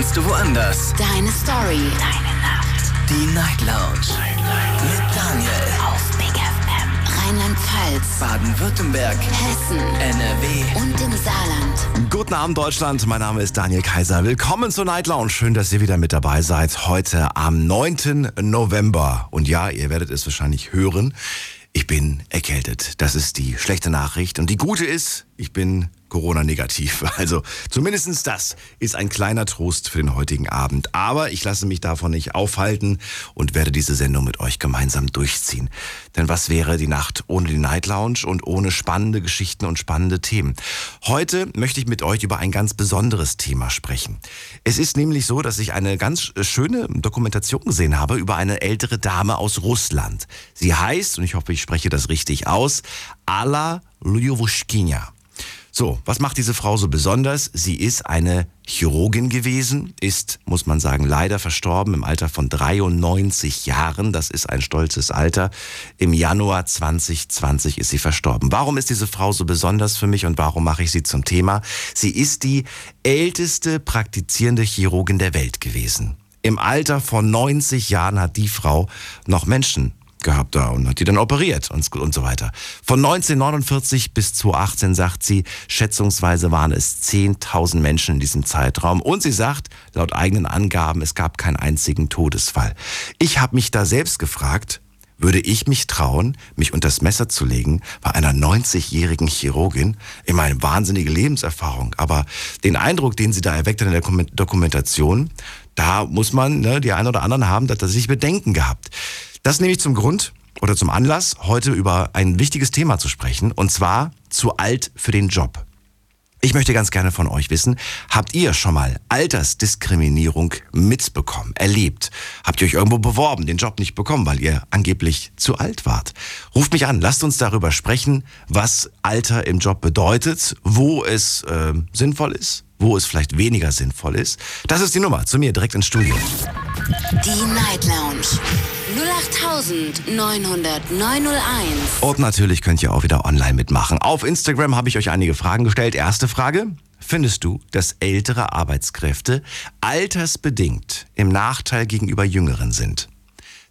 kannst du woanders. Deine Story. Deine Nacht. Die Night Lounge. Night. Mit Daniel. Auf Big FM. Rheinland-Pfalz. Baden-Württemberg. Hessen. NRW. Und im Saarland. Guten Abend, Deutschland. Mein Name ist Daniel Kaiser. Willkommen zur Night Lounge. Schön, dass ihr wieder mit dabei seid. Heute am 9. November. Und ja, ihr werdet es wahrscheinlich hören. Ich bin erkältet. Das ist die schlechte Nachricht. Und die gute ist, ich bin Corona-negativ. Also zumindestens das ist ein kleiner Trost für den heutigen Abend. Aber ich lasse mich davon nicht aufhalten und werde diese Sendung mit euch gemeinsam durchziehen. Denn was wäre die Nacht ohne die Night Lounge und ohne spannende Geschichten und spannende Themen? Heute möchte ich mit euch über ein ganz besonderes Thema sprechen. Es ist nämlich so, dass ich eine ganz schöne Dokumentation gesehen habe über eine ältere Dame aus Russland. Sie heißt, und ich hoffe, ich spreche das richtig aus, Alla Lyuvushkinya. So, was macht diese Frau so besonders? Sie ist eine Chirurgin gewesen, ist, muss man sagen, leider verstorben im Alter von 93 Jahren. Das ist ein stolzes Alter. Im Januar 2020 ist sie verstorben. Warum ist diese Frau so besonders für mich und warum mache ich sie zum Thema? Sie ist die älteste praktizierende Chirurgin der Welt gewesen. Im Alter von 90 Jahren hat die Frau noch Menschen gehabt da und hat die dann operiert und, und so weiter. Von 1949 bis 2018 sagt sie, schätzungsweise waren es 10.000 Menschen in diesem Zeitraum und sie sagt, laut eigenen Angaben, es gab keinen einzigen Todesfall. Ich habe mich da selbst gefragt, würde ich mich trauen, mich unter das Messer zu legen bei einer 90-jährigen Chirurgin? Ich meine, wahnsinnige Lebenserfahrung, aber den Eindruck, den sie da erweckt hat in der Dokumentation, da muss man, ne, die einen oder anderen haben da tatsächlich Bedenken gehabt. Das nehme ich zum Grund oder zum Anlass, heute über ein wichtiges Thema zu sprechen, und zwar zu alt für den Job. Ich möchte ganz gerne von euch wissen, habt ihr schon mal Altersdiskriminierung mitbekommen, erlebt? Habt ihr euch irgendwo beworben, den Job nicht bekommen, weil ihr angeblich zu alt wart? Ruft mich an, lasst uns darüber sprechen, was Alter im Job bedeutet, wo es äh, sinnvoll ist, wo es vielleicht weniger sinnvoll ist. Das ist die Nummer zu mir direkt ins Studio. Die Night Lounge. 08901. Und natürlich könnt ihr auch wieder online mitmachen. Auf Instagram habe ich euch einige Fragen gestellt. Erste Frage. Findest du, dass ältere Arbeitskräfte altersbedingt im Nachteil gegenüber jüngeren sind?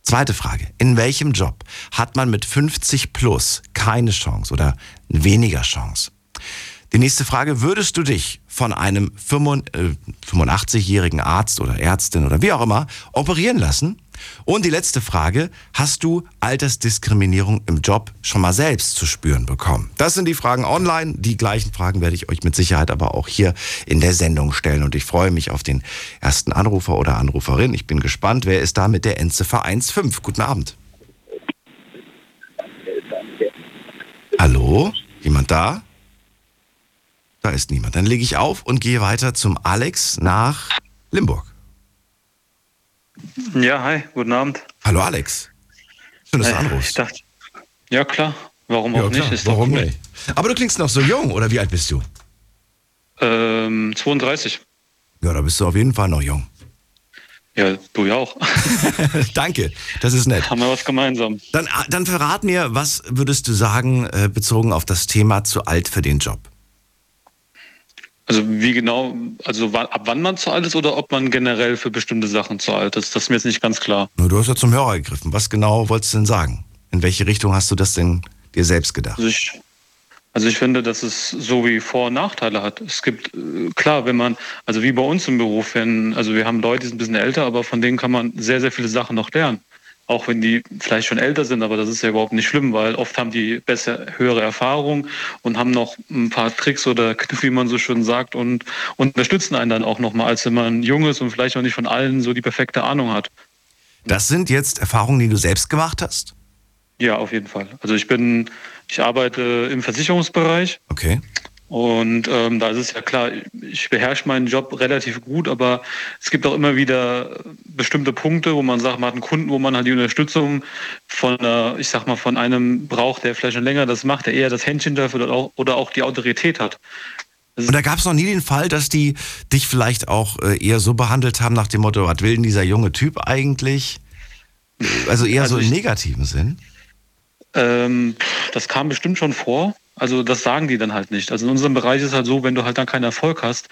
Zweite Frage. In welchem Job hat man mit 50 plus keine Chance oder weniger Chance? Die nächste Frage. Würdest du dich von einem 85-jährigen Arzt oder Ärztin oder wie auch immer operieren lassen? Und die letzte Frage, hast du Altersdiskriminierung im Job schon mal selbst zu spüren bekommen? Das sind die Fragen online. Die gleichen Fragen werde ich euch mit Sicherheit aber auch hier in der Sendung stellen. Und ich freue mich auf den ersten Anrufer oder Anruferin. Ich bin gespannt, wer ist da mit der Endziffer 15. Guten Abend. Hallo? Jemand da? Da ist niemand. Dann lege ich auf und gehe weiter zum Alex nach Limburg. Ja, hi, guten Abend. Hallo Alex. Schön, dass du Äh, anrufst. Ich dachte, ja klar, warum Ja, auch klar. nicht? Ist Warum nicht? Aber du klingst noch so jung, oder wie alt bist du? Ähm, 32. Ja, da bist du auf jeden Fall noch jung. Ja, du ja auch. Danke, das ist nett. Haben wir was gemeinsam. Dann, dann verrat mir, was würdest du sagen, äh, bezogen auf das Thema zu alt für den Job? Also wie genau, also ab wann man zu alt ist oder ob man generell für bestimmte Sachen zu alt ist, das ist mir jetzt nicht ganz klar. Nur du hast ja zum Hörer gegriffen. Was genau wolltest du denn sagen? In welche Richtung hast du das denn dir selbst gedacht? Also ich, also ich finde, dass es so wie Vor- und Nachteile hat. Es gibt, äh, klar, wenn man, also wie bei uns im Beruf, wenn, also wir haben Leute, die sind ein bisschen älter, aber von denen kann man sehr, sehr viele Sachen noch lernen. Auch wenn die vielleicht schon älter sind, aber das ist ja überhaupt nicht schlimm, weil oft haben die besser, höhere Erfahrung und haben noch ein paar Tricks oder Kniffe, wie man so schön sagt, und, und unterstützen einen dann auch nochmal, als wenn man jung ist und vielleicht auch nicht von allen so die perfekte Ahnung hat. Das sind jetzt Erfahrungen, die du selbst gemacht hast? Ja, auf jeden Fall. Also ich bin, ich arbeite im Versicherungsbereich Okay. Und ähm, da ist es ja klar, ich beherrsche meinen Job relativ gut, aber es gibt auch immer wieder bestimmte Punkte, wo man sagt, man hat einen Kunden, wo man halt die Unterstützung von, äh, ich sag mal, von einem braucht, der vielleicht schon länger das macht, der eher das Händchen dafür oder auch, oder auch die Autorität hat. Und da gab es noch nie den Fall, dass die dich vielleicht auch äh, eher so behandelt haben nach dem Motto, was will denn dieser junge Typ eigentlich? Also eher Also so im negativen Sinn. Ähm, das kam bestimmt schon vor. Also das sagen die dann halt nicht. Also in unserem Bereich ist halt so, wenn du halt dann keinen Erfolg hast,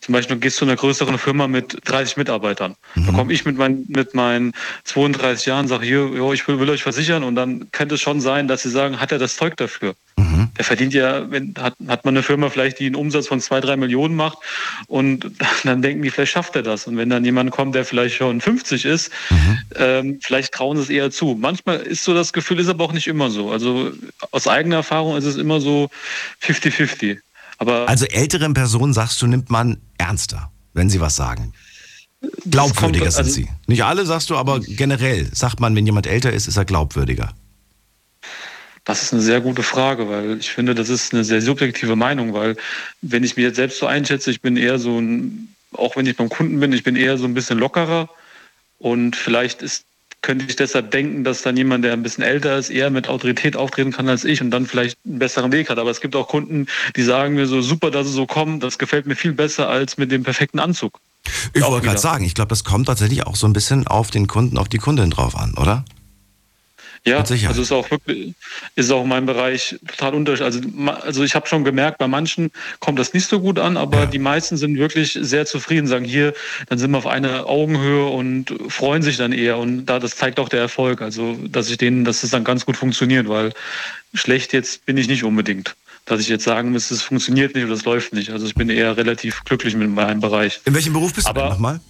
zum Beispiel du gehst zu einer größeren Firma mit 30 Mitarbeitern, mhm. da komme ich mit, mein, mit meinen 32 Jahren, sage hier, jo, ich will, will, euch versichern und dann könnte es schon sein, dass sie sagen, hat er das Zeug dafür? Mhm. Der verdient ja, wenn, hat, hat man eine Firma vielleicht, die einen Umsatz von zwei, drei Millionen macht und dann denken die, vielleicht schafft er das. Und wenn dann jemand kommt, der vielleicht schon 50 ist, mhm. ähm, vielleicht trauen sie es eher zu. Manchmal ist so das Gefühl, ist aber auch nicht immer so. Also aus eigener Erfahrung ist es immer so 50-50. Aber also älteren Personen, sagst du, nimmt man ernster, wenn sie was sagen. Glaubwürdiger kommt, also, sind sie. Nicht alle, sagst du, aber generell sagt man, wenn jemand älter ist, ist er glaubwürdiger. Das ist eine sehr gute Frage, weil ich finde, das ist eine sehr subjektive Meinung, weil wenn ich mich jetzt selbst so einschätze, ich bin eher so ein, auch wenn ich beim Kunden bin, ich bin eher so ein bisschen lockerer und vielleicht ist könnte ich deshalb denken, dass dann jemand, der ein bisschen älter ist, eher mit Autorität auftreten kann als ich und dann vielleicht einen besseren Weg hat. Aber es gibt auch Kunden, die sagen mir so, super, dass es so kommt, das gefällt mir viel besser als mit dem perfekten Anzug. Ich wollte gerade sagen, ich glaube, das kommt tatsächlich auch so ein bisschen auf den Kunden, auf die Kundin drauf an, oder? Ja, also ist auch wirklich, ist auch mein Bereich total unterschiedlich. Also, also ich habe schon gemerkt, bei manchen kommt das nicht so gut an, aber ja. die meisten sind wirklich sehr zufrieden, sagen hier, dann sind wir auf einer Augenhöhe und freuen sich dann eher. Und da das zeigt auch der Erfolg. Also, dass ich denen, dass es dann ganz gut funktioniert, weil schlecht jetzt bin ich nicht unbedingt. Dass ich jetzt sagen müsste, es funktioniert nicht oder es läuft nicht. Also ich bin eher relativ glücklich mit meinem Bereich. In welchem Beruf bist aber, du denn nochmal?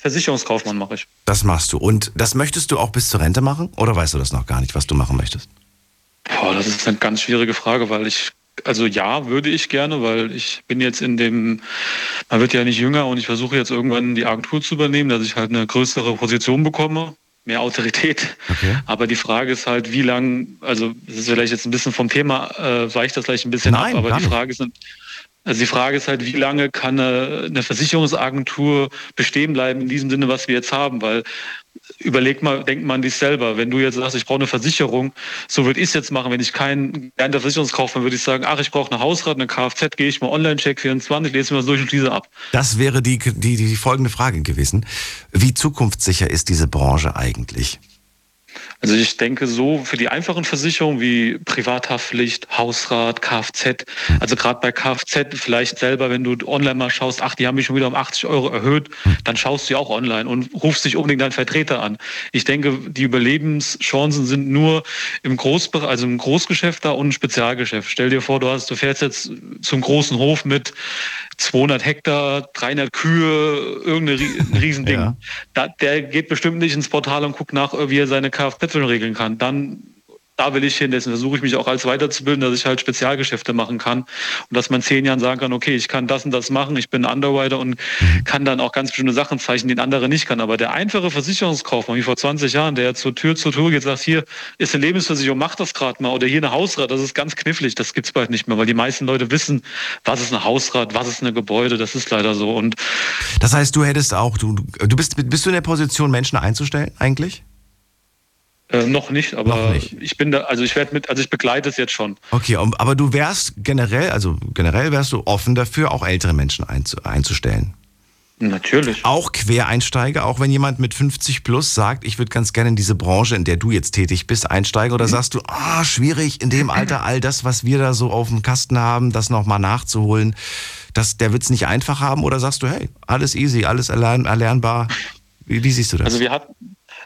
Versicherungskaufmann mache ich. Das machst du. Und das möchtest du auch bis zur Rente machen? Oder weißt du das noch gar nicht, was du machen möchtest? Boah, das ist eine ganz schwierige Frage, weil ich, also ja, würde ich gerne, weil ich bin jetzt in dem, man wird ja nicht jünger und ich versuche jetzt irgendwann die Agentur zu übernehmen, dass ich halt eine größere Position bekomme, mehr Autorität. Okay. Aber die Frage ist halt, wie lang, also das ist vielleicht jetzt ein bisschen vom Thema, äh, weicht das vielleicht ein bisschen Nein, ab, aber die Frage ist, also die Frage ist halt, wie lange kann eine, Versicherungsagentur bestehen bleiben in diesem Sinne, was wir jetzt haben, weil überleg mal, denk mal an dich selber. Wenn du jetzt sagst, ich brauche eine Versicherung, so würde ich es jetzt machen. Wenn ich kein gelernter Versicherungskaufmann würde ich sagen, ach, ich brauche eine Hausrat, eine Kfz, gehe ich mal online, check 24, lese mir das durch und schließe ab. Das wäre die, die, die folgende Frage gewesen. Wie zukunftssicher ist diese Branche eigentlich? Also ich denke so für die einfachen Versicherungen wie Privathaftpflicht, Hausrat, Kfz, also gerade bei Kfz vielleicht selber, wenn du online mal schaust, ach, die haben mich schon wieder um 80 Euro erhöht, dann schaust du ja auch online und rufst dich unbedingt deinen Vertreter an. Ich denke, die Überlebenschancen sind nur im Großbereich, also im Großgeschäft da und im Spezialgeschäft. Stell dir vor, du hast, du fährst jetzt zum großen Hof mit 200 Hektar, 300 Kühe, irgendein Riesending. ja. da, der geht bestimmt nicht ins Portal und guckt nach, wie er seine Kfz regeln kann. Dann da will ich hin. Deswegen versuche ich mich auch als weiterzubilden, dass ich halt Spezialgeschäfte machen kann und dass man zehn Jahren sagen kann, okay, ich kann das und das machen, ich bin Underwriter und kann dann auch ganz bestimmte Sachen zeichnen, die ein anderer nicht kann. Aber der einfache Versicherungskaufmann, wie vor 20 Jahren, der zur Tür zur Tür geht, sagt, hier ist eine Lebensversicherung, mach das gerade mal oder hier eine Hausrat, das ist ganz knifflig, das gibt es bald nicht mehr, weil die meisten Leute wissen, was ist eine Hausrat, was ist ein Gebäude, das ist leider so. Und das heißt, du hättest auch, du, du bist, bist du in der Position, Menschen einzustellen eigentlich? Äh, noch nicht, aber noch nicht. ich bin da, also ich werde mit, also ich begleite es jetzt schon. Okay, aber du wärst generell, also generell wärst du offen dafür, auch ältere Menschen einzustellen. Natürlich. Auch Quereinsteiger, auch wenn jemand mit 50 plus sagt, ich würde ganz gerne in diese Branche, in der du jetzt tätig bist, einsteigen, oder mhm. sagst du, ah, schwierig, in dem Alter all das, was wir da so auf dem Kasten haben, das nochmal nachzuholen, das, der wird es nicht einfach haben, oder sagst du, hey, alles easy, alles erlern, erlernbar? Wie, wie siehst du das? Also wir hatten,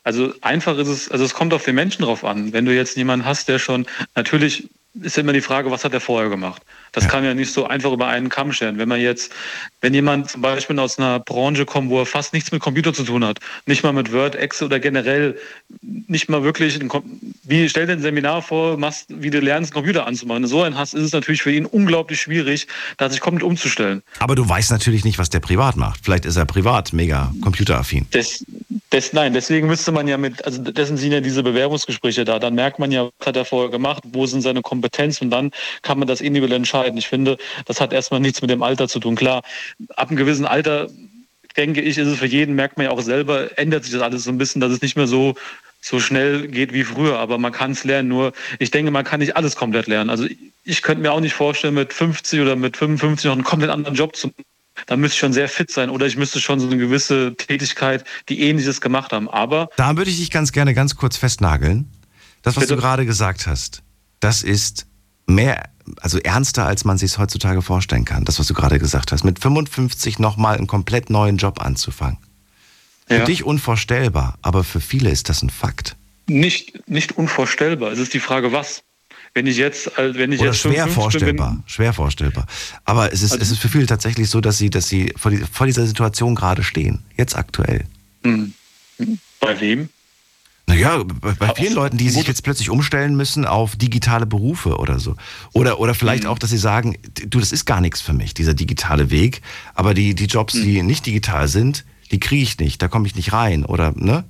also einfach ist es, also es kommt auf den Menschen drauf an. Wenn du jetzt jemanden hast, der schon, natürlich ist immer die Frage, was hat er vorher gemacht? Das ja. kann ja nicht so einfach über einen Kamm stellen. Wenn man jetzt, wenn jemand zum Beispiel aus einer Branche kommt, wo er fast nichts mit Computer zu tun hat, nicht mal mit Word, Excel oder generell nicht mal wirklich, wie stell dir ein Seminar vor, machst, wie du lernst, einen Computer anzumachen. So ein hast, ist es natürlich für ihn unglaublich schwierig, da sich komplett umzustellen. Aber du weißt natürlich nicht, was der privat macht. Vielleicht ist er privat mega computeraffin. Das, das, nein, deswegen müsste man ja mit, also dessen sind ja diese Bewerbungsgespräche da. Dann merkt man ja, was hat er vorher gemacht, wo sind seine Kompetenzen und dann kann man das individuell entscheiden. Ich finde, das hat erstmal nichts mit dem Alter zu tun. Klar, ab einem gewissen Alter, denke ich, ist es für jeden, merkt man ja auch selber, ändert sich das alles so ein bisschen, dass es nicht mehr so so schnell geht wie früher, aber man kann es lernen. Nur ich denke, man kann nicht alles komplett lernen. Also ich könnte mir auch nicht vorstellen, mit 50 oder mit 55 noch einen komplett anderen Job zu machen da müsste ich schon sehr fit sein oder ich müsste schon so eine gewisse Tätigkeit, die ähnliches gemacht haben. Aber. Da würde ich dich ganz gerne ganz kurz festnageln. Das, was bitte? du gerade gesagt hast, das ist mehr, also ernster, als man sich es heutzutage vorstellen kann. Das, was du gerade gesagt hast. Mit 55 nochmal einen komplett neuen Job anzufangen. Für ja. dich unvorstellbar, aber für viele ist das ein Fakt. Nicht, nicht unvorstellbar. Es ist die Frage, was? Wenn ich jetzt, wenn ich Oder jetzt schwer vorstellbar, bin, schwer vorstellbar. Aber es ist, also, es ist für viele tatsächlich so, dass sie, dass sie vor dieser Situation gerade stehen. Jetzt aktuell. Hm. Bei wem? Naja, bei, vielen Leuten, die sich jetzt plötzlich umstellen müssen auf digitale Berufe oder so. Oder, oder vielleicht mhm. auch, dass sie sagen, du, das ist gar nichts für mich, dieser digitale Weg. Aber die, die Jobs, mhm. die nicht digital sind, die kriege ich nicht, da komme ich nicht rein. Oder, ne?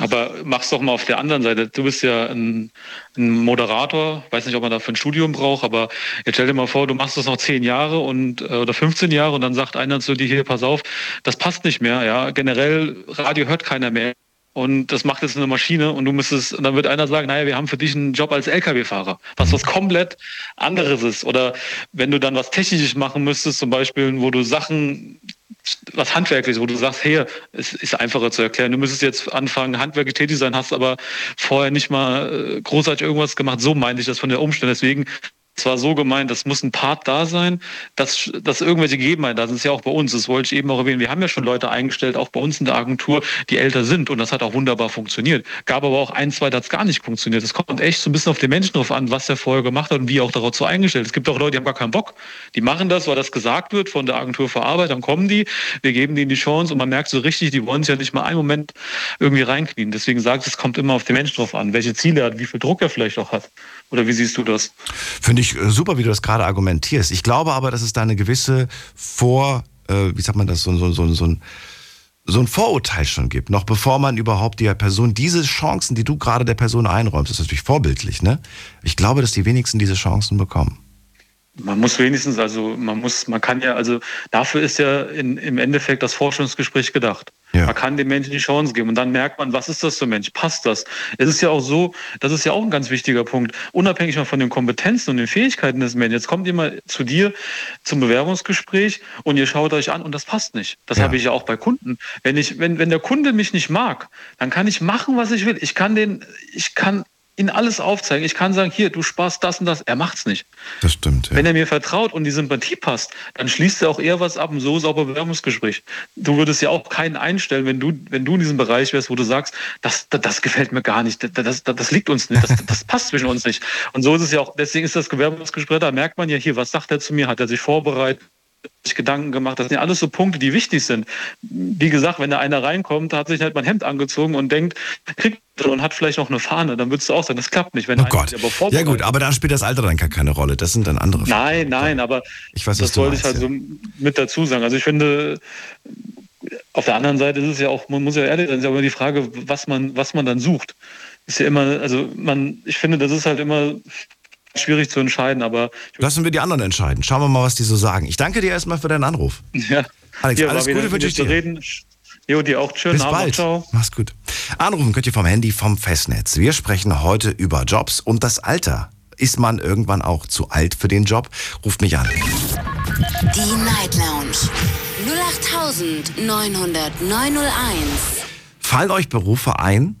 Aber mach's doch mal auf der anderen Seite. Du bist ja ein, ein, Moderator, weiß nicht, ob man dafür ein Studium braucht, aber jetzt stell dir mal vor, du machst das noch zehn Jahre und äh, oder 15 Jahre und dann sagt einer zu dir hier, pass auf, das passt nicht mehr. Ja, generell Radio hört keiner mehr und das macht jetzt eine Maschine und du müsstest, und dann wird einer sagen, naja, wir haben für dich einen Job als Lkw-Fahrer, was was komplett anderes ist. Oder wenn du dann was Technisches machen müsstest, zum Beispiel, wo du Sachen, was Handwerkliches, wo du sagst, hey, es ist einfacher zu erklären. Du müsstest jetzt anfangen, handwerklich tätig sein, hast aber vorher nicht mal äh, großartig irgendwas gemacht. So meinte ich das von der Umstände. Deswegen es war so gemeint, das muss ein Part da sein, dass, dass irgendwelche Gegebenheiten da sind. Das ist ja auch bei uns. Das wollte ich eben auch erwähnen. Wir haben ja schon Leute eingestellt, auch bei uns in der Agentur, die älter sind. Und das hat auch wunderbar funktioniert. Gab aber auch ein, zwei, da hat es gar nicht funktioniert. Es kommt echt so ein bisschen auf den Menschen drauf an, was er vorher gemacht hat und wie er auch darauf so eingestellt. Es gibt auch Leute, die haben gar keinen Bock. Die machen das, weil das gesagt wird von der Agentur für Arbeit. Dann kommen die, wir geben denen die Chance und man merkt so richtig, die wollen sich ja nicht mal einen Moment irgendwie reinknien. Deswegen sagt es, kommt immer auf den Menschen drauf an, welche Ziele er hat, wie viel Druck er vielleicht auch hat. Oder wie siehst du das? Finde ich äh, super, wie du das gerade argumentierst. Ich glaube aber, dass es da eine gewisse Vor, äh, wie sagt man das, so, so, so, so ein so ein Vorurteil schon gibt, noch bevor man überhaupt der Person diese Chancen, die du gerade der Person einräumst, das ist natürlich vorbildlich, ne? Ich glaube, dass die wenigsten diese Chancen bekommen. Man muss wenigstens, also man muss, man kann ja, also dafür ist ja in, im Endeffekt das Forschungsgespräch gedacht. Ja. Man kann den Menschen die Chance geben und dann merkt man, was ist das für ein Mensch? Passt das? Es ist ja auch so, das ist ja auch ein ganz wichtiger Punkt, unabhängig mal von den Kompetenzen und den Fähigkeiten des Menschen. Jetzt kommt jemand zu dir zum Bewerbungsgespräch und ihr schaut euch an und das passt nicht. Das ja. habe ich ja auch bei Kunden. Wenn ich, wenn, wenn der Kunde mich nicht mag, dann kann ich machen, was ich will. Ich kann den, ich kann ihn alles aufzeigen. Ich kann sagen, hier, du sparst das und das. Er macht's nicht. Das stimmt. Ja. Wenn er mir vertraut und die Sympathie passt, dann schließt er auch eher was ab. Und so ist auch Bewerbungsgespräch. Du würdest ja auch keinen einstellen, wenn du, wenn du in diesem Bereich wärst, wo du sagst, das, das, das gefällt mir gar nicht, das, das, das liegt uns nicht, das, das passt zwischen uns nicht. Und so ist es ja auch, deswegen ist das Bewerbungsgespräch, da merkt man ja hier, was sagt er zu mir, hat er sich vorbereitet, sich Gedanken gemacht. Das sind ja alles so Punkte, die wichtig sind. Wie gesagt, wenn da einer reinkommt, hat sich halt mein Hemd angezogen und denkt, kriegt und hat vielleicht noch eine Fahne, dann würdest du auch sagen, das klappt nicht. Wenn oh Gott. ja gut, aber da spielt das Alter dann gar keine Rolle. Das sind dann andere Fragen. Nein, nein, aber ich weiß, das wollte ich halt so mit dazu sagen. Also ich finde, auf der anderen Seite ist es ja auch, man muss ja ehrlich sein, ist ja immer die Frage, was man, was man dann sucht. Ist ja immer, also man, ich finde, das ist halt immer schwierig zu entscheiden, aber. Lassen wir die anderen entscheiden. Schauen wir mal, was die so sagen. Ich danke dir erstmal für deinen Anruf. Ja. Alex, Hier, alles Gute wünsche ich dir. Reden. Jo, dir auch. Schönen Bis Abend. bald. Ciao. Mach's gut. Anrufen könnt ihr vom Handy vom Festnetz. Wir sprechen heute über Jobs und das Alter. Ist man irgendwann auch zu alt für den Job? Ruft mich an. Die Night Lounge 0890901. Fallen euch Berufe ein,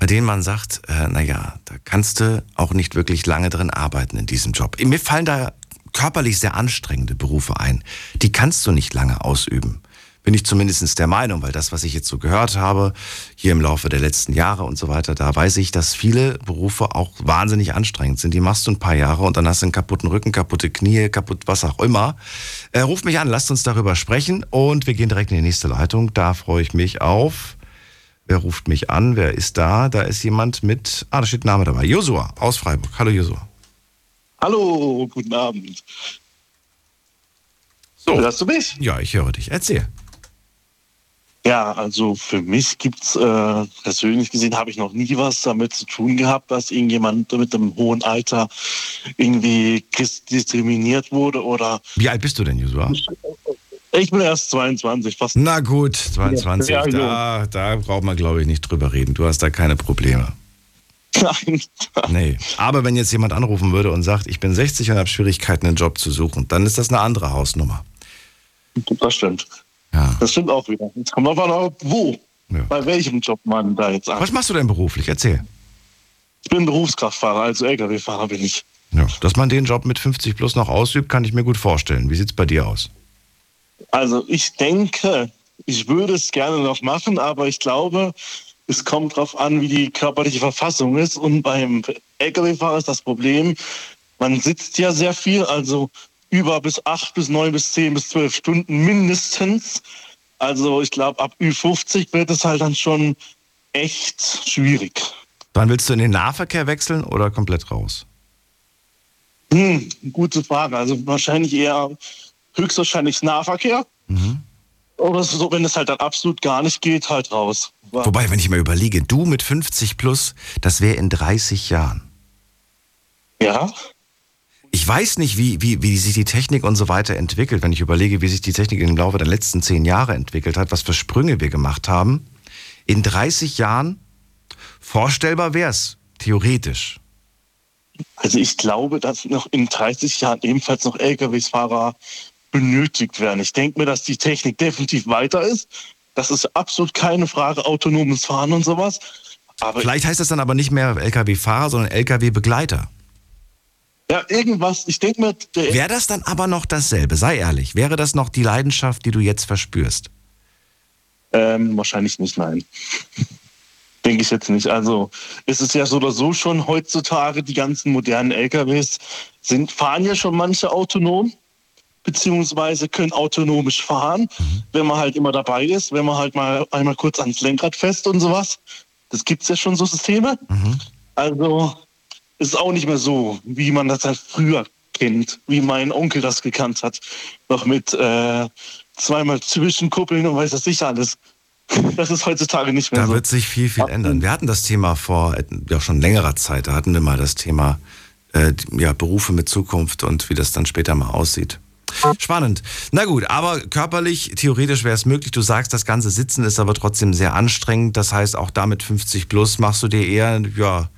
bei denen man sagt, äh, naja, da kannst du auch nicht wirklich lange drin arbeiten in diesem Job. Mir fallen da körperlich sehr anstrengende Berufe ein. Die kannst du nicht lange ausüben. Bin ich zumindest der Meinung, weil das, was ich jetzt so gehört habe, hier im Laufe der letzten Jahre und so weiter, da weiß ich, dass viele Berufe auch wahnsinnig anstrengend sind. Die machst du ein paar Jahre und dann hast du einen kaputten Rücken, kaputte Knie, kaputt was auch immer. Äh, ruf mich an, lasst uns darüber sprechen und wir gehen direkt in die nächste Leitung. Da freue ich mich auf Wer ruft mich an? Wer ist da? Da ist jemand mit, ah, da steht ein Name dabei. Josua aus Freiburg. Hallo Josua. Hallo, guten Abend. So. Hörst du mich? Ja, ich höre dich. Erzähl. Ja, also für mich gibt es, äh, persönlich gesehen, habe ich noch nie was damit zu tun gehabt, dass irgendjemand mit einem hohen Alter irgendwie diskriminiert wurde oder. Wie alt bist du denn, Josua? Ich bin erst 22, fast. Na gut, 22. Ja, da, da braucht man, glaube ich, nicht drüber reden. Du hast da keine Probleme. Nein. Nee. Aber wenn jetzt jemand anrufen würde und sagt, ich bin 60 und habe Schwierigkeiten, einen Job zu suchen, dann ist das eine andere Hausnummer. Das stimmt. Ja. Das stimmt auch wieder. Jetzt kommt aber noch, wo? Ja. Bei welchem Job man da jetzt an. Was machst du denn beruflich? Erzähl. Ich bin Berufskraftfahrer, also Lkw-Fahrer bin ich. Ja, dass man den Job mit 50 plus noch ausübt, kann ich mir gut vorstellen. Wie sieht es bei dir aus? Also ich denke, ich würde es gerne noch machen, aber ich glaube, es kommt darauf an, wie die körperliche Verfassung ist. Und beim Lkw-Fahrer ist das Problem, man sitzt ja sehr viel, also über bis acht bis neun bis zehn bis zwölf Stunden mindestens. Also ich glaube, ab Ü50 wird es halt dann schon echt schwierig. Wann willst du in den Nahverkehr wechseln oder komplett raus? Hm, gute Frage. Also wahrscheinlich eher höchstwahrscheinlich Nahverkehr. Mhm. Oder so, wenn es halt dann absolut gar nicht geht, halt raus. Wobei, wenn ich mal überlege, du mit 50 plus, das wäre in 30 Jahren. Ja. Ich weiß nicht, wie, wie, wie sich die Technik und so weiter entwickelt, wenn ich überlege, wie sich die Technik im Laufe der letzten zehn Jahre entwickelt hat, was für Sprünge wir gemacht haben. In 30 Jahren vorstellbar wäre es, theoretisch. Also ich glaube, dass noch in 30 Jahren ebenfalls noch Lkw-Fahrer benötigt werden. Ich denke mir, dass die Technik definitiv weiter ist. Das ist absolut keine Frage, autonomes Fahren und sowas. Aber Vielleicht heißt das dann aber nicht mehr Lkw-Fahrer, sondern Lkw-Begleiter. Ja, irgendwas. Ich denke mir. Wäre das dann aber noch dasselbe? Sei ehrlich. Wäre das noch die Leidenschaft, die du jetzt verspürst? Ähm, wahrscheinlich nicht, nein. Denke ich jetzt nicht. Also ist es ja so oder so schon heutzutage, die ganzen modernen LKWs sind, fahren ja schon manche autonom, beziehungsweise können autonomisch fahren, mhm. wenn man halt immer dabei ist, wenn man halt mal einmal kurz ans Lenkrad fest und sowas. Das gibt es ja schon so Systeme. Mhm. Also ist auch nicht mehr so, wie man das halt früher kennt, wie mein Onkel das gekannt hat. Noch mit äh, zweimal Zwischenkuppeln und weiß das nicht alles. Das ist heutzutage nicht mehr da so. Da wird sich viel, viel ändern. Wir hatten das Thema vor ja, schon längerer Zeit. Da hatten wir mal das Thema äh, ja, Berufe mit Zukunft und wie das dann später mal aussieht. Spannend. Na gut, aber körperlich, theoretisch wäre es möglich. Du sagst, das ganze Sitzen ist aber trotzdem sehr anstrengend. Das heißt, auch damit 50 plus machst du dir eher, ja,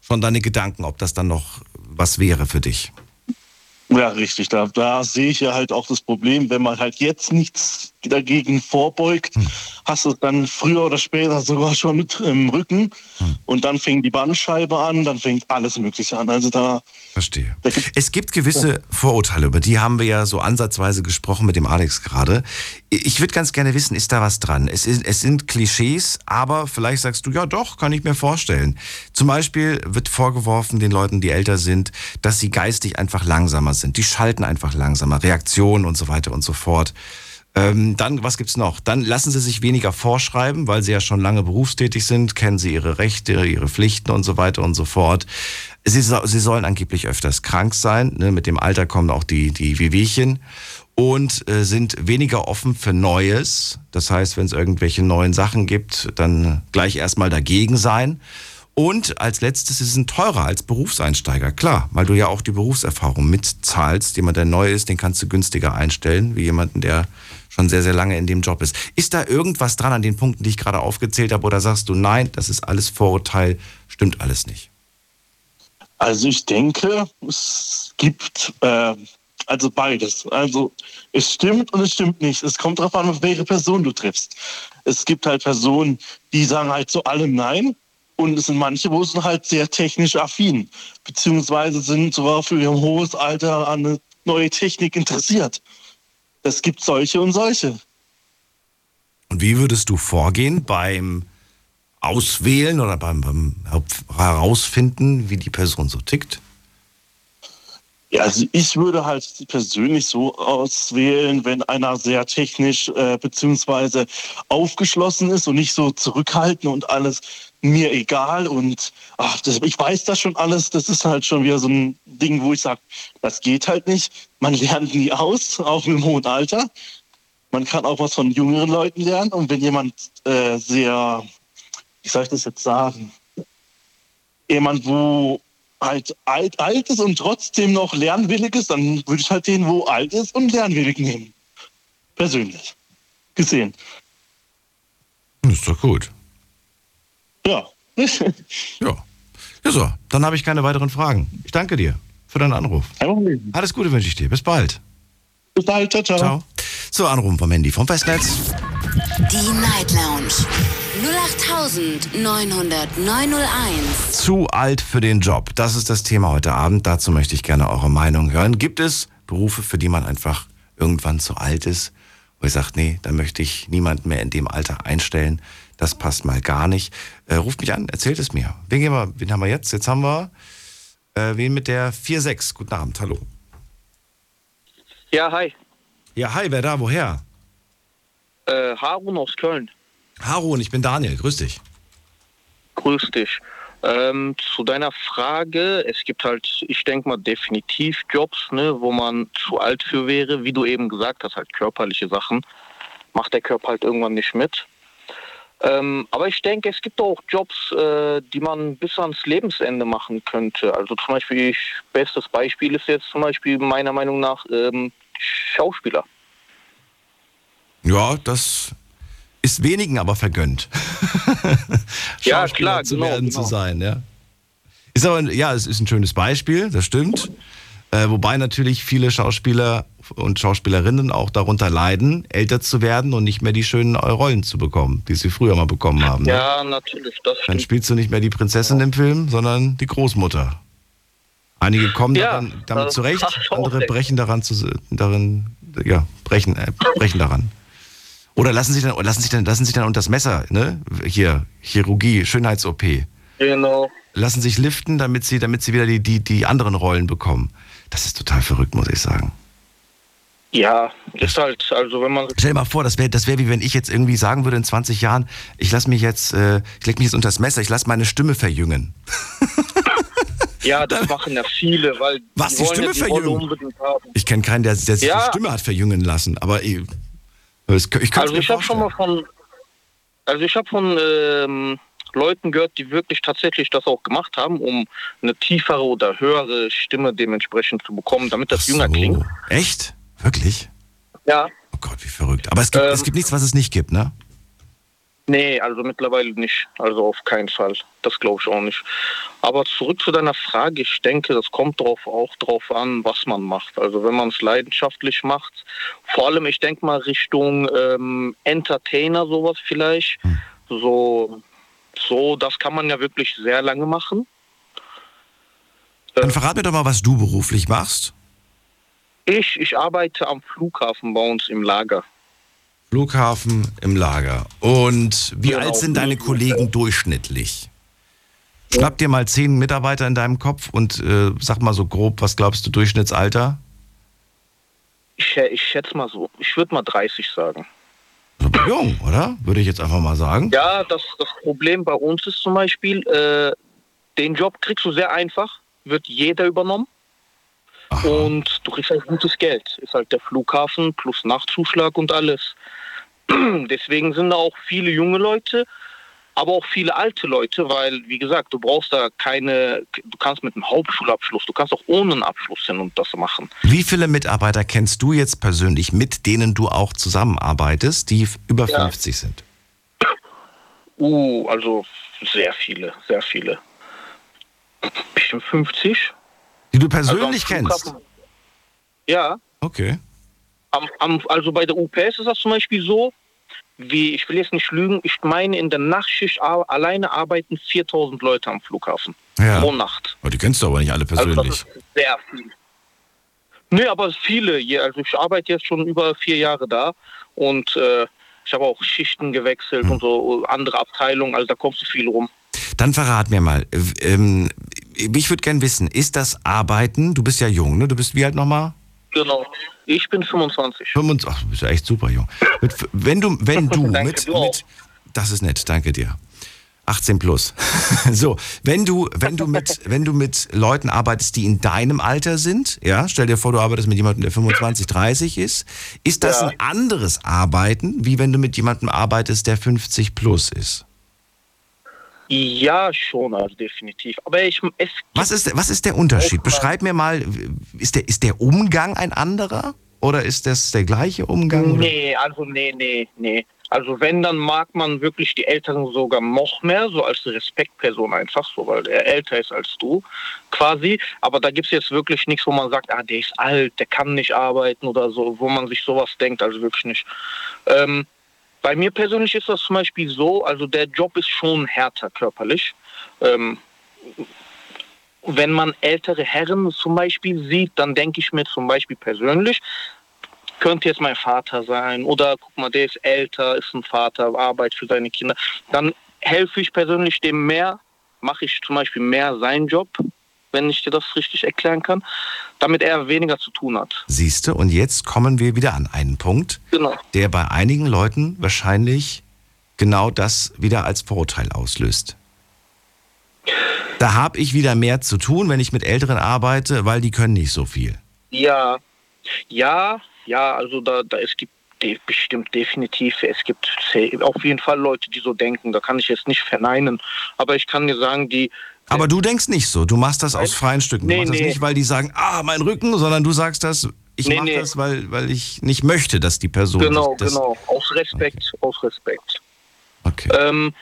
schon deine Gedanken, ob das dann noch was wäre für dich. Ja, richtig. Da, da sehe ich ja halt auch das Problem, wenn man halt jetzt nichts dagegen vorbeugt, hm. hast du es dann früher oder später sogar schon mit im Rücken. Hm. Und dann fängt die Bandscheibe an, dann fängt alles Mögliche an. Also da. Verstehe. Da gibt, es gibt gewisse ja. Vorurteile, über die haben wir ja so ansatzweise gesprochen mit dem Alex gerade. Ich würde ganz gerne wissen, ist da was dran? Es, ist, es sind Klischees, aber vielleicht sagst du, ja doch, kann ich mir vorstellen. Zum Beispiel wird vorgeworfen den Leuten, die älter sind, dass sie geistig einfach langsamer sind. Die schalten einfach langsamer, Reaktionen und so weiter und so fort. Ähm, dann, was gibt's noch? Dann lassen Sie sich weniger vorschreiben, weil Sie ja schon lange berufstätig sind, kennen Sie Ihre Rechte, Ihre Pflichten und so weiter und so fort. Sie, Sie sollen angeblich öfters krank sein. Ne? Mit dem Alter kommen auch die, die Wehwehchen und äh, sind weniger offen für Neues. Das heißt, wenn es irgendwelche neuen Sachen gibt, dann gleich erstmal dagegen sein. Und als letztes, sie sind teurer als Berufseinsteiger. Klar, weil du ja auch die Berufserfahrung mitzahlst. Jemand, der neu ist, den kannst du günstiger einstellen, wie jemanden, der schon sehr, sehr lange in dem Job ist. Ist da irgendwas dran an den Punkten, die ich gerade aufgezählt habe, oder sagst du, nein, das ist alles Vorurteil, stimmt alles nicht? Also ich denke, es gibt äh, also beides. Also es stimmt und es stimmt nicht. Es kommt darauf an, welche Person du triffst. Es gibt halt Personen, die sagen halt zu allem Nein. Und es sind manche, wo sind halt sehr technisch affin, beziehungsweise sind sogar für ihr hohes Alter an eine neue Technik interessiert. Es gibt solche und solche. Und wie würdest du vorgehen beim Auswählen oder beim, beim Herausfinden, wie die Person so tickt? Ja, also ich würde halt persönlich so auswählen, wenn einer sehr technisch äh, beziehungsweise aufgeschlossen ist und nicht so zurückhaltend und alles mir egal und ach, das, ich weiß das schon alles. Das ist halt schon wieder so ein Ding, wo ich sage, das geht halt nicht. Man lernt nie aus, auch im hohen Alter. Man kann auch was von jüngeren Leuten lernen und wenn jemand äh, sehr, wie soll ich das jetzt sagen, jemand, wo alt, alt ist und trotzdem noch lernwillig ist, dann würde ich halt den, wo alt ist und lernwillig nehmen. Persönlich gesehen. Ist doch gut. Ja. ja. Ja, so. Dann habe ich keine weiteren Fragen. Ich danke dir für deinen Anruf. Alles Gute wünsche ich dir. Bis bald. Bis bald. Ciao, ciao. Ciao. So, Anrufen vom Handy vom Festnetz. Die Night Lounge 08901. Zu alt für den Job. Das ist das Thema heute Abend. Dazu möchte ich gerne eure Meinung hören. Gibt es Berufe, für die man einfach irgendwann zu alt ist, wo ihr sagt, nee, da möchte ich niemanden mehr in dem Alter einstellen. Das passt mal gar nicht. Äh, ruft mich an, erzählt es mir. Wen, gehen wir, wen haben wir jetzt? Jetzt haben wir äh, wen mit der 4-6. Guten Abend, hallo. Ja, hi. Ja, hi, wer da? Woher? Äh, Harun aus Köln. Harun, ich bin Daniel. Grüß dich. Grüß dich. Ähm, zu deiner Frage, es gibt halt, ich denke mal, definitiv Jobs, ne, wo man zu alt für wäre, wie du eben gesagt hast, halt körperliche Sachen. Macht der Körper halt irgendwann nicht mit. Ähm, aber ich denke, es gibt auch Jobs, äh, die man bis ans Lebensende machen könnte. Also zum Beispiel, ich, bestes Beispiel ist jetzt zum Beispiel meiner Meinung nach ähm, Schauspieler. Ja, das ist wenigen aber vergönnt. Ja, klar, zu genau, werden, genau. zu sein, ja. Ist aber, ja, es ist ein schönes Beispiel, das stimmt. Äh, wobei natürlich viele Schauspieler und Schauspielerinnen auch darunter leiden, älter zu werden und nicht mehr die schönen Rollen zu bekommen, die sie früher mal bekommen haben. Ne? Ja, natürlich, das Dann spielst du nicht mehr die Prinzessin im Film, sondern die Großmutter. Einige kommen Ja, daran, damit zurecht, andere brechen daran zu, darin, ja, brechen, äh, brechen daran. Oder lassen sich dann, lassen sich dann, lassen sich dann unter das Messer, ne? Hier, Chirurgie, Schönheits-OP. Genau. Lassen sich liften, damit sie, damit sie wieder die, die, die anderen Rollen bekommen. Das ist total verrückt, muss ich sagen. Ja, ist halt, also wenn man Stell dir mal vor, das wäre das wär wie wenn ich jetzt irgendwie sagen würde in 20 Jahren, ich lasse mich jetzt, äh, ich leg mich jetzt unter das Messer, ich lasse meine Stimme verjüngen. Ja, das machen ja viele, weil Was, die wollen Stimme ja die verjüngen? Ich kenne keinen, der, der sich Ja. die Stimme hat verjüngen lassen, aber ich, ich Also ich habe schon mal von, also ich habe von ähm, Leuten gehört, die wirklich tatsächlich das auch gemacht haben, um eine tiefere oder höhere Stimme dementsprechend zu bekommen, damit das Ach jünger so. klingt. Echt? Wirklich? Ja. Oh Gott, wie verrückt. Aber es gibt, Ähm. es gibt nichts, was es nicht gibt, ne? Nee, also mittlerweile nicht. Also auf keinen Fall. Das glaube ich auch nicht. Aber zurück zu deiner Frage. Ich denke, das kommt drauf, auch drauf an, was man macht. Also wenn man es leidenschaftlich macht, vor allem, ich denke mal Richtung ähm, Entertainer sowas vielleicht. So, so, das kann man ja wirklich sehr lange machen. Dann verrat mir doch mal, was du beruflich machst. Ich, ich arbeite am Flughafen bei uns im Lager. Flughafen im Lager. Und wie Genau, alt sind deine. Kollegen durchschnittlich? Schnapp dir mal zehn Mitarbeiter in deinem Kopf und äh, sag mal so grob, was glaubst du, Durchschnittsalter? Ich, ich schätze mal so. Ich würde mal 30 sagen. Aber Jung, oder? Würde ich jetzt einfach mal sagen. Ja, das, das Problem bei uns ist zum Beispiel, äh, den Job kriegst du sehr einfach, wird jeder übernommen Aha. und du kriegst halt gutes Geld. Ist halt der Flughafen plus Nachtzuschlag und alles. Deswegen sind da auch viele junge Leute, aber auch viele alte Leute, weil, wie gesagt, du brauchst da keine, du kannst mit einem Hauptschulabschluss, du kannst auch ohne einen Abschluss hin und das machen. Wie viele Mitarbeiter kennst du jetzt persönlich, mit denen du auch zusammenarbeitest, die über Ja. 50 sind? Uh, also sehr viele, sehr viele. Bestimmt 50. Die du Also persönlich kennst? Flughafen- Ja, Okay. Am, am, also bei der UPS ist das zum Beispiel so, wie, ich will jetzt nicht lügen, ich meine, in der Nachtschicht alleine arbeiten 4000 Leute am Flughafen. Ja. Pro Nacht. Aber die kennst du aber nicht alle Also das persönlich. ist sehr viel. Nee, aber viele. Also ich arbeite jetzt schon über vier Jahre da und äh, ich habe auch Schichten gewechselt Hm. und so andere Abteilungen, also da kommst du viel rum. Dann verrat mir mal, äh, ähm, ich würde gern wissen, ist das Arbeiten, du bist ja jung, ne? Du bist wie alt nochmal? Genau. Ich bin 25. 25, ach, du bist ja echt super jung. Mit, wenn du, wenn du Danke, mit, du mit, das ist nett, danke dir. 18 plus. so, wenn du, wenn du mit, wenn du mit Leuten arbeitest, die in deinem Alter sind, ja, stell dir vor, du arbeitest mit jemandem, der 25, 30 ist, ist das Ja. ein anderes Arbeiten, wie wenn du mit jemandem arbeitest, der 50 plus ist? Ja, schon, also definitiv. Aber ich, es Was ist, der- was ist der Unterschied? Beschreib mir mal, ist der, ist der Umgang ein anderer? Oder ist das der gleiche Umgang? oder? Nee, also nee, nee, nee. Also wenn, dann mag man wirklich die Älteren sogar noch mehr, so als Respektperson einfach, so, weil er älter ist als du, quasi. Aber da gibt es jetzt wirklich nichts, wo man sagt, ah, der ist alt, der kann nicht arbeiten oder so, wo man sich sowas denkt, also wirklich nicht. Ähm, Bei mir persönlich ist das zum Beispiel so, also der Job ist schon härter körperlich. Ähm, wenn man ältere Herren zum Beispiel sieht, dann denke ich mir zum Beispiel persönlich, könnte jetzt mein Vater sein oder guck mal, der ist älter, ist ein Vater, arbeitet für seine Kinder. Dann helfe ich persönlich dem mehr, mache ich zum Beispiel mehr seinen Job, wenn ich dir das richtig erklären kann, damit er weniger zu tun hat. Siehst du, und jetzt kommen wir wieder an einen Punkt, Genau. der bei einigen Leuten wahrscheinlich genau das wieder als Vorurteil auslöst. Da habe ich wieder mehr zu tun, wenn ich mit Älteren arbeite, weil die können nicht so viel. Ja, ja, ja, also da, da es gibt bestimmt definitiv, es gibt auf jeden Fall Leute, die so denken, da kann ich jetzt nicht verneinen, aber ich kann dir sagen, die, Aber du denkst nicht so. Du machst das aus freien Stücken. Du Nee, machst das nee. nicht, weil die sagen, ah, mein Rücken, sondern du sagst das, ich Nee, mache nee. das, weil, weil ich nicht möchte, dass die Person genau, das. genau, aus Respekt, aus Respekt. Okay. Ähm,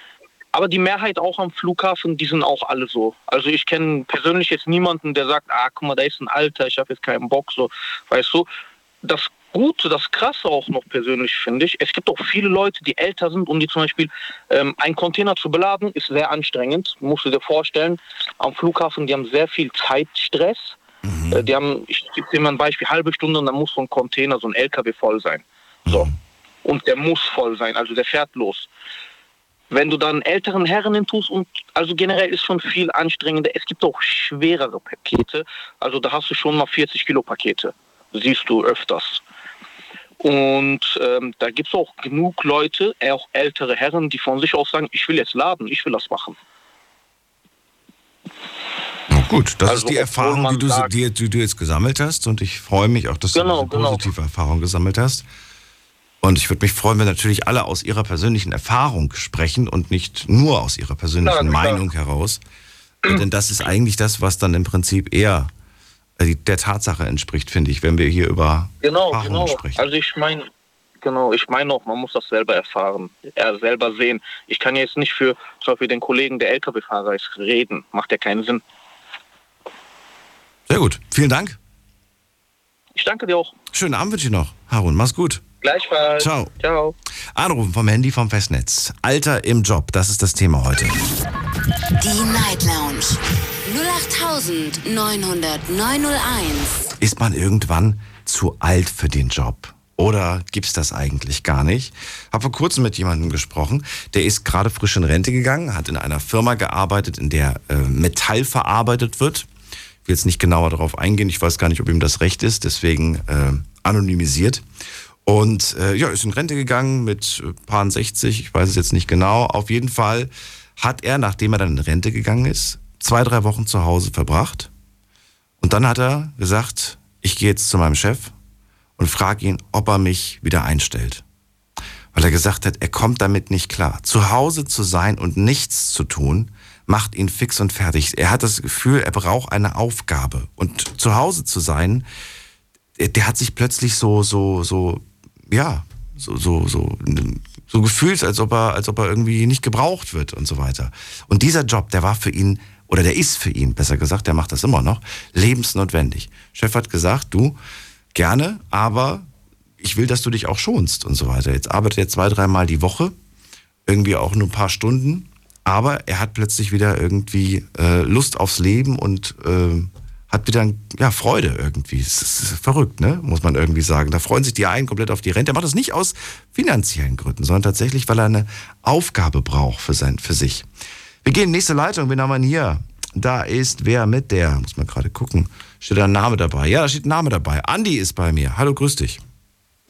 aber die Mehrheit auch am Flughafen, die sind auch alle so. Also ich kenne persönlich jetzt niemanden, der sagt, ah, guck mal, da ist ein Alter, ich habe jetzt keinen Bock, so, weißt du. Das Gute, das Krasse auch noch persönlich finde ich, es gibt auch viele Leute, die älter sind und die zum Beispiel ähm, einen Container zu beladen, ist sehr anstrengend. Musst du dir vorstellen, am Flughafen, die haben sehr viel Zeitstress. Äh, die haben, ich gebe dir mal ein Beispiel, halbe Stunde und dann muss so ein Container, so ein LKW voll sein. So. Und der muss voll sein, also der fährt los wenn du dann älteren Herren hintust und also generell ist schon viel anstrengender. Es gibt auch schwerere Pakete. Also da hast du schon mal 40 Kilo Pakete. Siehst du öfters. Und ähm, da gibt es auch genug Leute, auch ältere Herren, die von sich aus sagen, ich will jetzt laden, ich will das machen. Gut, das Also, ist die Erfahrung, die du, sagt- die, die du jetzt gesammelt hast. Und ich freue mich auch, dass Genau, du diese genau. positive Erfahrung gesammelt hast. Und ich würde mich freuen, wenn natürlich alle aus ihrer persönlichen Erfahrung sprechen und nicht nur aus ihrer persönlichen Klar, klar. Meinung heraus. Denn das ist eigentlich das, was dann im Prinzip eher der Tatsache entspricht, finde ich, wenn wir hier über Genau, Erfahrungen genau. sprechen. Also ich meine, genau, ich meine auch, man muss das selber erfahren, äh, selber sehen. Ich kann jetzt nicht für zum Beispiel den Kollegen, der LKW-Fahrer ist, reden. Macht ja keinen Sinn. Sehr gut, vielen Dank. Ich danke dir auch. Schönen Abend wünsche ich noch. Harun, mach's gut. Gleichfalls. Ciao. Ciao. Anrufen vom Handy vom Festnetz. Alter im Job, das ist das Thema heute. Die Night Lounge 0890901. Ist man irgendwann zu alt für den Job? Oder gibt's das eigentlich gar nicht? Hab vor kurzem mit jemandem gesprochen, der ist gerade frisch in Rente gegangen, hat in einer Firma gearbeitet, in der äh, Metall verarbeitet wird. Ich will jetzt nicht genauer darauf eingehen, ich weiß gar nicht, ob ihm das recht ist, deswegen äh, anonymisiert. Und äh, ja, ist in Rente gegangen mit äh, paar 60, ich weiß es jetzt nicht genau. Auf jeden Fall hat er, nachdem er dann in Rente gegangen ist, zwei, drei Wochen zu Hause verbracht. Und dann hat er gesagt, ich gehe jetzt zu meinem Chef und frage ihn, ob er mich wieder einstellt. Weil er gesagt hat, er kommt damit nicht klar. Zu Hause zu sein und nichts zu tun, macht ihn fix und fertig. Er hat das Gefühl, er braucht eine Aufgabe. Und zu Hause zu sein, der, der hat sich plötzlich so, so, so, ja, so, so, so, so gefühlt, als ob er, als ob er irgendwie nicht gebraucht wird und so weiter. Und dieser Job, der war für ihn, oder der ist für ihn, besser gesagt, der macht das immer noch, lebensnotwendig. Chef hat gesagt, du, gerne, aber ich will, dass du dich auch schonst und so weiter. Jetzt arbeitet er zwei, dreimal die Woche, irgendwie auch nur ein paar Stunden, aber er hat plötzlich wieder irgendwie äh, Lust aufs Leben und äh, hat wieder ja, Freude irgendwie. Es ist verrückt, ne? muss man irgendwie sagen. Da freuen sich die einen komplett auf die Rente. Er macht das nicht aus finanziellen Gründen, sondern tatsächlich, weil er eine Aufgabe braucht für, sein, für sich. Wir gehen in die nächste Leitung. Wen haben wir hier? Da ist wer mit der? Muss man gerade gucken. Steht da ein Name dabei? Ja, da steht ein Name dabei. Andi ist bei mir. Hallo, grüß dich.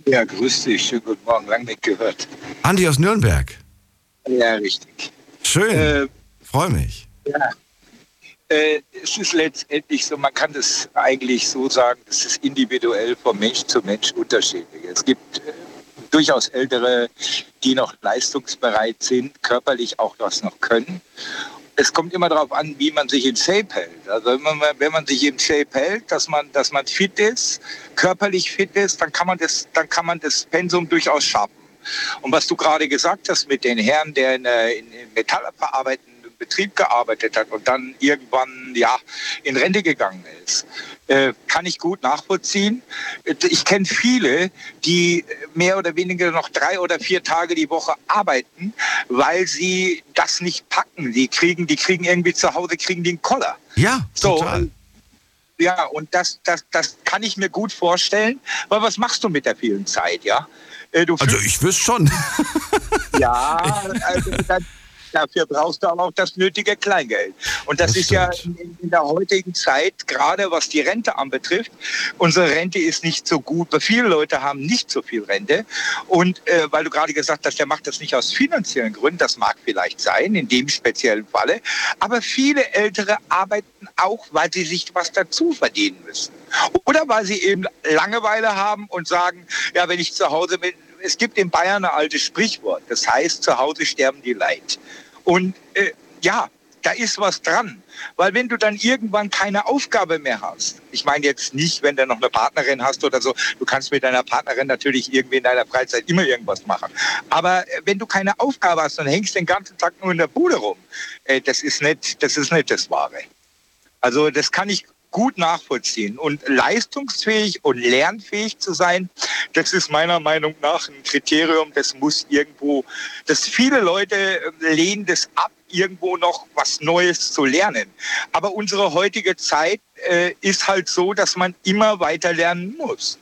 Ja, grüß dich. Schönen guten Morgen. Lang nicht gehört. Andi aus Nürnberg. Ja, richtig. Schön. Äh, Freue mich. Äh, es ist letztendlich so, man kann das eigentlich so sagen, es ist individuell von Mensch zu Mensch unterschiedlich. Es gibt äh, durchaus Ältere, die noch leistungsbereit sind, körperlich auch das noch können. Es kommt immer darauf an, wie man sich in Shape hält. Also wenn man, wenn man sich in Shape hält, dass man, dass man fit ist, körperlich fit ist, dann kann man das, dann kann man das Pensum durchaus schaffen. Und was du gerade gesagt hast mit den Herren, der in, äh, in, in metallverarbeitenden Betrieb gearbeitet hat und dann irgendwann ja in Rente gegangen ist. Äh, kann ich gut nachvollziehen. Ich kenne viele, die mehr oder weniger noch drei oder vier Tage die Woche arbeiten, weil sie das nicht packen. Die kriegen, die kriegen irgendwie zu Hause, kriegen den Koller. Ja, total. So, ja, und das, das, das kann ich mir gut vorstellen. Weil was machst du mit der vielen Zeit, ja? Äh, also ich wüsste schon. ja, also dann, Dafür brauchst du aber auch das nötige Kleingeld. Und das, das ist stimmt. ja in, der heutigen Zeit, gerade was die Rente anbetrifft, unsere Rente ist nicht so gut. Viele Leute haben nicht so viel Rente. Und äh, weil du gerade gesagt hast, der macht das nicht aus finanziellen Gründen, das mag vielleicht sein, in dem speziellen Falle. Aber viele Ältere arbeiten auch, weil sie sich was dazu verdienen müssen. Oder weil sie eben Langeweile haben und sagen, ja, wenn ich zu Hause bin, es gibt in Bayern ein altes Sprichwort, das heißt, zu Hause sterben die Leid. Und äh, ja, da ist was dran. Weil wenn du dann irgendwann keine Aufgabe mehr hast, ich meine jetzt nicht, wenn du noch eine Partnerin hast oder so, du kannst mit deiner Partnerin natürlich irgendwie in deiner Freizeit immer irgendwas machen. Aber äh, wenn du keine Aufgabe hast und hängst den ganzen Tag nur in der Bude rum, äh, das ist nicht, das ist nicht das Wahre. Also das kann ich gut nachvollziehen. Und leistungsfähig und lernfähig zu sein, das ist meiner Meinung nach ein Kriterium, das muss irgendwo, dass viele Leute äh, lehnen das ab, irgendwo noch was Neues zu lernen. Aber unsere heutige Zeit äh, ist halt so, dass man immer weiter lernen muss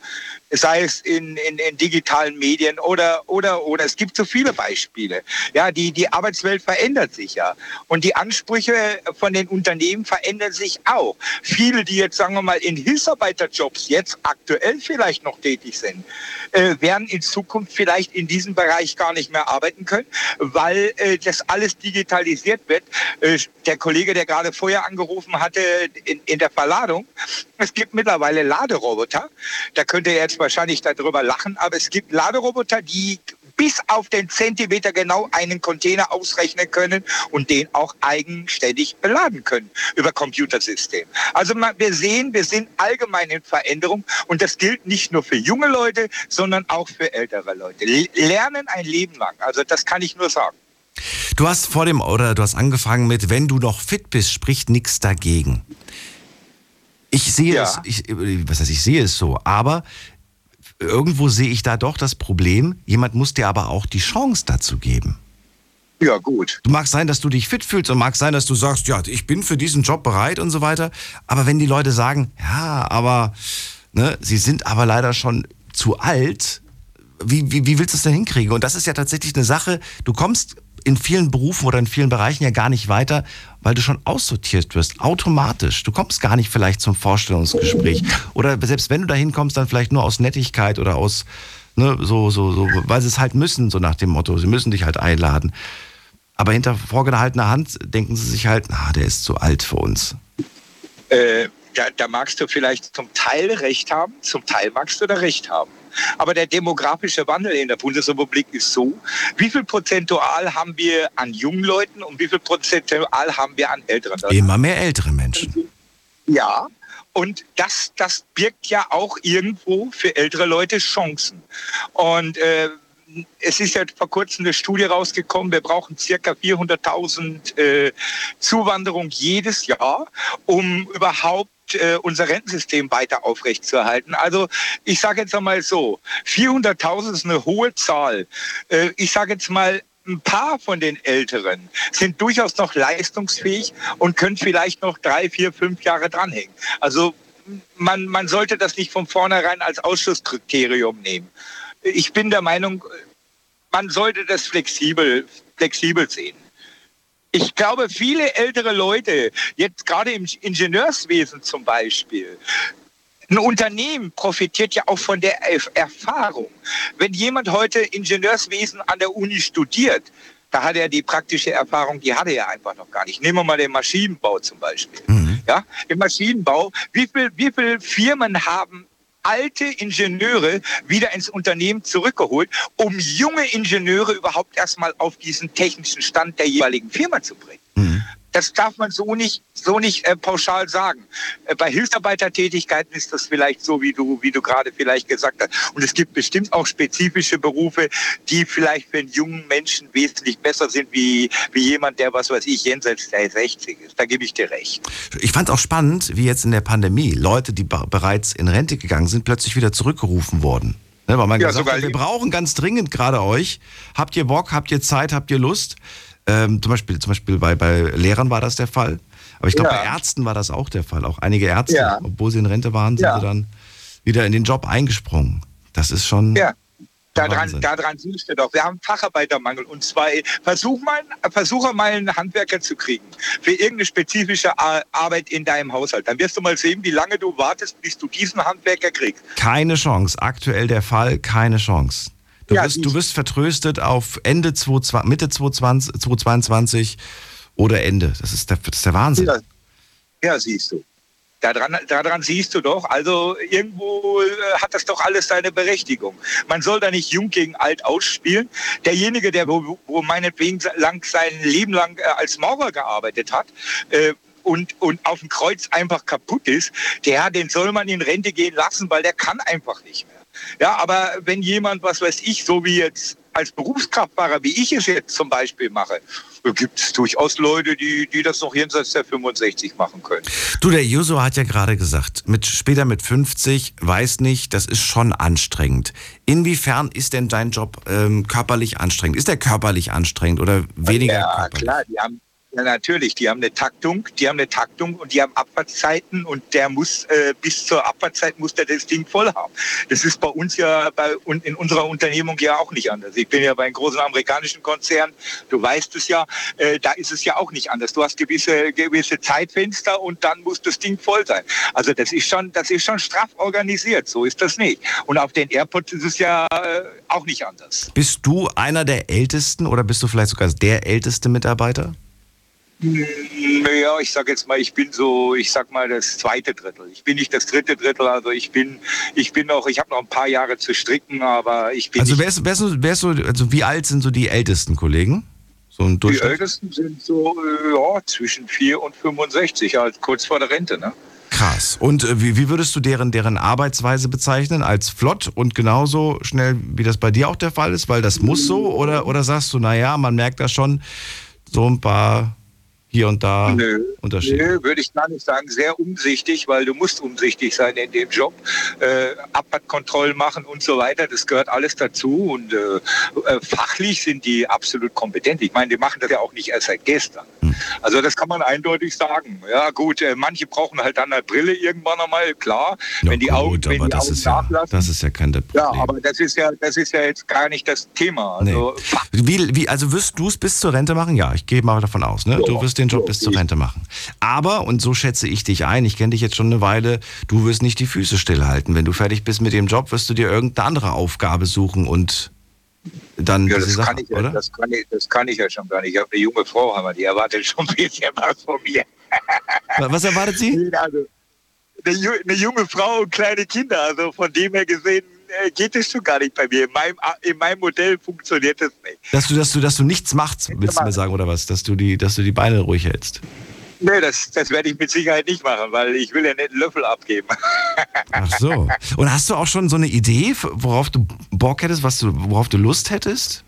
sei es in, in, in digitalen Medien oder, oder, oder. Es gibt so viele Beispiele. Ja, die, die Arbeitswelt verändert sich ja. Und die Ansprüche von den Unternehmen verändern sich auch. Viele, die jetzt, sagen wir mal, in Hilfsarbeiterjobs jetzt aktuell vielleicht noch tätig sind, äh, werden in Zukunft vielleicht in diesem Bereich gar nicht mehr arbeiten können, weil äh, das alles digitalisiert wird. Äh, der Kollege, der gerade vorher angerufen hatte, in, in der Verladung, es gibt mittlerweile Laderoboter. Da könnte er wahrscheinlich darüber lachen, aber es gibt Laderoboter, die bis auf den Zentimeter genau einen Container ausrechnen können und den auch eigenständig beladen können über Computersystem. Also wir sehen, wir sind allgemein in Veränderung und das gilt nicht nur für junge Leute, sondern auch für ältere Leute. Lernen ein Leben lang. Also das kann ich nur sagen. Du hast vor dem oder du hast angefangen mit, wenn du noch fit bist, spricht nichts dagegen. Ich sehe ja. es, ich, was heißt, ich sehe es so, aber irgendwo sehe ich da doch das Problem, jemand muss dir aber auch die Chance dazu geben. Ja, gut. Du mag sein, dass du dich fit fühlst und mag sein, dass du sagst, ja, ich bin für diesen Job bereit und so weiter. Aber wenn die Leute sagen, ja, aber ne, sie sind aber leider schon zu alt, wie, wie, wie willst du es denn hinkriegen? Und das ist ja tatsächlich eine Sache, du kommst in vielen Berufen oder in vielen Bereichen ja gar nicht weiter, weil du schon aussortiert wirst, automatisch. Du kommst gar nicht vielleicht zum Vorstellungsgespräch. Oder selbst wenn du da hinkommst, dann vielleicht nur aus Nettigkeit oder aus, ne, so, so, so, weil sie es halt müssen, so nach dem Motto. Sie müssen dich halt einladen. Aber hinter vorgehaltener Hand denken sie sich halt, na, der ist zu alt für uns. Äh, da, da magst du vielleicht zum Teil recht haben, zum Teil magst du da recht haben. Aber der demografische Wandel in der Bundesrepublik ist so, wie viel prozentual haben wir an jungen Leuten und wie viel prozentual haben wir an älteren Leuten? Immer mehr ältere Menschen. Ja, und das, das birgt ja auch irgendwo für ältere Leute Chancen. Und äh, es ist ja vor kurzem eine Studie rausgekommen, wir brauchen circa 400.000 äh, Zuwanderung jedes Jahr, um überhaupt äh, unser Rentensystem weiter aufrechtzuerhalten. Also ich sage jetzt einmal so, 400.000 ist eine hohe Zahl. Äh, ich sage jetzt mal, ein paar von den Älteren sind durchaus noch leistungsfähig und können vielleicht noch drei, vier, fünf Jahre dranhängen. Also man, man sollte das nicht von vornherein als Ausschlusskriterium nehmen. Ich bin der Meinung, man sollte das flexibel, flexibel sehen ich glaube, viele ältere Leute, jetzt gerade im Ingenieurswesen zum Beispiel, ein Unternehmen profitiert ja auch von der Erfahrung. Wenn jemand heute Ingenieurswesen an der Uni studiert, da hat er die praktische Erfahrung, die hat er ja einfach noch gar nicht. Nehmen wir mal den Maschinenbau zum Beispiel. Mhm. Ja, Im Maschinenbau, wie viele wie viel Firmen haben alte Ingenieure wieder ins Unternehmen zurückgeholt, um junge Ingenieure überhaupt erstmal auf diesen technischen Stand der jeweiligen Firma zu bringen. Mhm. Das darf man so nicht, so nicht äh, pauschal sagen. Äh, bei Hilfsarbeitertätigkeiten ist das vielleicht so, wie du, wie du gerade vielleicht gesagt hast. Und es gibt bestimmt auch spezifische Berufe, die vielleicht für einen jungen Menschen wesentlich besser sind, wie, wie jemand, der, was weiß ich, jenseits der 60 ist. Da gebe ich dir recht. Ich fand auch spannend, wie jetzt in der Pandemie Leute, die bereits in Rente gegangen sind, plötzlich wieder zurückgerufen wurden. Ne, weil man ja, gesagt hat, wir brauchen ganz dringend gerade euch. Habt ihr Bock, habt ihr Zeit, habt ihr Lust? Ähm, zum Beispiel, zum Beispiel bei, bei Lehrern war das der Fall. Aber ich glaube, ja. bei Ärzten war das auch der Fall. Auch einige Ärzte, ja. obwohl sie in Rente waren, sind sie dann wieder in den Job eingesprungen. Das ist schon. Ja. Daran, daran siehst du doch. Wir haben Facharbeitermangel. Und zwar, versuch mal, versuche mal einen Handwerker zu kriegen für irgendeine spezifische Arbeit in deinem Haushalt. Dann wirst du mal sehen, wie lange du wartest, bis du diesen Handwerker kriegst. Keine Chance. Aktuell der Fall, keine Chance. Du, ja, wirst, du wirst vertröstet auf Ende 20, Mitte 2020, 2022 oder Ende. Das ist der, das ist der Wahnsinn. Ja, ja siehst du. Daran, daran siehst du doch, also irgendwo äh, hat das doch alles seine Berechtigung. Man soll da nicht jung gegen alt ausspielen. Derjenige, der wo, wo meinetwegen lang sein Leben lang äh, als Maurer gearbeitet hat, äh, und, und auf dem Kreuz einfach kaputt ist, der, den soll man in Rente gehen lassen, weil der kann einfach nicht mehr. Ja, aber wenn jemand, was weiß ich, so wie jetzt als Berufskraftfahrer, wie ich es jetzt zum Beispiel mache, gibt es durchaus Leute, die, die das noch jenseits der 65 machen können. Du, der Juso hat ja gerade gesagt, mit, später mit 50, weiß nicht, das ist schon anstrengend. Inwiefern ist denn dein Job ähm, körperlich anstrengend? Ist der körperlich anstrengend oder weniger ja, körperlich? klar, die haben, ja, natürlich. Die haben eine Taktung, die haben eine Taktung und die haben Abfahrtszeiten und der muss äh, bis zur Abfahrtszeit muss der das Ding voll haben. Das ist bei uns ja bei und in unserer Unternehmung ja auch nicht anders. Ich bin ja bei einem großen amerikanischen Konzern, du weißt es ja, äh, da ist es ja auch nicht anders. Du hast gewisse gewisse Zeitfenster und dann muss das Ding voll sein. Also das ist schon das ist schon straff organisiert. So ist das nicht. Und auf den Airports ist es ja äh, auch nicht anders. Bist du einer der ältesten oder bist du vielleicht sogar der älteste Mitarbeiter? Naja, ich sag jetzt mal, ich bin so, ich sag mal das zweite Drittel. Ich bin nicht das dritte Drittel, also ich bin, ich bin noch, ich habe noch ein paar Jahre zu stricken, aber ich bin. Also wärst, wärst, du, wärst du, also wie alt sind so die ältesten Kollegen? So ein die ältesten sind so äh, ja, zwischen 4 und 65, halt kurz vor der Rente, ne? Krass. Und äh, wie, wie würdest du deren, deren Arbeitsweise bezeichnen? Als flott und genauso schnell, wie das bei dir auch der Fall ist? Weil das muss so? Oder, oder sagst du, naja, man merkt da schon so ein paar hier und da nö, Unterschiede? Nö, würde ich gar nicht sagen. Sehr umsichtig, weil du musst umsichtig sein in dem Job. Äh, Abfahrtkontrollen machen und so weiter, das gehört alles dazu. Und äh, äh, fachlich sind die absolut kompetent. Ich meine, die machen das ja auch nicht erst seit gestern. Hm. Also das kann man eindeutig sagen. Ja gut, äh, manche brauchen halt dann eine Brille irgendwann einmal, klar. Ja, wenn die gut, Augen, wenn die das Augen ist nachlassen. Ja, das ist ja kein Problem. Ja, aber das ist ja, das ist ja jetzt gar nicht das Thema. Also, nee. wie, wie, also wirst du es bis zur Rente machen? Ja, ich gehe mal davon aus. Ne? Du wirst den Job bis zur Rente machen. Aber, und so schätze ich dich ein, ich kenne dich jetzt schon eine Weile, du wirst nicht die Füße stillhalten. Wenn du fertig bist mit dem Job, wirst du dir irgendeine andere Aufgabe suchen und dann ja, das, Sache, kann ich, oder? Das, kann ich, das kann ich ja schon gar nicht. Ich habe eine junge Frau, die erwartet schon ein bisschen was von mir. Was erwartet sie? Also, eine junge Frau und kleine Kinder. Also von dem her gesehen äh, geht es schon gar nicht bei mir. In meinem, in meinem Modell funktioniert das nicht. Dass du, dass du, dass du nichts machst, willst du mir sagen, oder was? Dass du die, dass du die Beine ruhig hältst. Nee, das, das werde ich mit Sicherheit nicht machen, weil ich will ja nicht einen Löffel abgeben. Ach so. Und hast du auch schon so eine Idee, worauf du Bock hättest, was du, worauf du Lust hättest?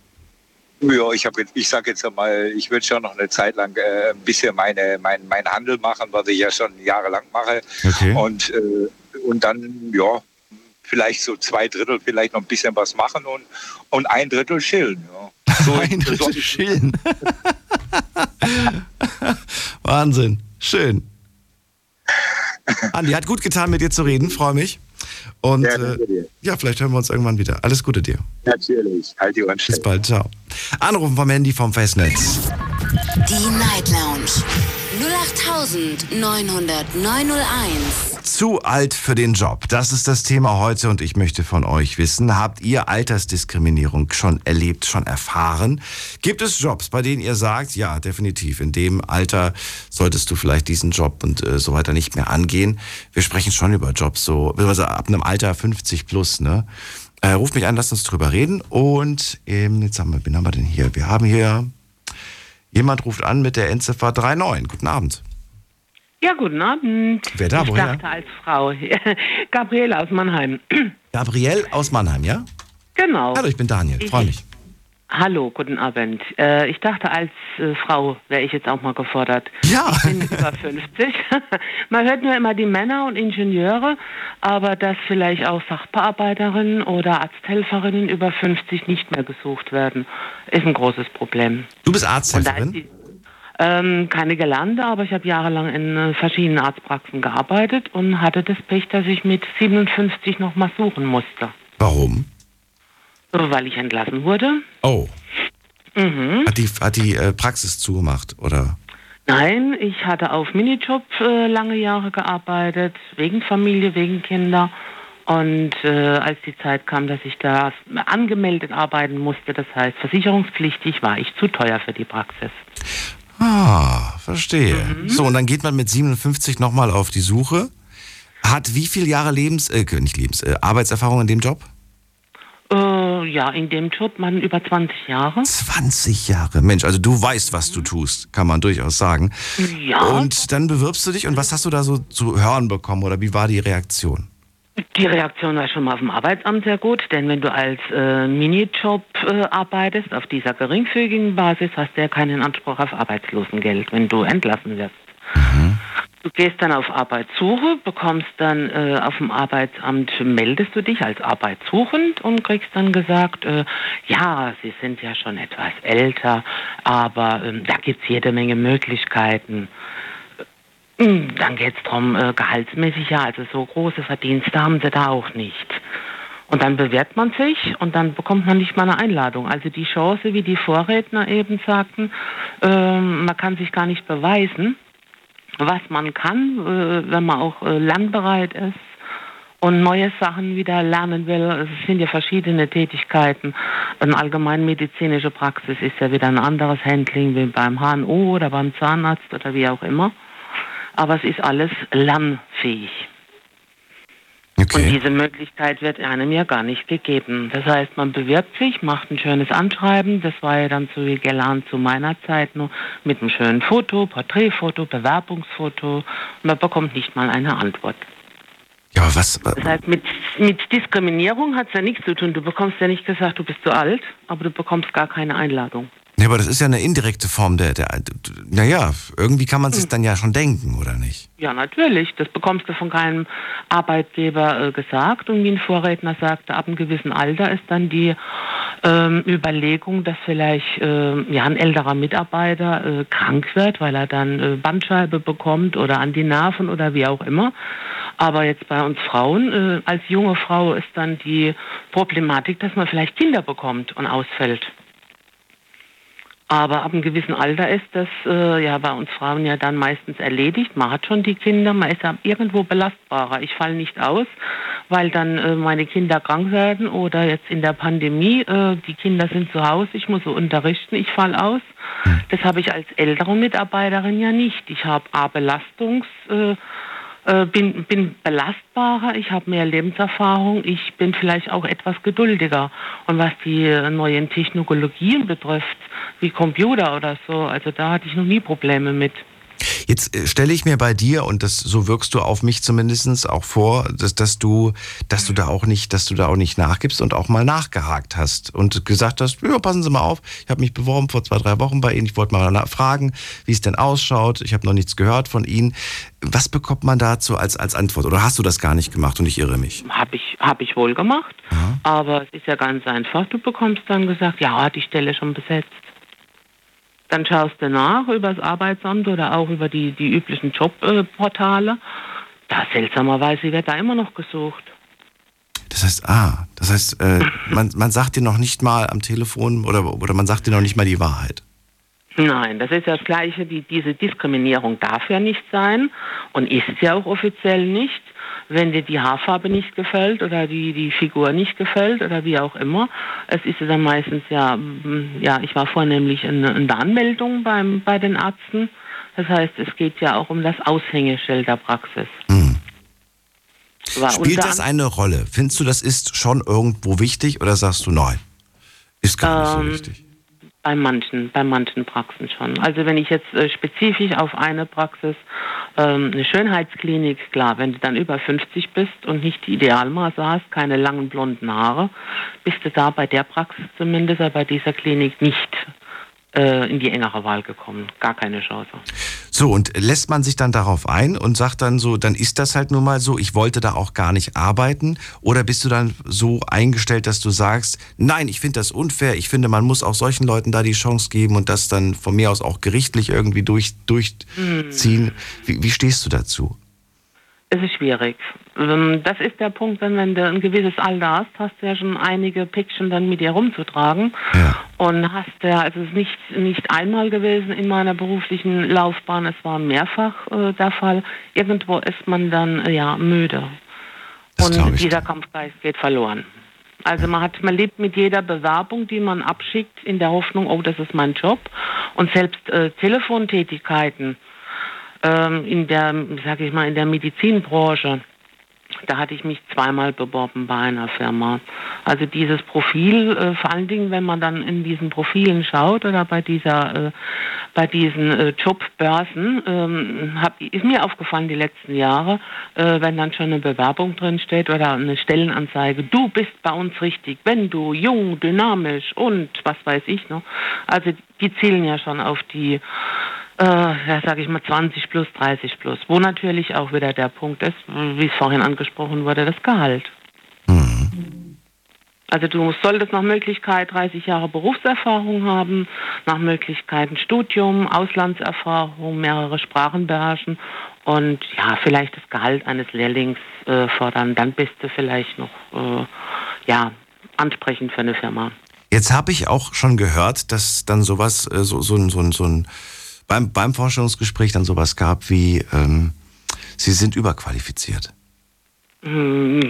Ja, ich habe ich sage jetzt einmal, ich würde schon noch eine Zeit lang äh, ein bisschen meine, mein, mein Handel machen, was ich ja schon jahrelang mache. Okay. Und, äh, und dann, ja, vielleicht so zwei Drittel vielleicht noch ein bisschen was machen und, und ein Drittel chillen. Ja. So ein Drittel chillen. Wahnsinn. Schön. Andi, hat gut getan, mit dir zu reden. Freue mich. Und ja, äh, ja, vielleicht hören wir uns irgendwann wieder. Alles Gute dir. Natürlich. Halt die Ohren Bis bald. Ciao. Anrufen vom Handy vom Festnetz. Die Night Lounge. 08901 zu alt für den Job. Das ist das Thema heute und ich möchte von euch wissen, habt ihr Altersdiskriminierung schon erlebt, schon erfahren? Gibt es Jobs, bei denen ihr sagt, ja, definitiv, in dem Alter solltest du vielleicht diesen Job und äh, so weiter nicht mehr angehen? Wir sprechen schon über Jobs so, also ab einem Alter 50 plus, ne? Äh, ruft mich an, lasst uns drüber reden und ähm, jetzt haben wir, wen haben wir denn hier? Wir haben hier Jemand ruft an mit der Endziffer 39. Guten Abend. Ja, guten Abend. Wer da? Ich Woher? dachte als Frau. Gabriele aus Mannheim. Gabriel aus Mannheim, ja? Genau. Hallo, ich bin Daniel. Freue mich. Hallo, guten Abend. Äh, ich dachte, als äh, Frau wäre ich jetzt auch mal gefordert. Ja. Ich bin über 50. Man hört nur immer die Männer und Ingenieure, aber dass vielleicht auch Sachbearbeiterinnen oder Arzthelferinnen über 50 nicht mehr gesucht werden, ist ein großes Problem. Du bist Arzthelferin? Ähm, keine gelernte, aber ich habe jahrelang in äh, verschiedenen Arztpraxen gearbeitet und hatte das Pech, dass ich mit 57 noch mal suchen musste, Warum? weil ich entlassen wurde. Oh. Mhm. Hat die, hat die äh, Praxis zugemacht, oder? Nein, ich hatte auf Minijob äh, lange Jahre gearbeitet, wegen Familie, wegen Kinder. Und äh, als die Zeit kam, dass ich da angemeldet arbeiten musste, das heißt versicherungspflichtig, war ich zu teuer für die Praxis. Ah, verstehe. Mhm. So, und dann geht man mit 57 nochmal auf die Suche. Hat wie viele Jahre Lebens, äh, nicht Lebens, äh, Arbeitserfahrung in dem Job? Äh, ja, in dem Job man über 20 Jahre. 20 Jahre. Mensch, also du weißt, was du tust, kann man durchaus sagen. Ja. Und dann bewirbst du dich und was hast du da so zu hören bekommen oder wie war die Reaktion? Die Reaktion war schon mal auf dem Arbeitsamt sehr gut, denn wenn du als äh, Minijob äh, arbeitest, auf dieser geringfügigen Basis, hast du ja keinen Anspruch auf Arbeitslosengeld, wenn du entlassen wirst. Du gehst dann auf Arbeitssuche, bekommst dann äh, auf dem Arbeitsamt, meldest du dich als arbeitssuchend und kriegst dann gesagt, äh, ja, Sie sind ja schon etwas älter, aber ähm, da gibt's jede Menge Möglichkeiten. Mm, Dann geht es darum, äh, gehaltsmäßig, ja, also so große Verdienste haben sie da auch nicht. Und dann bewährt man sich und dann bekommt man nicht mal eine Einladung. Also die Chance, wie die Vorredner eben sagten, ähm, man kann sich gar nicht beweisen, was man kann, äh, wenn man auch äh, lernbereit ist und neue Sachen wieder lernen will. Es sind ja verschiedene Tätigkeiten. Eine allgemeinmedizinische Praxis ist ja wieder ein anderes Handling wie beim HNO oder beim Zahnarzt oder wie auch immer. Aber es ist alles lernfähig. Und Okay. diese Möglichkeit wird einem ja gar nicht gegeben. Das heißt, man bewirbt sich, macht ein schönes Anschreiben. Das war ja dann so wie gelernt zu meiner Zeit nur mit einem schönen Foto, Porträtfoto, Bewerbungsfoto. Und man bekommt nicht mal eine Antwort. Ja, aber was, Das heißt, mit, mit Diskriminierung hat es ja nichts zu tun. Du bekommst ja nicht gesagt, du bist zu alt, aber du bekommst gar keine Einladung. Ja, aber das ist ja eine indirekte Form der, der, naja, irgendwie kann man sich dann ja schon denken, oder nicht? Ja, natürlich. Das bekommst du von keinem Arbeitgeber äh, gesagt. Und wie ein Vorredner sagte, ab einem gewissen Alter ist dann die ähm, Überlegung, dass vielleicht äh, ja, ein älterer Mitarbeiter äh, krank wird, weil er dann äh, Bandscheibe bekommt oder an die Nerven oder wie auch immer. Aber jetzt bei uns Frauen, äh, als junge Frau ist dann die Problematik, dass man vielleicht Kinder bekommt und ausfällt. Aber ab einem gewissen Alter ist das äh, ja bei uns Frauen ja dann meistens erledigt. Man hat schon die Kinder, man ist ja irgendwo belastbarer. Ich falle nicht aus, weil dann äh, meine Kinder krank werden oder jetzt in der Pandemie, äh, die Kinder sind zu Hause, ich muss so unterrichten, ich falle aus. Das habe ich als ältere Mitarbeiterin ja nicht. Ich habe A, Belastungs... Äh, bin, bin belastbarer, ich habe mehr Lebenserfahrung, ich bin vielleicht auch etwas geduldiger. Und was die äh, neuen Technologien betrifft, wie Computer oder so, also da hatte ich noch nie Probleme mit. Jetzt äh, stelle ich mir bei dir, und das so wirkst du auf mich zumindest auch vor, dass, dass du, dass du da auch nicht, dass du da auch nicht nachgibst und auch mal nachgehakt hast und gesagt hast, ja, passen Sie mal auf, ich habe mich beworben vor zwei, drei Wochen bei Ihnen, ich wollte mal nachfragen, wie es denn ausschaut, ich habe noch nichts gehört von Ihnen. Was bekommt man dazu als, als Antwort? Oder hast du das gar nicht gemacht und ich irre mich? Habe ich, hab ich wohl gemacht, aber es ist ja ganz einfach. Du bekommst dann gesagt, ja, die Stelle schon besetzt. Dann schaust du nach über das Arbeitsamt oder auch über die, die üblichen Jobportale. Da seltsamerweise wird da immer noch gesucht. Das heißt, ah, das heißt, äh, man, man sagt dir noch nicht mal am Telefon oder, oder man sagt dir noch nicht mal die Wahrheit. Nein, das ist ja das Gleiche. Die, diese Diskriminierung darf ja nicht sein und ist ja auch offiziell nicht. Wenn dir die Haarfarbe nicht gefällt oder die, die Figur nicht gefällt oder wie auch immer. Es ist ja dann meistens ja, ja, ich war vornehmlich in, in der Anmeldung beim, bei den Ärzten. Das heißt, es geht ja auch um das Aushängeschild der Praxis. War Spielt das eine Rolle? Findest du, das ist schon irgendwo wichtig oder sagst du nein? Ist gar nicht Ähm, so wichtig. Bei manchen, bei manchen Praxen schon. Also wenn ich jetzt äh, spezifisch auf eine Praxis, ähm, eine Schönheitsklinik, klar, wenn du dann über 50 bist und nicht die Idealmaße hast, keine langen blonden Haare, bist du da bei der Praxis zumindest, aber bei dieser Klinik nicht in die engere Wahl gekommen. Gar keine Chance. So, und lässt man sich dann darauf ein und sagt dann so, dann ist das halt nun mal so, ich wollte da auch gar nicht arbeiten? Oder bist du dann so eingestellt, dass du sagst, nein, ich finde das unfair, ich finde, man muss auch solchen Leuten da die Chance geben und das dann von mir aus auch gerichtlich irgendwie durch, durchziehen? Hm. Wie, wie stehst du dazu? Es ist schwierig. Ähm, das ist der Punkt, wenn, wenn du ein gewisses Alter hast, hast du ja schon einige Päckchen dann mit dir rumzutragen. Ja. Und hast ja, also es ist nicht, nicht einmal gewesen in meiner beruflichen Laufbahn, es war mehrfach äh, der Fall. Irgendwo ist man dann äh, ja müde. Das und dieser Kampfgeist geht verloren. Also man hat, man lebt mit jeder Bewerbung, die man abschickt, in der Hoffnung, oh, das ist mein Job. Und selbst äh, Telefontätigkeiten ähm, in der, sag ich mal, in der Medizinbranche. Da hatte ich mich zweimal beworben bei einer Firma. Also dieses Profil, äh, vor allen Dingen, wenn man dann in diesen Profilen schaut oder bei dieser, äh, bei diesen äh, Jobbörsen, ähm, hab, ist mir aufgefallen die letzten Jahre, äh, wenn dann schon eine Bewerbung drin steht oder eine Stellenanzeige, du bist bei uns richtig, wenn du jung, dynamisch und was weiß ich noch. Also die zielen ja schon auf die äh, ja, sage ich mal 20 plus, 30 plus. Wo natürlich auch wieder der Punkt ist, wie es vorhin angesprochen wurde, das Gehalt. Mhm. Also du solltest nach Möglichkeit 30 Jahre Berufserfahrung haben, nach Möglichkeit ein Studium, Auslandserfahrung, mehrere Sprachen beherrschen und ja, vielleicht das Gehalt eines Lehrlings äh, fordern. Dann bist du vielleicht noch äh, ja, ansprechend für eine Firma. Jetzt habe ich auch schon gehört, dass dann sowas, äh, so, so, so, so ein beim, beim Forschungsgespräch dann sowas gab wie, ähm, Sie sind überqualifiziert? Hm,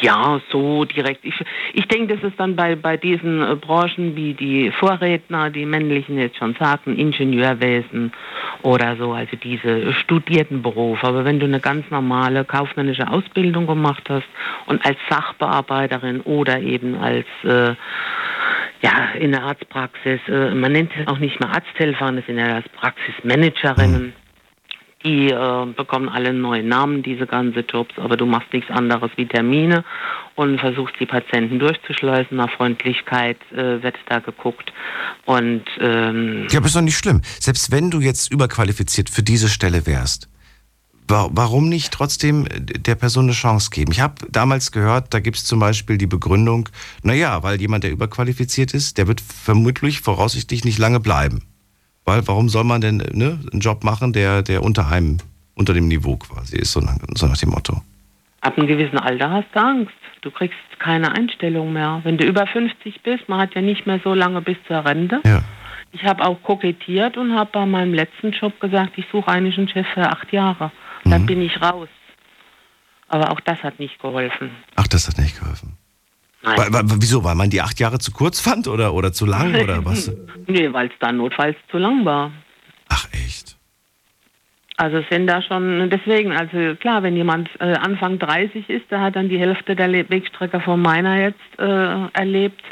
ja, so direkt. Ich, ich denke, das ist dann bei, bei diesen äh, Branchen, wie die Vorredner, die männlichen jetzt schon sagten, Ingenieurwesen oder so, also diese studierten Berufe. Aber wenn du eine ganz normale kaufmännische Ausbildung gemacht hast und als Sachbearbeiterin oder eben als äh, ja, in der Arztpraxis, äh, man nennt es auch nicht mehr Arzthelferin, das sind ja das Praxismanagerinnen. Die äh, bekommen alle neue Namen, diese ganzen Jobs, aber du machst nichts anderes wie Termine und versuchst die Patienten durchzuschleusen. Nach Freundlichkeit äh, wird da geguckt. Und ähm, ja, aber ist doch nicht schlimm. Selbst wenn du jetzt überqualifiziert für diese Stelle wärst, warum nicht trotzdem der Person eine Chance geben? Ich habe damals gehört, da gibt es zum Beispiel die Begründung, naja, weil jemand, der überqualifiziert ist, der wird vermutlich voraussichtlich nicht lange bleiben. Weil warum soll man denn ne, einen Job machen, der, der unter einem, unter dem Niveau quasi ist, so nach, so nach dem Motto? Ab einem gewissen Alter hast du Angst. Du kriegst keine Einstellung mehr. Wenn du über 50 bist, man hat ja nicht mehr so lange bis zur Rente. Ja. Ich habe auch kokettiert und habe bei meinem letzten Job gesagt, ich suche eigentlich einen Chef für acht Jahre. Dann mhm. bin ich raus. Aber auch das hat nicht geholfen. Ach, das hat nicht geholfen. Nein. Weil, weil, wieso? Weil man die acht Jahre zu kurz fand oder, oder zu lang oder was? nee, weil es dann notfalls zu lang war. Ach echt? Also es sind da schon, deswegen, also klar, wenn jemand äh, Anfang 30 ist, der hat dann die Hälfte der Wegstrecke von meiner jetzt äh, erlebt.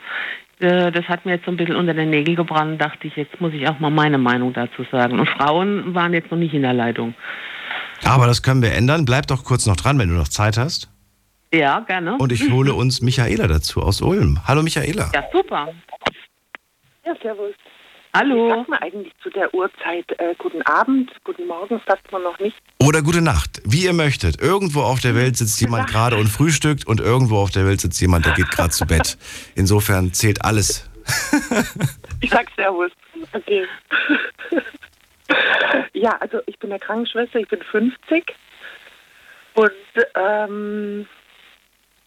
Äh, das hat mir jetzt so ein bisschen unter den Nägel gebrannt, dachte ich, jetzt muss ich auch mal meine Meinung dazu sagen. Und Frauen waren jetzt noch nicht in der Leitung. Aber das können wir ändern. Bleib doch kurz noch dran, wenn du noch Zeit hast. Ja, gerne. Und ich hole uns Michaela dazu aus Ulm. Hallo Michaela. Ja, super. Ja, servus. Hallo. Sagt man eigentlich zu der Uhrzeit äh, guten Abend, guten Morgen, sagt man noch nicht. Oder gute Nacht, wie ihr möchtet. Irgendwo auf der Welt sitzt jemand gerade und frühstückt und irgendwo auf der Welt sitzt jemand, der geht gerade zu Bett. Insofern zählt alles. ich sag Servus. Okay. ja, also ich bin eine Krankenschwester, ich bin 50 und ähm,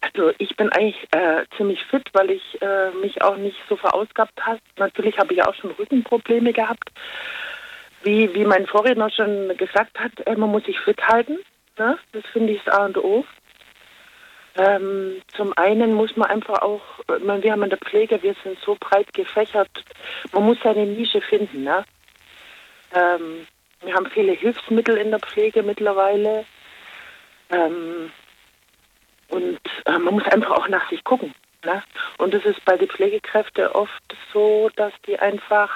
also ich bin eigentlich äh, ziemlich fit, weil ich äh, mich auch nicht so verausgabt habe. Natürlich habe ich auch schon Rückenprobleme gehabt. Wie, wie mein Vorredner schon gesagt hat, äh, man muss sich fit halten. Ne? Das finde ich das A und O. Ähm, zum einen muss man einfach auch, meine, wir haben in der Pflege, wir sind so breit gefächert, man muss seine Nische finden. Ne? Ähm, wir haben viele Hilfsmittel in der Pflege mittlerweile. Ähm, und äh, man muss einfach auch nach sich gucken. Ne? Und es ist bei den Pflegekräften oft so, dass die einfach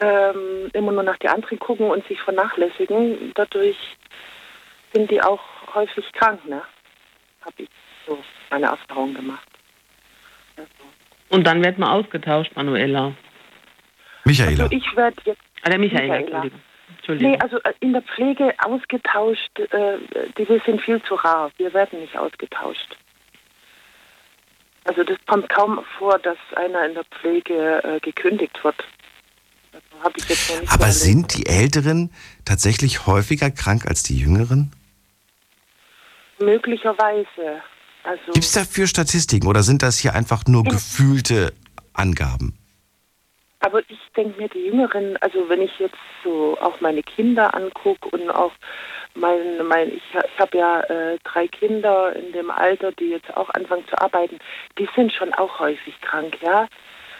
ähm, immer nur nach die anderen gucken und sich vernachlässigen. Dadurch sind die auch häufig krank. Ne? Habe ich so meine Erfahrung gemacht. Also. Und dann wird man ausgetauscht, Manuela. Michaela. Also ich werde jetzt. Ah, der Michaela. Entschuldigung. Entschuldigung. Nee, also äh, in der Pflege ausgetauscht, äh, die wir sind viel zu rar. Wir werden nicht ausgetauscht. Also das kommt kaum vor, dass einer in der Pflege äh, gekündigt wird. Also Aber erlebt. sind die Älteren tatsächlich häufiger krank als die Jüngeren? möglicherweise. Also Gibt es dafür Statistiken oder sind das hier einfach nur gefühlte Angaben? Aber ich denke mir, die Jüngeren, also wenn ich jetzt so auch meine Kinder angucke und auch mein, mein ich, ich habe ja äh, drei Kinder in dem Alter, die jetzt auch anfangen zu arbeiten, die sind schon auch häufig krank, ja.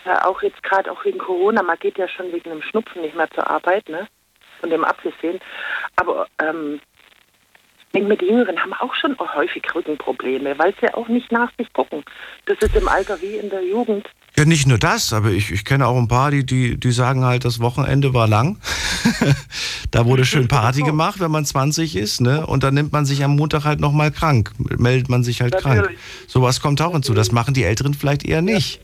Äh, auch jetzt gerade auch wegen Corona, man geht ja schon wegen einem Schnupfen nicht mehr zur Arbeit, ne? Von dem abgesehen. Aber ähm, denke mir, die Jüngeren haben auch schon häufig Rückenprobleme, weil sie auch nicht nach sich gucken. Das ist im Alter wie in der Jugend. Ja, nicht nur das, aber ich, ich kenne auch ein paar, die, die, die sagen halt, das Wochenende war lang. da wurde schön Party gemacht, wenn man 20 ist, ne? Und dann nimmt man sich am Montag halt nochmal krank, meldet man sich halt krank. Natürlich. Sowas kommt auch hinzu. Das machen die Älteren vielleicht eher nicht.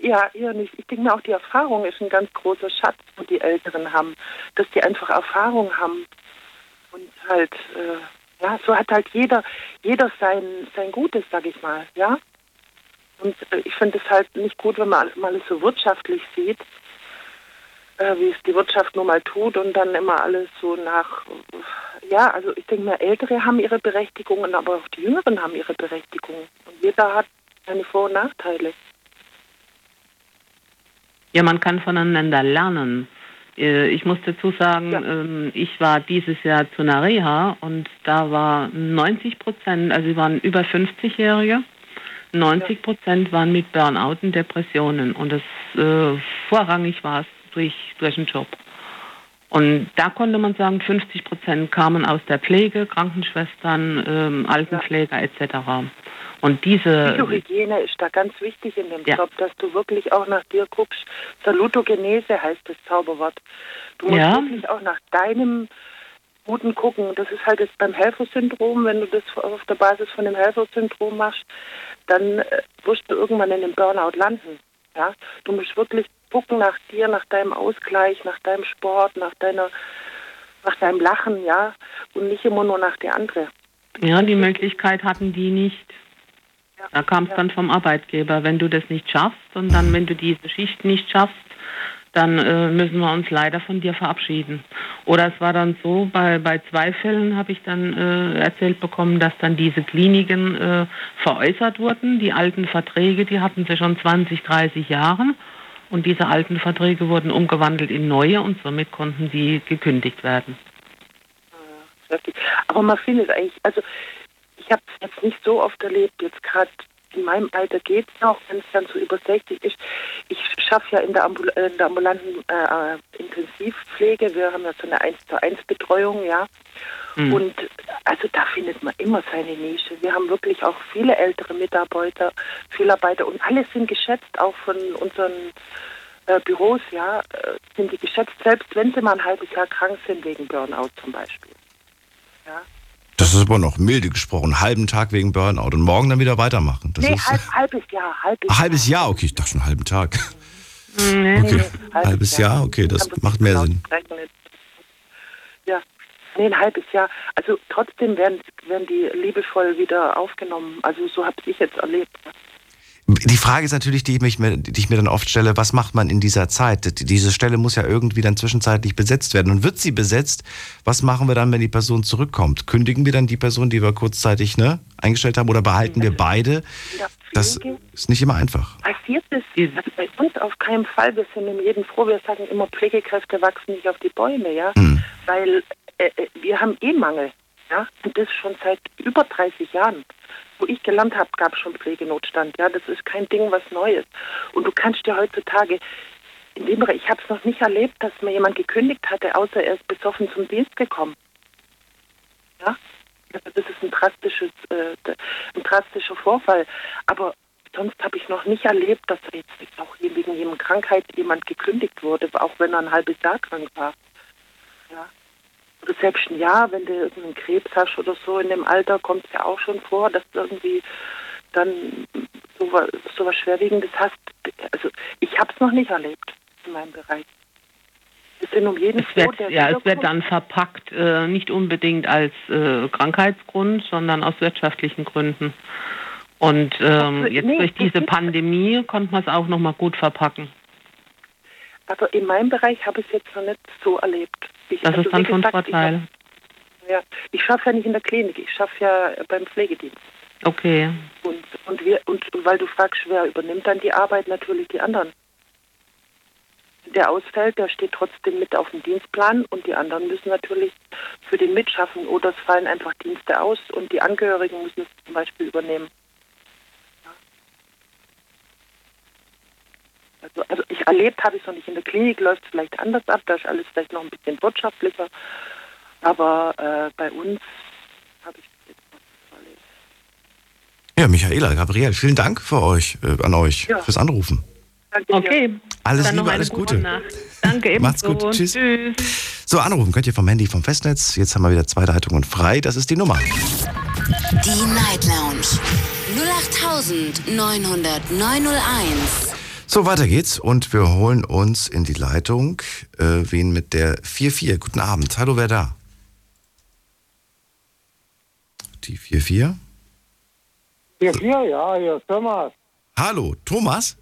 Ja, eher nicht. Ich denke mir auch, die Erfahrung ist ein ganz großer Schatz, wo die Älteren haben, dass die einfach Erfahrung haben. Und halt, äh, ja, so hat halt jeder, jeder sein, sein Gutes, sag ich mal, ja. Und äh, ich finde es halt nicht gut, wenn man mal alles so wirtschaftlich sieht, äh, wie es die Wirtschaft nun mal tut und dann immer alles so nach, ja, also ich denke mir, Ältere haben ihre Berechtigungen, aber auch die Jüngeren haben ihre Berechtigungen. Und jeder hat seine Vor- und Nachteile. Ja, man kann voneinander lernen. Äh, Ich muss dazu sagen, ähm, ich war dieses Jahr zu einer Reha und da war 90 Prozent, also sie waren über 50-Jährige, 90 Prozent waren mit Burnout und Depressionen und das äh, vorrangig war es durch, durch den Job. Und da konnte man sagen, 50 Prozent kamen aus der Pflege, Krankenschwestern, ähm, Altenpfleger etc. Und diese Psychohygiene ist da ganz wichtig in dem Ja. Job, dass du wirklich auch nach dir guckst. Salutogenese heißt das Zauberwort. Du musst Ja. wirklich auch nach deinem Guten gucken. Das ist halt jetzt beim Helfersyndrom, wenn du das auf der Basis von dem Helfersyndrom machst, dann äh, wirst du irgendwann in dem Burnout landen. Ja? Du musst wirklich gucken nach dir, nach deinem Ausgleich, nach deinem Sport, nach deiner nach deinem Lachen, ja, und nicht immer nur nach der andere. Ja, die Möglichkeit hatten die nicht. Da kam es dann vom Arbeitgeber. Wenn du das nicht schaffst und dann, wenn du diese Schicht nicht schaffst, dann äh, müssen wir uns leider von dir verabschieden. Oder es war dann so, bei, bei zwei Fällen habe ich dann äh, erzählt bekommen, dass dann diese Kliniken äh, veräußert wurden. Die alten Verträge, die hatten sie schon 20, 30 Jahre. Und diese alten Verträge wurden umgewandelt in neue und somit konnten sie gekündigt werden. heftig. Aber man findet eigentlich, also ich habe es jetzt nicht so oft erlebt, jetzt gerade in meinem Alter geht es noch, wenn es dann so über 60 ist. Ich schaffe ja in der, Ambul in der ambulanten äh, Intensivpflege, wir haben ja so eine 1 zu 1 Betreuung, ja. Mhm. Und also da findet man immer seine Nische. Wir haben wirklich auch viele ältere Mitarbeiter, Pflegearbeiter und alle sind geschätzt, auch von unseren äh, Büros, ja, äh, sind die geschätzt, selbst wenn sie mal ein halbes Jahr krank sind wegen Burnout zum Beispiel. Ja. Das ist aber noch milde gesprochen. Einen halben Tag wegen Burnout und morgen dann wieder weitermachen. Das nee, ist halb, halbes Jahr, halbes ein halbes Jahr, okay, ich dachte schon einen halben Tag. Nee, Okay, halbes halbes Jahr, okay, das macht mehr genau Sinn. Ja, nee, ein halbes Jahr. Also trotzdem werden, werden die liebevoll wieder aufgenommen. Also so habe ich jetzt erlebt. Die Frage ist natürlich, die ich, mich, die ich mir dann oft stelle, was macht man in dieser Zeit? Diese Stelle muss ja irgendwie dann zwischenzeitlich besetzt werden. Und wird sie besetzt, was machen wir dann, wenn die Person zurückkommt? Kündigen wir dann die Person, die wir kurzzeitig ne, eingestellt haben, oder behalten wir beide? Das ist nicht immer einfach. passiert es also bei uns auf keinen Fall. Wir sind in jedem froh. Wir sagen immer, Pflegekräfte wachsen nicht auf die Bäume, ja, Hm. weil äh, äh, wir haben eh Mangel, ja, und das schon seit über 30 Jahren. Wo ich gelernt habe, gab es schon Pflegenotstand. Ja, das ist kein Ding, was Neues. Und du kannst dir heutzutage in dem ich habe es noch nicht erlebt, dass mir jemand gekündigt hatte, außer er ist besoffen zum Dienst gekommen. Ja, also das ist ein drastisches, äh, ein drastischer Vorfall. Aber sonst habe ich noch nicht erlebt, dass jetzt auch wegen jedem Krankheit jemand gekündigt wurde, auch wenn er ein halbes Jahr krank war. Ja. Ein Jahr, wenn du irgendeinen Krebs hast oder so in dem Alter, kommt es ja auch schon vor, dass du irgendwie dann so was, so was Schwerwiegendes hast. Also ich habe es noch nicht erlebt in meinem Bereich. Wir sind um jeden Es wird, ja, es wird dann verpackt, äh, nicht unbedingt als äh, Krankheitsgrund, sondern aus wirtschaftlichen Gründen. Und ähm, jetzt nee, durch diese Pandemie konnte man es auch nochmal gut verpacken. Aber in meinem Bereich habe ich es jetzt noch nicht so erlebt. Ich, Das also ist dann von gesagt, Vorteil. Ich, hab- ja, ich schaffe ja nicht in der Klinik, ich schaffe ja beim Pflegedienst. Okay. Und, und, wir, und weil du fragst, wer übernimmt dann die Arbeit, natürlich die anderen. Der ausfällt, der steht trotzdem mit auf dem Dienstplan und die anderen müssen natürlich für den mitschaffen oder es fallen einfach Dienste aus und die Angehörigen müssen es zum Beispiel übernehmen. Also, also ich erlebt habe ich es noch nicht. In der Klinik läuft es vielleicht anders ab, da ist alles vielleicht noch ein bisschen wirtschaftlicher. Aber äh, bei uns habe ich es jetzt noch nicht erlebt. Ja, Michaela, Gabriel, vielen Dank für euch, äh, an euch, Ja. fürs Anrufen. Danke dir. Okay. Alles Dann Liebe, alles Gute. Nacht. Danke Macht's ebenso. gut. Tschüss. Tschüss. So, anrufen könnt ihr vom Handy, vom Festnetz. Jetzt haben wir wieder zwei Leitungen frei. Das ist die Nummer. Die Night Lounge 08901. So, weiter geht's und wir holen uns in die Leitung äh, wen mit der 44. Guten Abend. Hallo, wer da? Die 44. Hier, hier, ja, hier ist Thomas. Hallo, Thomas?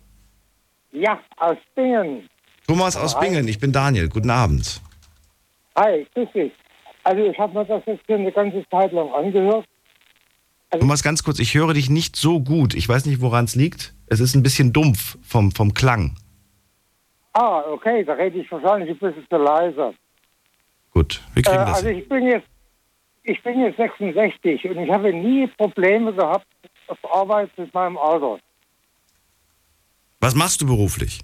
Ja, aus Bingen. Thomas aus Hi. Bingen, ich bin Daniel. Guten Abend. Hi, grüß dich. Also ich habe mir das jetzt hier eine ganze Zeit lang angehört. Thomas, ganz kurz, ich höre dich nicht so gut. Ich weiß nicht, woran es liegt. Es ist ein bisschen dumpf vom, vom Klang. Ah, okay, da rede ich wahrscheinlich ein bisschen zu leise. Gut, wir Äh, kriegen das. also ich bin jetzt, ich bin jetzt 66 und ich habe nie Probleme gehabt auf Arbeit mit meinem Alter. Was machst du beruflich?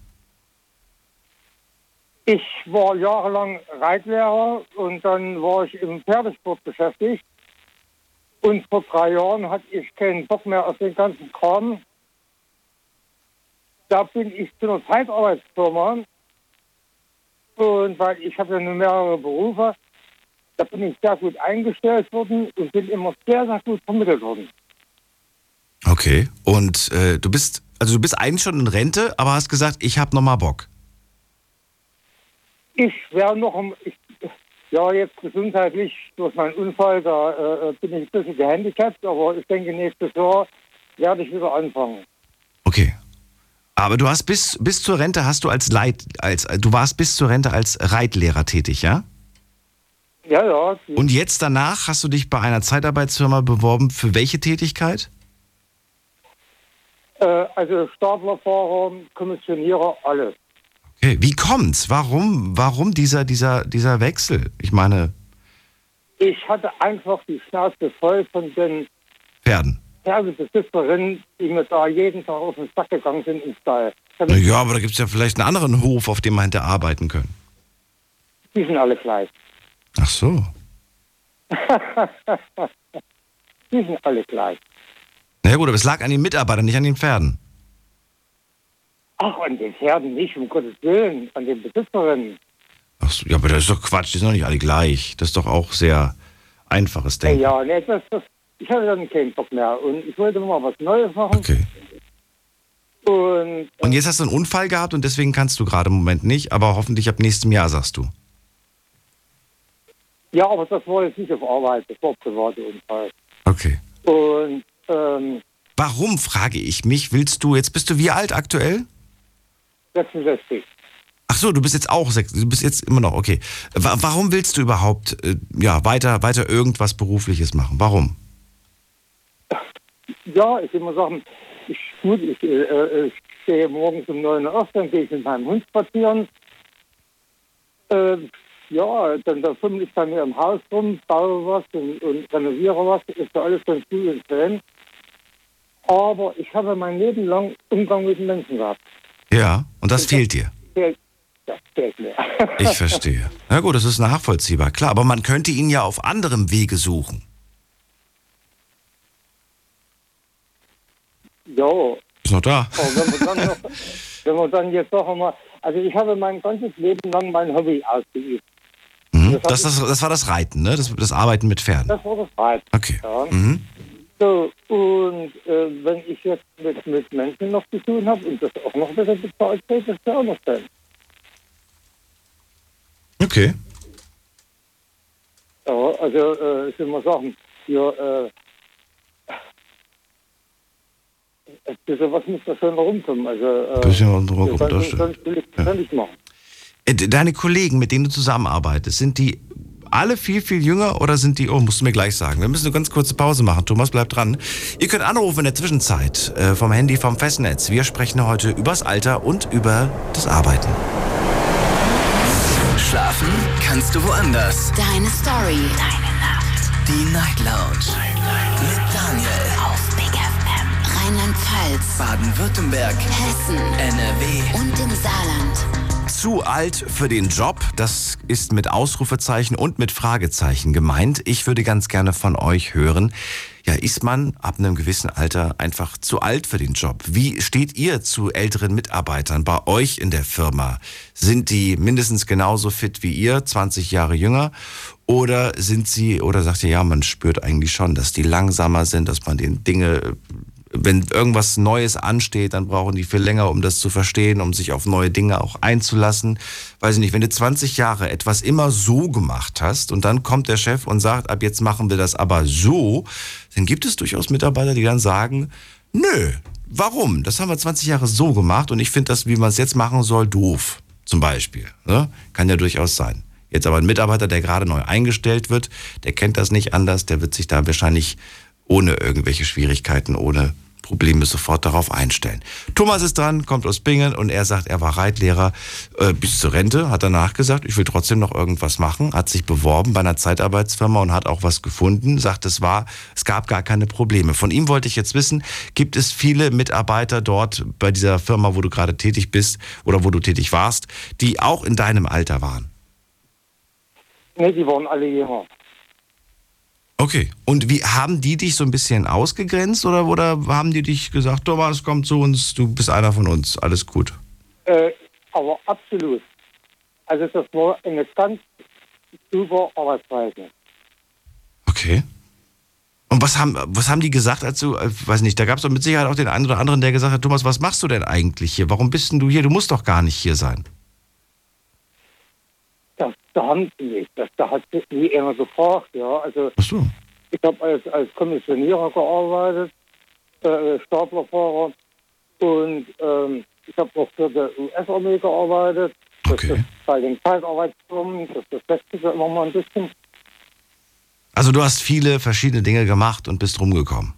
Ich war jahrelang Reitlehrer und dann war ich im Pferdesport beschäftigt. Und vor drei Jahren hatte ich keinen Bock mehr auf den ganzen Kram. Da bin ich zu einer Zeitarbeitsfirma. Und weil ich habe ja nur mehrere Berufe, da bin ich sehr gut eingestellt worden und bin immer sehr, sehr gut vermittelt worden. Okay. Und äh, du bist, also du bist eigentlich schon in Rente, aber hast gesagt, ich habe noch mal Bock. Ich wäre noch, ich, ja, jetzt gesundheitlich durch meinen Unfall, da äh, bin ich ein bisschen gehandicapt, aber ich denke, nächstes Jahr werde ich wieder anfangen. Okay. Aber du hast bis, bis zur Rente hast du als Leit, als du warst bis zur Rente als Reitlehrer tätig, ja? Ja, ja. Und jetzt danach hast du dich bei einer Zeitarbeitsfirma beworben für welche Tätigkeit? Äh, also Staplerfahrer, Kommissionierer, alles. Okay. Wie kommt's? Warum, warum dieser, dieser, dieser Wechsel? Ich meine, Ich hatte einfach die Schnauze voll von den Pferden. Pferdebesitzerinnen, die mir da jeden Tag auf den Sack gegangen sind im Stall. Na ja, aber da gibt's ja vielleicht einen anderen Hof, auf dem man hätte arbeiten können. Die sind alle gleich. Ach so. Die sind alle gleich. Na gut, aber es lag an den Mitarbeitern, nicht an den Pferden. Ach, an den Pferden nicht, um Gottes Willen, an den Besitzerinnen. Ach so, ja, aber das ist doch Quatsch, die sind doch nicht alle gleich. Das ist doch auch sehr einfaches Denken. ja, nee, das, das, ich hatte dann keinen Bock mehr und ich wollte mal was Neues machen. Okay. Und Und jetzt hast du einen Unfall gehabt und deswegen kannst du gerade im Moment nicht, aber hoffentlich ab nächstem Jahr, sagst du. ja, aber das war jetzt nicht auf Arbeit, das war private Unfall. Okay. Und ähm, Warum, frage ich mich, willst du, jetzt bist du wie alt aktuell? 66. Ach so, du bist jetzt auch sechs, du bist jetzt immer noch, okay. Wa warum willst du überhaupt, äh, ja, weiter, weiter irgendwas Berufliches machen? Warum? Ja, ich will mal sagen, ich, gut, ich, äh, äh, ich stehe morgens um 9 Uhr auf, dann gehe ich mit meinem Hund spazieren. Äh, ja, dann da fummel ich bei mir im Haus rum, baue was und, und renoviere was, ist ja alles ganz gut und schön. Aber ich habe mein Leben lang Umgang mit den Menschen gehabt. Ja, und das fehlt dir. Fehlt- Das fehlt mir. Ich verstehe. Na gut, das ist nachvollziehbar, klar. Aber man könnte ihn ja auf anderem Wege suchen. Ja, Ist noch da. Aber wenn dann, noch, wenn man dann jetzt doch einmal, also ich habe mein ganzes Leben lang mein Hobby ausgeübt. Mhm. Das, das, das war das Reiten, ne? Das, das Arbeiten mit Pferden. Das war das Reiten. Okay. Ja. Mhm. So, und äh, wenn ich jetzt mit, mit Menschen noch zu tun habe und das auch noch bisschen bezahlt wird, das ist ja auch noch schön. Okay. Ja, also, äh, ich will mal sagen, ja, äh, ein bisschen was muss da schon rumkommen. Also, äh, Bisschen was rumkommen, das stimmt. ja. nicht machen. Äh, de- Deine Kollegen, mit denen du zusammenarbeitest, sind die alle viel, viel jünger oder sind die, oh, musst du mir gleich sagen. Wir müssen eine ganz kurze Pause machen. Thomas, bleib dran. Ihr könnt anrufen in der Zwischenzeit äh, vom Handy, vom Festnetz. Wir sprechen heute übers Alter und über das Arbeiten. Schlafen kannst du woanders. Deine Story. Deine Nacht. Die Night Lounge. Mit Daniel. Auf. Rheinland-Pfalz. Baden-Württemberg. Hessen. NRW. Und im Saarland. Zu alt für den Job, das ist mit Ausrufezeichen und mit Fragezeichen gemeint. Ich würde ganz gerne von euch hören. Ja, ist man ab einem gewissen Alter einfach zu alt für den Job? Wie steht ihr zu älteren Mitarbeitern bei euch in der Firma? Sind die mindestens genauso fit wie ihr, 20 Jahre jünger? Oder sind sie, oder sagt ihr, ja, man spürt eigentlich schon, dass die langsamer sind, dass man den Dinge wenn irgendwas Neues ansteht, dann brauchen die viel länger, um das zu verstehen, um sich auf neue Dinge auch einzulassen. Weiß ich nicht, wenn du 20 Jahre etwas immer so gemacht hast und dann kommt der Chef und sagt, ab jetzt machen wir das aber so, dann gibt es durchaus Mitarbeiter, die dann sagen, nö, warum? Das haben wir 20 Jahre so gemacht und ich finde das, wie man es jetzt machen soll, doof. Zum Beispiel. Ne? Kann ja durchaus sein. Jetzt aber ein Mitarbeiter, der gerade neu eingestellt wird, der kennt das nicht anders, der wird sich da wahrscheinlich ohne irgendwelche Schwierigkeiten, ohne Probleme sofort darauf einstellen. Thomas ist dran, kommt aus Bingen und er sagt, er war Reitlehrer äh, bis zur Rente, hat danach gesagt, ich will trotzdem noch irgendwas machen, hat sich beworben bei einer Zeitarbeitsfirma und hat auch was gefunden, sagt, es war, es gab gar keine Probleme. Von ihm wollte ich jetzt wissen, gibt es viele Mitarbeiter dort bei dieser Firma, wo du gerade tätig bist oder wo du tätig warst, die auch in deinem Alter waren? Ne, die waren alle jünger. Okay. Und wie haben die dich so ein bisschen ausgegrenzt oder, oder haben die dich gesagt, Thomas, komm zu uns, du bist einer von uns, alles gut? Äh, aber absolut. Also das war eine ganz super Arbeitsweise. Okay. Und was haben, was haben die gesagt, als du, äh, weiß nicht, da gab es doch mit Sicherheit auch den einen oder anderen, der gesagt hat, Thomas, was machst du denn eigentlich hier? Warum bist denn du hier? Du musst doch gar nicht hier sein. Das, da haben sie nicht. Das, da hat sich nie einer gefragt. Ja. Also so. ich habe als, als Kommissionierer gearbeitet, äh, Staplerfahrer und ähm, ich habe auch für die US-Armee gearbeitet. Das Okay. ist bei den Zeitarbeitsfirmen, das, das sich ja immer mal ein bisschen. Also du hast viele verschiedene Dinge gemacht und bist rumgekommen.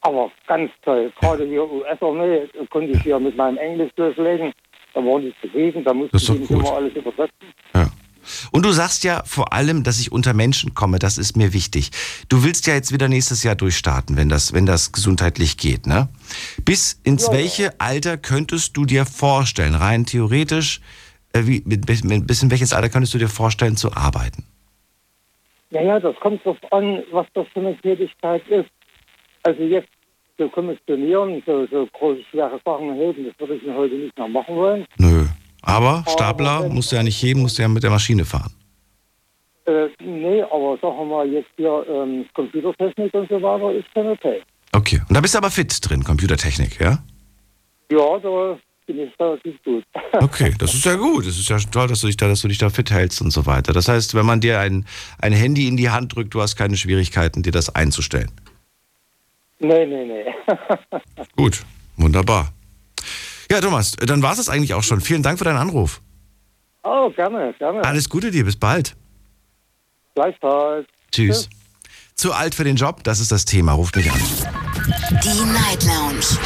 Aber ganz toll. Gerade hier US-Armee konnte ich hier mit meinem Englisch durchlegen. Da waren die zufrieden, da musste Das ich immer alles übersetzen. Ja. Und du sagst ja vor allem, dass ich unter Menschen komme, das ist mir wichtig. Du willst ja jetzt wieder nächstes Jahr durchstarten, wenn das, wenn das gesundheitlich geht, ne? Bis ins Ja, ja. welche Alter könntest du dir vorstellen, rein theoretisch, äh, wie, mit, mit, bis in welches Alter könntest du dir vorstellen zu arbeiten? Naja, das kommt drauf an, was das für eine Tätigkeit ist. Also jetzt zu kommissionieren, so, so große, schwere Sachen heben, das würde ich mir heute nicht mehr machen wollen. Nö. Aber Stapler musst du ja nicht heben, musst du ja mit der Maschine fahren. Äh, nee, aber sagen wir mal jetzt hier ähm, Computertechnik und so weiter ist schon okay. Okay. Und da bist du aber fit drin, Computertechnik, ja? Ja, da bin ich relativ gut. Okay, das ist ja gut. Das ist ja toll, dass du dich da, dass du dich da fit hältst und so weiter. Das heißt, wenn man dir ein, ein Handy in die Hand drückt, du hast keine Schwierigkeiten, dir das einzustellen. nee, nee, nee. Gut, wunderbar. Ja, Thomas, dann war es das eigentlich auch schon. Vielen Dank für deinen Anruf. oh, gerne, gerne. Alles Gute dir, bis bald. Gleichfalls. Tschüss. Zu alt für den Job, das ist das Thema. Ruft mich an. Die Night Lounge.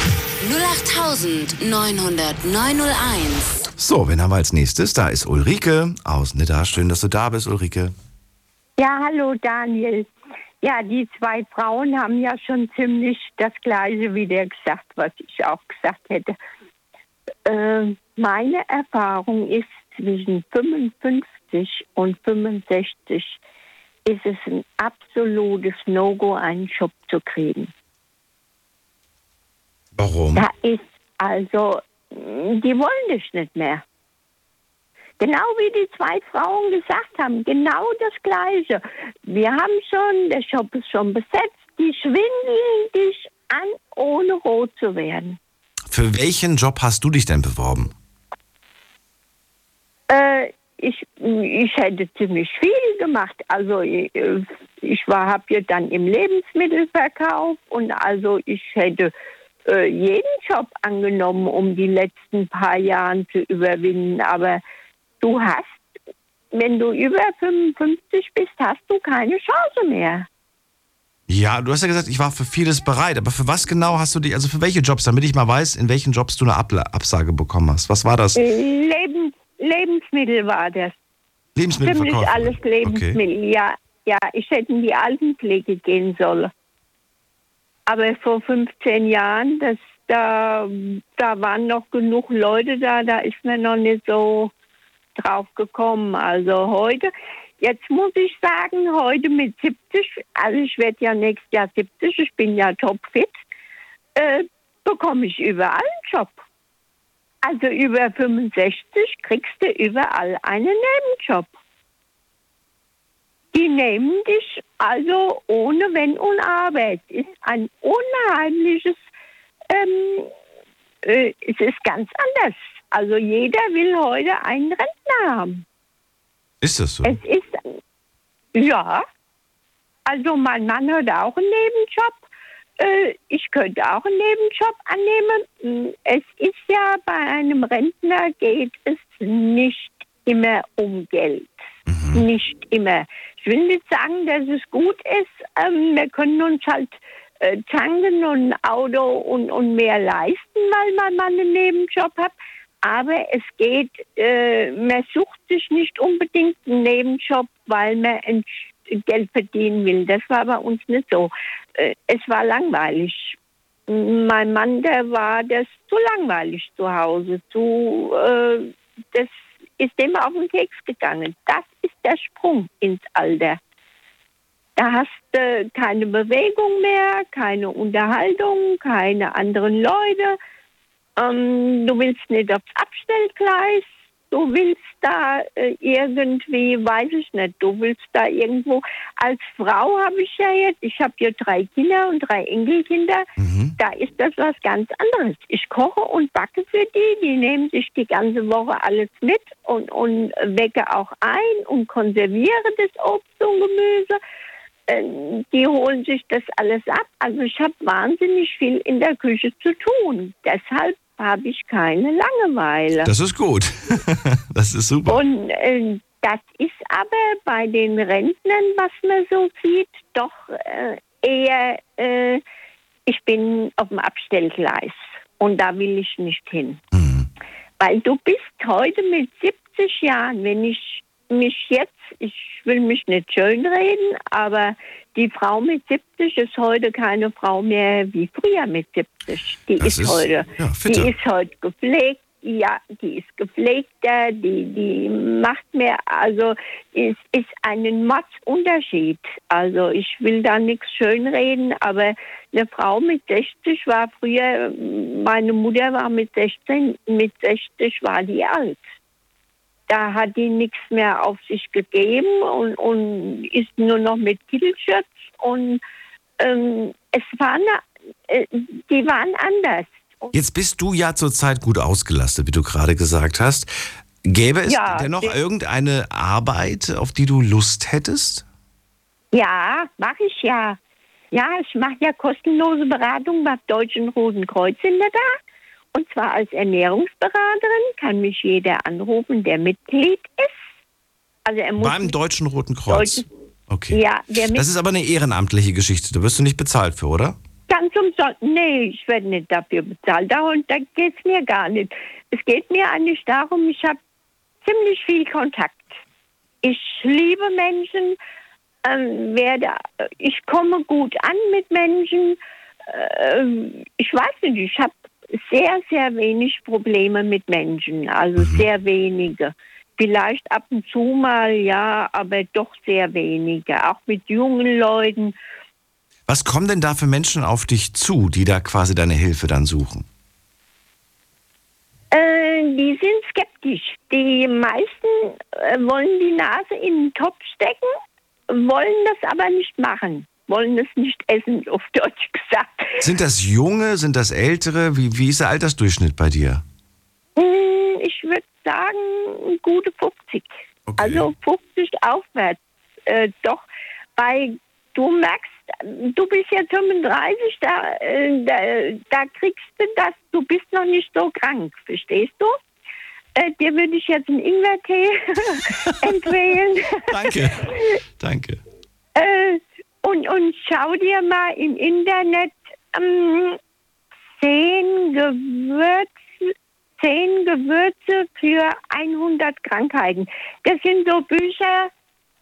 0890901. So, wen haben wir als nächstes? Da ist Ulrike aus Nidda. Schön, dass du da bist, Ulrike. Ja, hallo Daniel. Ja, die zwei Frauen haben ja schon ziemlich das Gleiche wieder gesagt, was ich auch gesagt hätte. Äh, meine Erfahrung ist, zwischen 55 und 65 ist es ein absolutes No-Go, einen Job zu kriegen. Warum? Da ist also, die wollen dich nicht mehr. Genau wie die zwei Frauen gesagt haben, genau das Gleiche. Wir haben schon, der Job ist schon besetzt, die schwindeln dich an, ohne rot zu werden. Für welchen Job hast du dich denn beworben? Äh, ich, ich hätte ziemlich viel gemacht. Also ich, ich war, habe ja dann im Lebensmittelverkauf und also ich hätte äh, jeden Job angenommen, um die letzten paar Jahre zu überwinden. Aber du hast, wenn du über 55 bist, hast du keine Chance mehr. Ja, du hast ja gesagt, ich war für vieles bereit, aber für was genau hast du dich, also für welche Jobs, damit ich mal weiß, in welchen Jobs du eine Absage bekommen hast? Was war das? Lebens, Lebensmittel war das. Ziemlich Lebensmittelverkauf. alles Lebensmittel, ja. Ja, ich hätte in die Altenpflege gehen sollen. Aber vor 15 Jahren, das, da, da waren noch genug Leute da, da ist man noch nicht so drauf gekommen. Also heute, jetzt muss ich sagen, heute mit 70, also ich werde ja nächstes Jahr 70, ich bin ja topfit, äh, bekomme ich überall einen Job. Also über 65 kriegst du überall einen Nebenjob. Die nehmen dich also ohne Wenn und Aber. Es ist ein unheimliches, ähm, äh, es ist ganz anders. Also jeder will heute einen Rentner haben. Ist das so? Es ist, ja, also mein Mann hat auch einen Nebenjob. Äh, Ich könnte auch einen Nebenjob annehmen. Es ist ja bei einem Rentner geht es nicht immer um Geld. Nicht immer. Ich will nicht sagen, dass es gut ist. Ähm, wir können uns halt äh, tanken und ein Auto und, und mehr leisten, weil mein Mann einen Nebenjob hat. Aber es geht, äh, man sucht sich nicht unbedingt einen Nebenjob, weil man Geld verdienen will. Das war bei uns nicht so. Äh, es war langweilig. Mein Mann, der war das zu langweilig zu Hause. Zu, äh, das ist dem auf den Keks gegangen. Das ist der Sprung ins Alter. Da hast du keine Bewegung mehr, keine Unterhaltung, keine anderen Leute. Ähm, du willst nicht aufs Abstellgleis. Du willst da äh, irgendwie, weiß ich nicht, du willst da irgendwo. Als Frau habe ich ja jetzt, ich habe ja drei Kinder und drei Enkelkinder. Da ist das was ganz anderes. Ich koche und backe für die. Die nehmen sich die ganze Woche alles mit und, und wecke auch ein und konserviere das Obst und Gemüse. Äh, Die holen sich das alles ab. Also ich habe wahnsinnig viel in der Küche zu tun. Deshalb habe ich keine Langeweile. Das ist gut. das ist super. Und äh, das ist aber bei den Rentnern, was man so sieht, doch äh, eher, äh, ich bin auf dem Abstellgleis und da will ich nicht hin. Weil du bist heute mit 70 Jahren, wenn ich mich jetzt, ich will mich nicht schönreden, aber die Frau mit 70 ist heute keine Frau mehr wie früher mit 70. Die ist, ist- heute, ja, die ist heute gepflegt, ja, die ist gepflegter, die, die macht mehr, also es ist ein Mordsunterschied. Also ich will da nichts schönreden, aber eine Frau mit 60 war früher, meine Mutter war mit 16, mit 60 war die alt da hat die nichts mehr auf sich gegeben und, und ist nur noch mit Kittelschürz und ähm, es war eine, äh, die waren anders. Jetzt bist du ja zurzeit gut ausgelastet, wie du gerade gesagt hast. Gäbe es Ja, denn noch der- irgendeine Arbeit, auf die du Lust hättest? Ja, mache ich ja. Ja, ich mache ja kostenlose Beratung beim Deutschen Roten Kreuz in der da. Und zwar als Ernährungsberaterin kann mich jeder anrufen, der Mitglied ist. Also er muss Beim Deutschen Roten Kreuz. Deutschen- Okay. Ja, Das ist aber eine ehrenamtliche Geschichte. Da wirst du nicht bezahlt für, oder? Ganz umsonst. Nee, ich werde nicht dafür bezahlt. Da, und da geht es mir gar nicht. Es geht mir eigentlich darum, ich habe ziemlich viel Kontakt. Ich liebe Menschen, ähm, werde, ich komme gut an mit Menschen. Ähm, ich weiß nicht, ich habe sehr, sehr wenig Probleme mit Menschen. Also sehr wenige. Vielleicht ab und zu mal, ja, aber doch sehr wenige. Auch mit jungen Leuten. Was kommen denn da für Menschen auf dich zu, die da quasi deine Hilfe dann suchen? Äh, die sind skeptisch. Die meisten äh, wollen die Nase in den Topf stecken, wollen das aber nicht machen, wollen es nicht essen, auf Deutsch gesagt. Sind das Junge, sind das Ältere? Wie, wie ist der Altersdurchschnitt bei dir? Hm, Ich würde sagen, gute 50. Also 50 aufwärts. Äh, doch, bei, du merkst, du bist jetzt 35, da, äh, da, da kriegst du das, du bist noch nicht so krank, verstehst du? Äh, dir würde ich jetzt einen Ingwertee empfehlen. Danke. Danke. Äh, und, und schau dir mal im Internet ähm, zehn Gewürze, zehn Gewürze für 100 Krankheiten. Das sind so Bücher,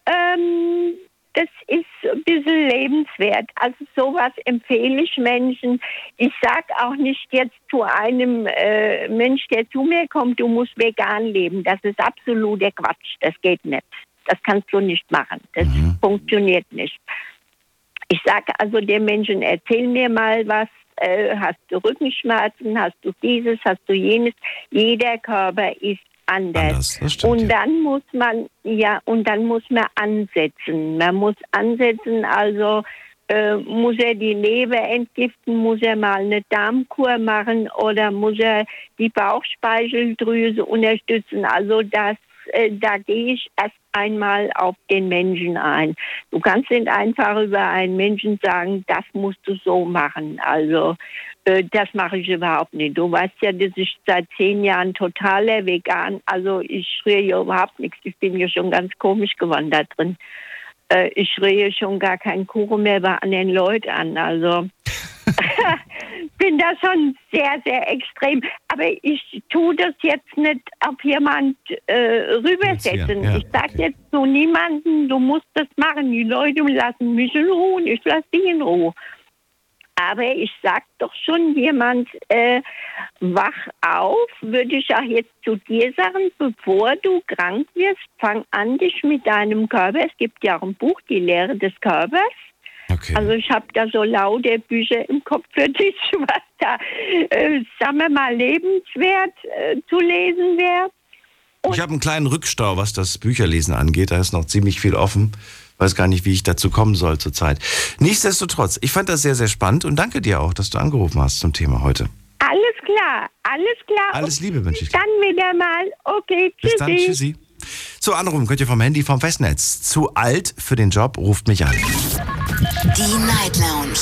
ähm, das ist ein bisschen lebenswert. Also sowas empfehle ich Menschen. Ich sage auch nicht jetzt zu einem äh, Mensch, der zu mir kommt, du musst vegan leben. Das ist absoluter Quatsch. Das geht nicht. Das kannst du nicht machen. Das funktioniert nicht. Ich sage also den Menschen, erzähl mir mal was. Äh, hast du Rückenschmerzen? Hast du dieses? Hast du jenes? Jeder Körper ist anders. und dann muss man ja und dann muss man ansetzen. Man muss ansetzen, also äh, muss er die Leber entgiften, muss er mal eine Darmkur machen oder muss er die Bauchspeicheldrüse unterstützen. Also das äh, da gehe ich erst einmal auf den Menschen ein. Du kannst nicht einfach über einen Menschen sagen, das musst du so machen. Also äh, das mache ich überhaupt nicht. Du weißt ja, dass ich seit zehn Jahren totaler Vegan, also ich schreie ja überhaupt nichts. Ich bin ja schon ganz komisch geworden da drin. Äh, ich schreie schon gar keinen Kuchen mehr bei anderen Leuten an. Also bin da schon sehr, sehr extrem. Aber ich tue das jetzt nicht auf jemand äh, rübersetzen. Ja, ich sage jetzt zu niemandem, du musst das machen. Die Leute lassen mich in Ruhe und ich lasse die in Ruhe. Aber ich sag doch schon jemand, äh, wach auf, würde ich auch jetzt zu dir sagen, bevor du krank wirst, fang an, dich mit deinem Körper, es gibt ja auch ein Buch, die Lehre des Körpers, Also ich habe da so laute Bücher im Kopf für dich, was da, äh, sagen wir mal, lebenswert äh, zu lesen wäre. Ich habe einen kleinen Rückstau, was das Bücherlesen angeht. Da ist noch ziemlich viel offen. Weiß gar nicht, wie ich dazu kommen soll zurzeit. Nichtsdestotrotz, ich fand das sehr, sehr spannend und danke dir auch, dass du angerufen hast zum Thema heute. Alles klar, alles klar. Alles Liebe wünsche ich dir. Dann wieder mal. Okay, Bis tschüssi. dann, tschüssi. So, anrufen könnt ihr vom Handy, vom Festnetz. Zu alt für den Job, ruft mich an. Die Night Lounge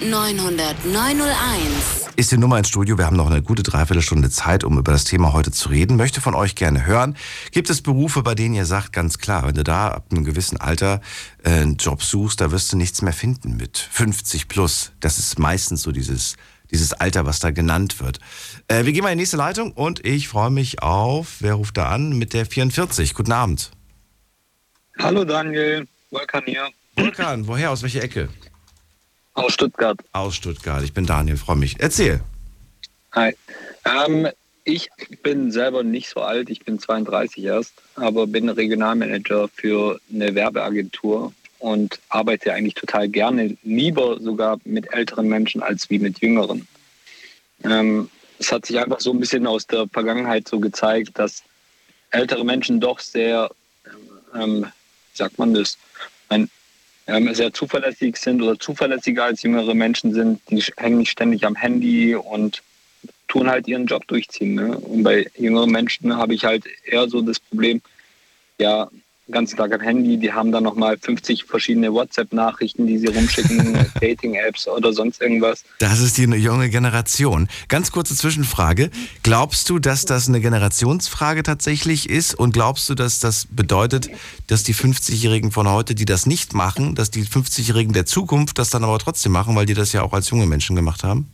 0890901. Ist die Nummer ins Studio. Wir haben noch eine gute Dreiviertelstunde Zeit, um über das Thema heute zu reden. Möchte von euch gerne hören. Gibt es Berufe, bei denen ihr sagt, ganz klar, wenn du da ab einem gewissen Alter äh, einen Job suchst, da wirst du nichts mehr finden mit 50 plus. Das ist meistens so dieses, dieses Alter, was da genannt wird. Äh, wir gehen mal in die nächste Leitung und ich freue mich auf, wer ruft da an? Mit der 44. Guten Abend. Hallo Daniel, Volkan hier. Volkan, woher? Aus welcher Ecke? Aus Stuttgart. Aus Stuttgart. Ich bin Daniel, freue mich. Erzähl. Hi. Ähm, ich bin selber nicht so alt, ich bin 32 erst, aber bin Regionalmanager für eine Werbeagentur und arbeite eigentlich total gerne, lieber sogar mit älteren Menschen als wie mit jüngeren. Ähm, es hat sich einfach so ein bisschen aus der Vergangenheit so gezeigt, dass ältere Menschen doch sehr, ähm, wie sagt man das, ein, ähm, sehr zuverlässig sind oder zuverlässiger als jüngere Menschen sind. Die hängen nicht ständig am Handy und tun halt ihren Job durchziehen. Ne? Und bei jüngeren Menschen habe ich halt eher so das Problem, ja, ganzen Tag am Handy, die haben dann nochmal 50 verschiedene WhatsApp-Nachrichten, die sie rumschicken, Dating-Apps oder sonst irgendwas. Das ist die junge Generation. Ganz kurze Zwischenfrage. Glaubst du, dass das eine Generationsfrage tatsächlich ist? Und glaubst du, dass das bedeutet, dass die 50-Jährigen von heute, die das nicht machen, dass die 50-Jährigen der Zukunft das dann aber trotzdem machen, weil die das ja auch als junge Menschen gemacht haben?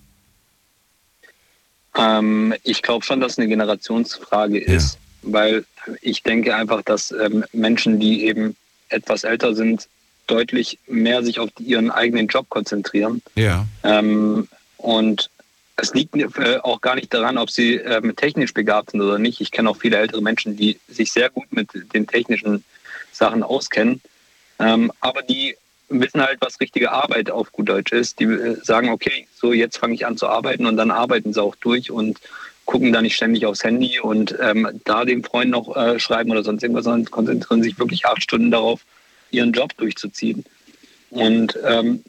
Ähm, ich glaube schon, dass es eine Generationsfrage ist, weil ich denke einfach, dass ähm, Menschen, die eben etwas älter sind, deutlich mehr sich auf ihren eigenen Job konzentrieren. Ja. Ähm, und es liegt äh, auch gar nicht daran, ob sie ähm, technisch begabt sind oder nicht. Ich kenne auch viele ältere Menschen, die sich sehr gut mit den technischen Sachen auskennen, ähm, aber die wissen halt, was richtige Arbeit auf gut Deutsch ist. Die äh, sagen, okay, so jetzt fange ich an zu arbeiten und dann arbeiten sie auch durch und gucken da nicht ständig aufs Handy und ähm, da dem Freund noch äh, schreiben oder sonst irgendwas, sondern konzentrieren sich wirklich acht Stunden darauf, ihren Job durchzuziehen. Und ähm,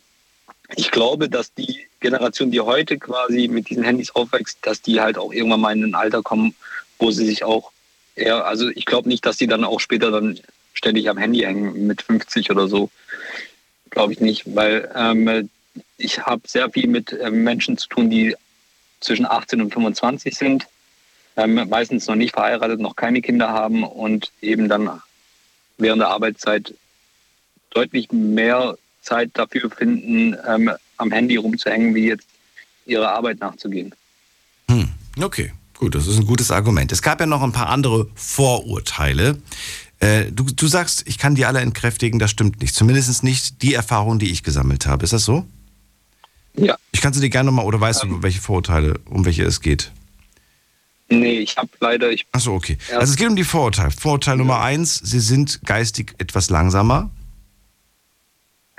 ich glaube, dass die Generation, die heute quasi mit diesen Handys aufwächst, dass die halt auch irgendwann mal in ein Alter kommen, wo sie sich auch eher, also ich glaube nicht, dass die dann auch später dann ständig am Handy hängen mit 50 oder so. Glaube ich nicht, weil ähm, ich habe sehr viel mit äh, Menschen zu tun, die zwischen 18 und 25 sind, ähm, meistens noch nicht verheiratet, noch keine Kinder haben und eben dann während der Arbeitszeit deutlich mehr Zeit dafür finden, ähm, am Handy rumzuhängen, wie jetzt ihrer Arbeit nachzugehen. Hm, okay, gut, das ist ein gutes Argument. Es gab ja noch ein paar andere Vorurteile. Äh, du, du sagst, ich kann die alle entkräftigen, das stimmt nicht. Zumindest nicht die Erfahrung, die ich gesammelt habe. Ist das so? Ja. Ich kann sie dir gerne nochmal, oder weißt ähm, du, welche Vorurteile, um welche es geht? Nee, ich habe leider. Achso, okay. Also es geht um die Vorurteile. Vorurteil ja. Nummer eins, sie sind geistig etwas langsamer.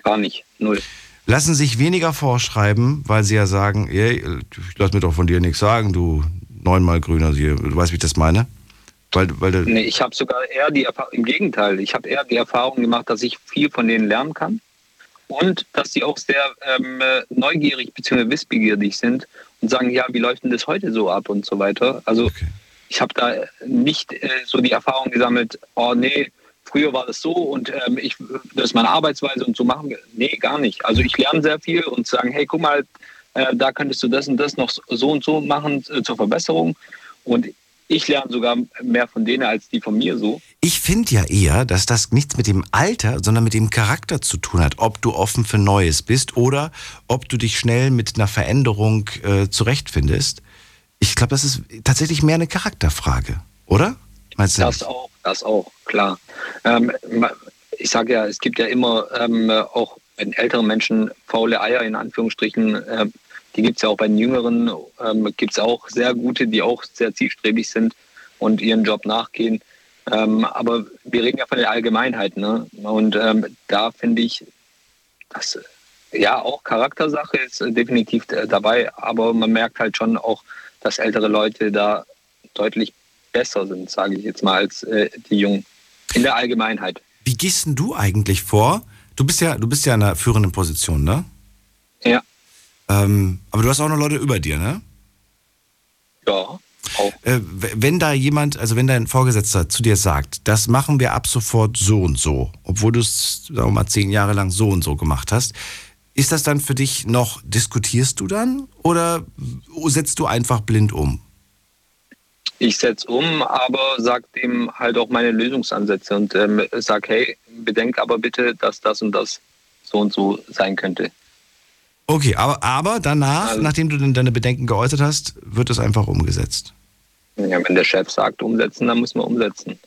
Gar nicht. Null. Lassen sich weniger vorschreiben, weil sie ja sagen, ey, ich lass mir doch von dir nichts sagen, du neunmal grüner, du weißt, wie ich das meine? Weil, weil nee, ich habe sogar eher die Erfahrung, im Gegenteil, ich habe eher die Erfahrung gemacht, dass ich viel von denen lernen kann und dass sie auch sehr ähm, neugierig bzw. wissbegierig sind und sagen, ja, wie läuft denn das heute so ab und so weiter. Also okay. ich habe da nicht äh, so die Erfahrung gesammelt, oh nee, früher war das so und ähm, ich, das ist meine Arbeitsweise und so machen wir. Nee, gar nicht. Also ich lerne sehr viel und sagen, hey, guck mal, äh, da könntest du das und das noch so und so machen äh, zur Verbesserung. Und ich lerne sogar mehr von denen als die von mir so. Ich finde ja eher, dass das nichts mit dem Alter, sondern mit dem Charakter zu tun hat. Ob du offen für Neues bist oder ob du dich schnell mit einer Veränderung äh, zurechtfindest. Ich glaube, das ist tatsächlich mehr eine Charakterfrage, oder? Meinst du das nicht? auch, das auch, klar. Ähm, ich sage ja, es gibt ja immer ähm, auch bei älteren Menschen faule Eier in Anführungsstrichen. Äh, die gibt es ja auch bei den Jüngeren, ähm, gibt es auch sehr gute, die auch sehr zielstrebig sind und ihren Job nachgehen. Ähm, aber wir reden ja von der Allgemeinheit. Ne? Und ähm, da finde ich, dass ja auch Charaktersache ist definitiv dabei, aber man merkt halt schon auch, dass ältere Leute da deutlich besser sind, sage ich jetzt mal, als äh, die Jungen. In der Allgemeinheit. Wie gehst denn du eigentlich vor? Du bist ja, du bist ja in einer führenden Position, ne? Ähm, aber du hast auch noch Leute über dir, ne? Ja. Auch. Äh, wenn da jemand, also wenn dein Vorgesetzter zu dir sagt, das machen wir ab sofort so und so, obwohl du es, sagen wir mal, zehn Jahre lang so und so gemacht hast, ist das dann für dich noch, diskutierst du dann oder setzt du einfach blind um? Ich setze um, aber sage dem halt auch meine Lösungsansätze und ähm, sag, hey, bedenk aber bitte, dass das und das so und so sein könnte. Okay, aber, aber danach, also, nachdem du deine Bedenken geäußert hast, wird es einfach umgesetzt. Ja, wenn der Chef sagt umsetzen, dann muss man umsetzen.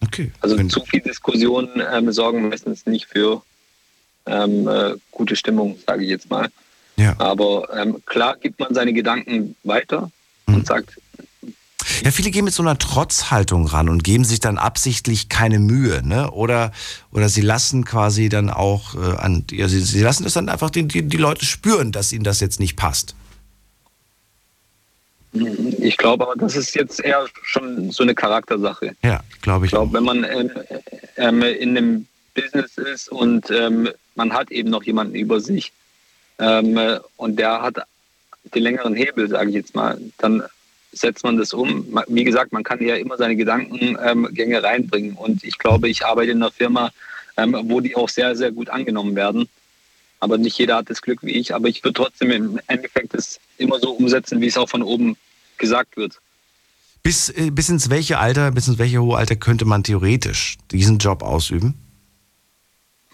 Okay. Also wenn zu viel Diskussionen ähm, sorgen meistens nicht für ähm, äh, gute Stimmung, sage ich jetzt mal. Ja. Aber ähm, klar gibt man seine Gedanken weiter mhm. und sagt, ja, viele gehen mit so einer Trotzhaltung ran und geben sich dann absichtlich keine Mühe, ne? Oder, oder sie lassen quasi dann auch äh, an, ja, sie, sie lassen es dann einfach die, die, die Leute spüren, dass ihnen das jetzt nicht passt. Ich glaube aber, das ist jetzt eher schon so eine Charaktersache. Ja, glaube ich. Ich glaube, wenn man ähm, ähm, in einem Business ist und ähm, man hat eben noch jemanden über sich ähm, und der hat den längeren Hebel, sage ich jetzt mal, dann setzt man das um. Wie gesagt, man kann ja immer seine Gedankengänge ähm, reinbringen. Und ich glaube, ich arbeite in einer Firma, ähm, wo die auch sehr, sehr gut angenommen werden. Aber nicht jeder hat das Glück wie ich. Aber ich würde trotzdem im Endeffekt das immer so umsetzen, wie es auch von oben gesagt wird. Bis, äh, bis ins welche Alter, bis ins welche hohe Alter könnte man theoretisch diesen Job ausüben?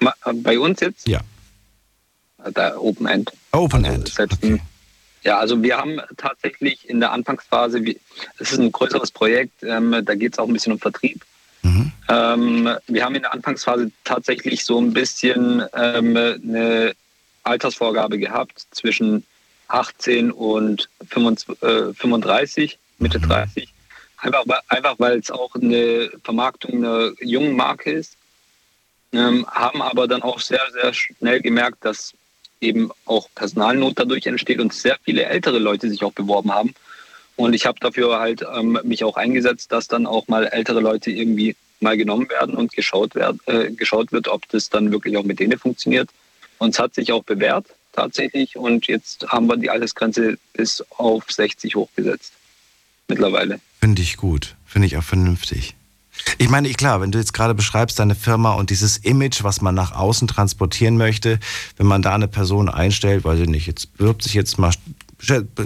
Äh, bei uns jetzt? Ja. Da Open End. Open also End. Okay. Ja, also wir haben tatsächlich in der Anfangsphase, es ist ein größeres Projekt, ähm, da geht es auch ein bisschen um Vertrieb. Mhm. Ähm, wir haben in der Anfangsphase tatsächlich so ein bisschen ähm, eine Altersvorgabe gehabt zwischen 18 und 25, äh, 35, Mitte 30. Mhm. Einfach, einfach weil es auch eine Vermarktung einer jungen Marke ist. ähm, haben aber dann auch sehr, sehr schnell gemerkt, dass eben auch Personalnot dadurch entsteht und sehr viele ältere Leute sich auch beworben haben. Und ich habe dafür halt ähm, mich auch eingesetzt, dass dann auch mal ältere Leute irgendwie mal genommen werden und geschaut, werd, äh, geschaut wird, ob das dann wirklich auch mit denen funktioniert. Und es hat sich auch bewährt tatsächlich. Und jetzt haben wir die Altersgrenze bis auf 60 hochgesetzt. Mittlerweile. Finde ich gut. Finde ich auch vernünftig. Ich meine, klar, wenn du jetzt gerade beschreibst, deine Firma und dieses Image, was man nach außen transportieren möchte, wenn man da eine Person einstellt, weiß ich nicht, jetzt bewirbt sich jetzt mal,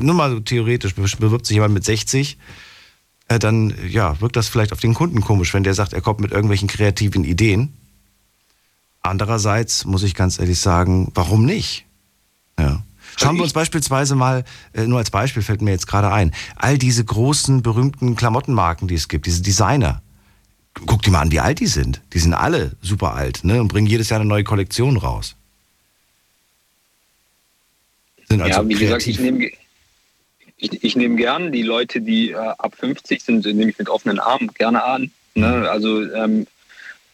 nur mal so theoretisch, bewirbt sich jemand mit 60, äh, dann ja, wirkt das vielleicht auf den Kunden komisch, wenn der sagt, er kommt mit irgendwelchen kreativen Ideen. Andererseits muss ich ganz ehrlich sagen, warum nicht? Ja. Schauen wir uns beispielsweise mal, äh, nur als Beispiel fällt mir jetzt gerade ein, all diese großen, berühmten Klamottenmarken, die es gibt, diese Designer. Guck dir mal an, wie alt die sind. Die sind alle super alt ne? und bringen jedes Jahr eine neue Kollektion raus. Also ja, wie kreativ. gesagt, ich nehme ich, ich nehm gern die Leute, die äh, ab 50 sind, nehme ich mit offenen Armen gerne an. Ne? Mhm. Also, ähm,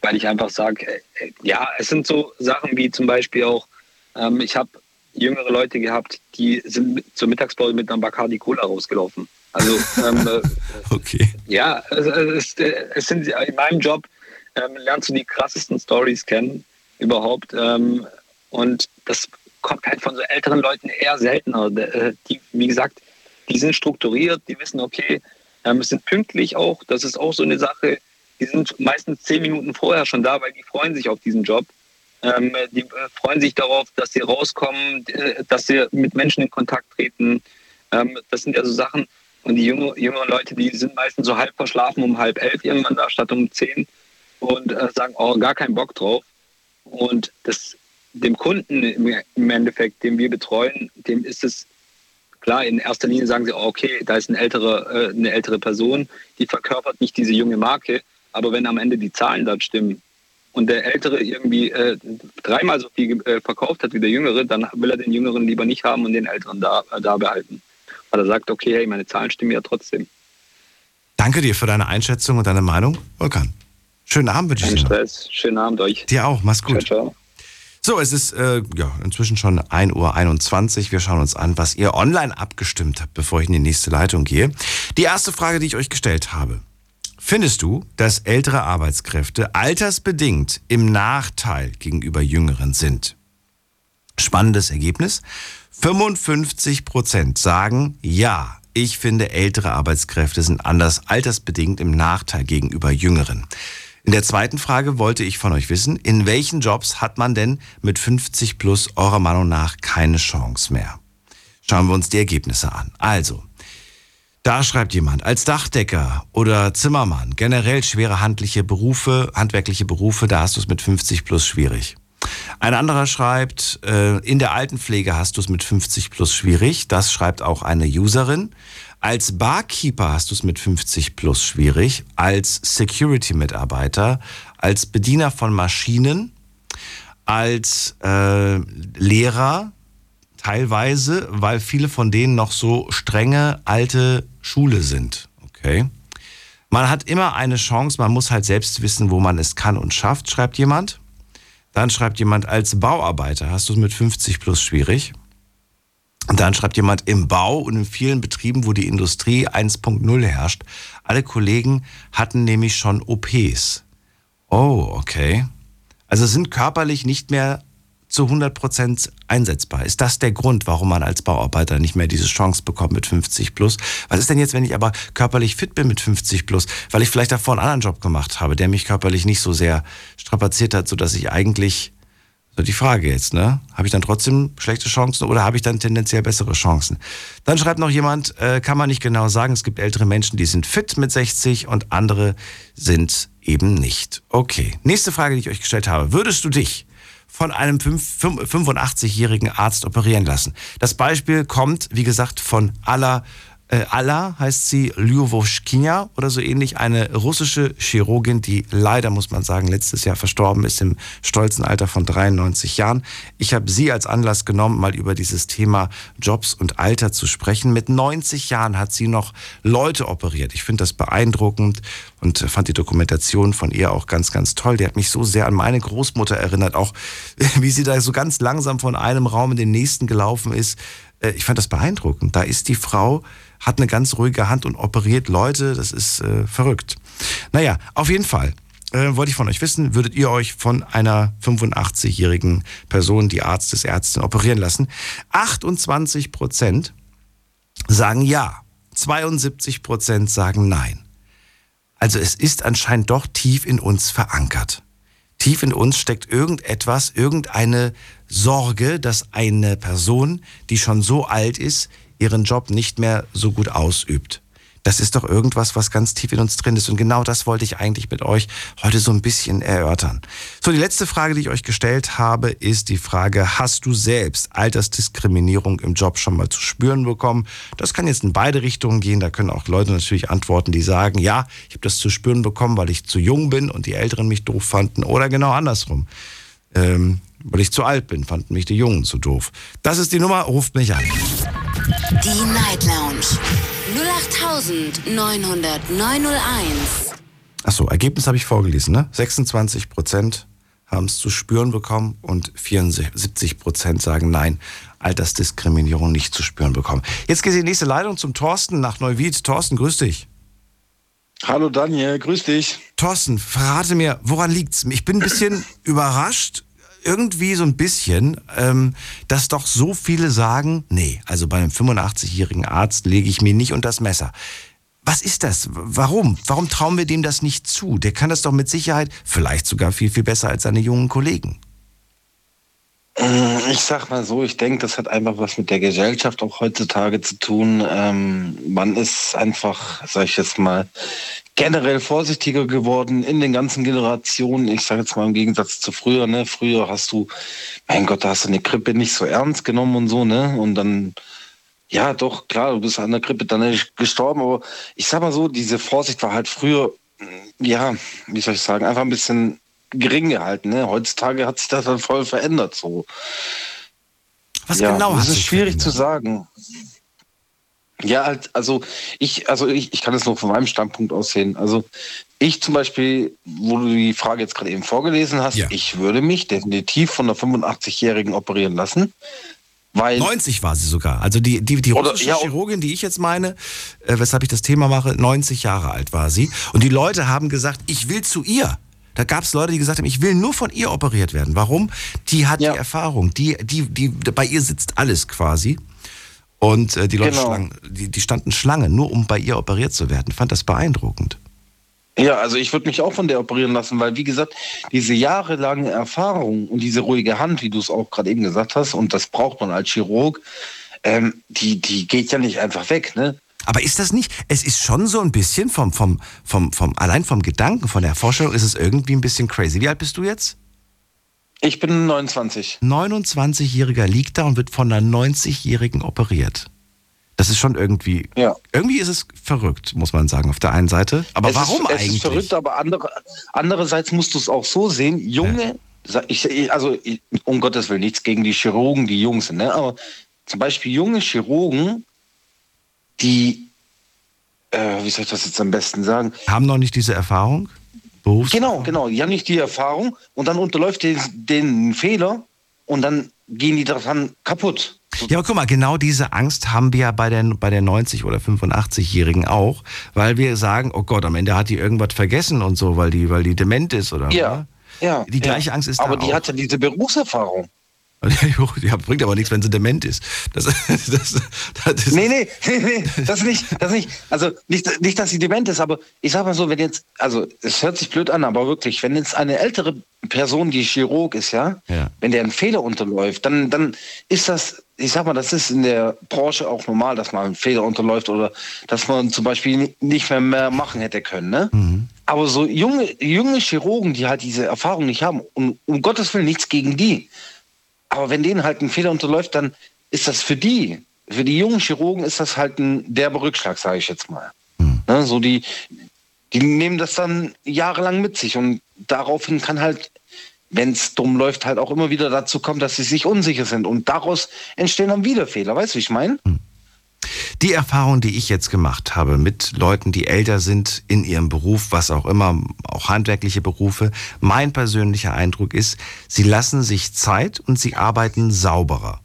weil ich einfach sage, äh, ja, es sind so Sachen wie zum Beispiel auch, ähm, ich habe jüngere Leute gehabt, die sind zur Mittagspause mit einer Bacardi Cola rausgelaufen. Also ähm, äh, okay. ja, es, es, es, sind in meinem Job ähm, lernst du die krassesten Stories kennen überhaupt ähm, und das kommt halt von so älteren Leuten eher seltener. Äh, die, wie gesagt, die sind strukturiert, die wissen, okay, ähm, sind pünktlich auch. Das ist auch so eine Sache. Die sind meistens zehn Minuten vorher schon da, weil die freuen sich auf diesen Job. Ähm, die äh, freuen sich darauf, dass sie rauskommen, äh, dass sie mit Menschen in Kontakt treten. Ähm, das sind ja so Sachen, und die jüngeren Leute, die sind meistens so halb verschlafen um halb elf irgendwann da statt um zehn und äh, sagen, oh, gar keinen Bock drauf. Und das dem Kunden im Endeffekt, den wir betreuen, dem ist es klar, in erster Linie sagen sie, oh, okay, da ist eine ältere, äh, eine ältere Person, die verkörpert nicht diese junge Marke. Aber wenn am Ende die Zahlen dort stimmen und der Ältere irgendwie äh, dreimal so viel äh, verkauft hat wie der Jüngere, dann will er den Jüngeren lieber nicht haben und den Älteren da, äh, da behalten weil er sagt, okay, hey, meine Zahlen stimmen ja trotzdem. Danke dir für deine Einschätzung und deine Meinung, Volkan. Schönen Abend wünsche ich dir. Stress. Schönen Abend euch. Dir auch, mach's gut. Ciao, ciao. So, es ist äh, ja, inzwischen schon 1.21 Uhr. Wir schauen uns an, was ihr online abgestimmt habt, bevor ich in die nächste Leitung gehe. Die erste Frage, die ich euch gestellt habe. Findest du, dass ältere Arbeitskräfte altersbedingt im Nachteil gegenüber Jüngeren sind? Spannendes Ergebnis. 55 Prozent sagen, ja, ich finde, ältere Arbeitskräfte sind anders altersbedingt im Nachteil gegenüber jüngeren. In der zweiten Frage wollte ich von euch wissen, in welchen Jobs hat man denn mit 50 plus eurer Meinung nach keine Chance mehr? Schauen wir uns die Ergebnisse an. Also, da schreibt jemand, als Dachdecker oder Zimmermann, generell schwere handliche Berufe, handwerkliche Berufe, da hast du es mit 50 plus schwierig. Ein anderer schreibt, äh, in der Altenpflege hast du es mit 50 plus schwierig. Das schreibt auch eine Userin. Als Barkeeper hast du es mit 50 plus schwierig. Als Security-Mitarbeiter, als Bediener von Maschinen, als äh, Lehrer teilweise, weil viele von denen noch so strenge alte Schule sind. Okay. Man hat immer eine Chance, man muss halt selbst wissen, wo man es kann und schafft, schreibt jemand. Dann schreibt jemand, als Bauarbeiter hast du es mit 50 plus schwierig. Und dann schreibt jemand, im Bau und in vielen Betrieben, wo die Industrie 1.0 herrscht, alle Kollegen hatten nämlich schon OPs. Oh, okay. Also sind körperlich nicht mehr zu 100% einsetzbar. Ist das der Grund, warum man als Bauarbeiter nicht mehr diese Chance bekommt mit 50 plus? Was ist denn jetzt, wenn ich aber körperlich fit bin mit 50 plus, weil ich vielleicht davor einen anderen Job gemacht habe, der mich körperlich nicht so sehr strapaziert hat, sodass ich eigentlich, so die Frage jetzt, ne? Habe ich dann trotzdem schlechte Chancen oder habe ich dann tendenziell bessere Chancen? Dann schreibt noch jemand, äh, kann man nicht genau sagen, es gibt ältere Menschen, die sind fit mit 60 und andere sind eben nicht. Okay, nächste Frage, die ich euch gestellt habe. Würdest du dich von einem 85-jährigen Arzt operieren lassen. Das Beispiel kommt, wie gesagt, von aller Äh, Alla heißt sie Lyuvoshkina oder so ähnlich, eine russische Chirurgin, die leider, muss man sagen, letztes Jahr verstorben ist im stolzen Alter von 93 Jahren. Ich habe sie als Anlass genommen, mal über dieses Thema Jobs und Alter zu sprechen. Mit 90 Jahren hat sie noch Leute operiert. Ich finde das beeindruckend und fand die Dokumentation von ihr auch ganz, ganz toll. Die hat mich so sehr an meine Großmutter erinnert, auch wie sie da so ganz langsam von einem Raum in den nächsten gelaufen ist. Äh, ich fand das beeindruckend. Da ist die Frau hat eine ganz ruhige Hand und operiert Leute. Das ist äh, verrückt. Naja, auf jeden Fall äh, wollte ich von euch wissen, würdet ihr euch von einer 85-jährigen Person, die Arzt ist, Ärztin, operieren lassen? 28 Prozent sagen ja, 72 Prozent sagen nein. Also es ist anscheinend doch tief in uns verankert. Tief in uns steckt irgendetwas, irgendeine Sorge, dass eine Person, die schon so alt ist, ihren Job nicht mehr so gut ausübt. Das ist doch irgendwas, was ganz tief in uns drin ist. Und genau das wollte ich eigentlich mit euch heute so ein bisschen erörtern. So, die letzte Frage, die ich euch gestellt habe, ist die Frage, hast du selbst Altersdiskriminierung im Job schon mal zu spüren bekommen? Das kann jetzt in beide Richtungen gehen. Da können auch Leute natürlich antworten, die sagen, ja, ich habe das zu spüren bekommen, weil ich zu jung bin und die Älteren mich doof fanden. Oder genau andersrum. Ähm, weil ich zu alt bin, fanden mich die Jungen zu doof. Das ist die Nummer, ruft mich an. Die Night Lounge 0890901. Achso, Ergebnis habe ich vorgelesen, ne? 26 Prozent haben es zu spüren bekommen und 74 Prozent sagen nein, Altersdiskriminierung nicht zu spüren bekommen. Jetzt geht die nächste Leitung zum Thorsten nach Neuwied. Thorsten, grüß dich. Hallo Daniel, grüß dich. Thorsten, verrate mir, woran liegt's? Ich bin ein bisschen überrascht, irgendwie so ein bisschen, ähm, dass doch so viele sagen, nee, also bei einem 85-jährigen Arzt lege ich mir nicht unter das Messer. Was ist das? Warum? Warum trauen wir dem das nicht zu? Der kann das doch mit Sicherheit vielleicht sogar viel, viel besser als seine jungen Kollegen. Ich sag mal so, ich denke, das hat einfach was mit der Gesellschaft auch heutzutage zu tun. Ähm, man ist einfach, sag ich jetzt mal, generell vorsichtiger geworden in den ganzen Generationen. Ich sage jetzt mal im Gegensatz zu früher. Ne? Früher hast du, mein Gott, da hast du eine Grippe nicht so ernst genommen und so. Ne? Und dann, ja, doch, klar, du bist an der Grippe dann gestorben. Aber ich sag mal so, diese Vorsicht war halt früher, ja, wie soll ich sagen, einfach ein bisschen gering gehalten. Ne? Heutzutage hat sich das dann voll verändert. So. Was ja, genau Das ist schwierig zu sagen. Ja, halt, also ich, also ich, ich kann es nur von meinem Standpunkt aus sehen. Also ich zum Beispiel, wo du die Frage jetzt gerade eben vorgelesen hast, ja. ich würde mich definitiv von einer 85-Jährigen operieren lassen. Weil 90 war sie sogar. Also die, die, die russische ja, Chirurgin, die ich jetzt meine, äh, weshalb ich das Thema mache, 90 Jahre alt war sie. Und die Leute haben gesagt, ich will zu ihr. Da gab es Leute, die gesagt haben, ich will nur von ihr operiert werden. Warum? Die hat ja. die Erfahrung. Die, die, die, bei ihr sitzt alles quasi. Und äh, die Leute genau. schlangen, die, die standen Schlange, nur um bei ihr operiert zu werden. Fand das beeindruckend. Ja, also ich würde mich auch von der operieren lassen, weil wie gesagt, diese jahrelange Erfahrung und diese ruhige Hand, wie du es auch gerade eben gesagt hast, und das braucht man als Chirurg, ähm, die, die geht ja nicht einfach weg, ne? Aber ist das nicht, es ist schon so ein bisschen vom, vom, vom, vom, allein vom Gedanken, von der Vorstellung ist es irgendwie ein bisschen crazy. Wie alt bist du jetzt? Ich bin 29. 29-Jähriger liegt da und wird von einer 90-Jährigen operiert. Das ist schon irgendwie. Ja. Irgendwie ist es verrückt, muss man sagen, auf der einen Seite. Aber es warum ist, eigentlich? Es ist verrückt, aber andere, andererseits musst du es auch so sehen. Junge, ja. ich, also um Gottes Willen, nichts gegen die Chirurgen, die jung sind, ne? aber zum Beispiel junge Chirurgen, die, äh, wie soll ich das jetzt am besten sagen? Haben noch nicht diese Erfahrung? Berufs genau, genau. Die haben nicht die Erfahrung und dann unterläuft den, den Fehler und dann gehen die daran kaputt. Ja, aber guck mal, genau diese Angst haben wir ja bei der, bei der 90- oder 85-Jährigen auch, weil wir sagen, oh Gott, am Ende hat die irgendwas vergessen und so, weil die, weil die dement ist, oder? Ja. Ja, die gleiche ja. Angst ist Aber da die auch. hat ja diese Berufserfahrung. Ja, bringt aber nichts, wenn sie dement ist. Das, das, das nee, nee, nee, nee, das nicht, das nicht. Also nicht, nicht, dass sie dement ist, aber ich sag mal so, wenn jetzt, also es hört sich blöd an, aber wirklich, wenn jetzt eine ältere Person, die Chirurg ist, ja, ja. wenn der einen Fehler unterläuft, dann, dann ist das, ich sag mal, das ist in der Branche auch normal, dass man einen Fehler unterläuft oder dass man zum Beispiel nicht mehr mehr machen hätte können, ne? Mhm. Aber so junge, junge Chirurgen, die halt diese Erfahrung nicht haben, und um Gottes Willen nichts gegen die. Aber wenn denen halt ein Fehler unterläuft, dann ist das für die für die jungen Chirurgen ist das halt ein derber Rückschlag, sage ich jetzt mal. Ne, so die, die nehmen das dann jahrelang mit sich und daraufhin kann halt, wenn es dumm läuft, halt auch immer wieder dazu kommen, dass sie sich unsicher sind und daraus entstehen dann wieder Fehler. Weißt du, wie ich meine? Die Erfahrung, die ich jetzt gemacht habe mit Leuten, die älter sind in ihrem Beruf, was auch immer, auch handwerkliche Berufe, mein persönlicher Eindruck ist, sie lassen sich Zeit und sie arbeiten sauberer.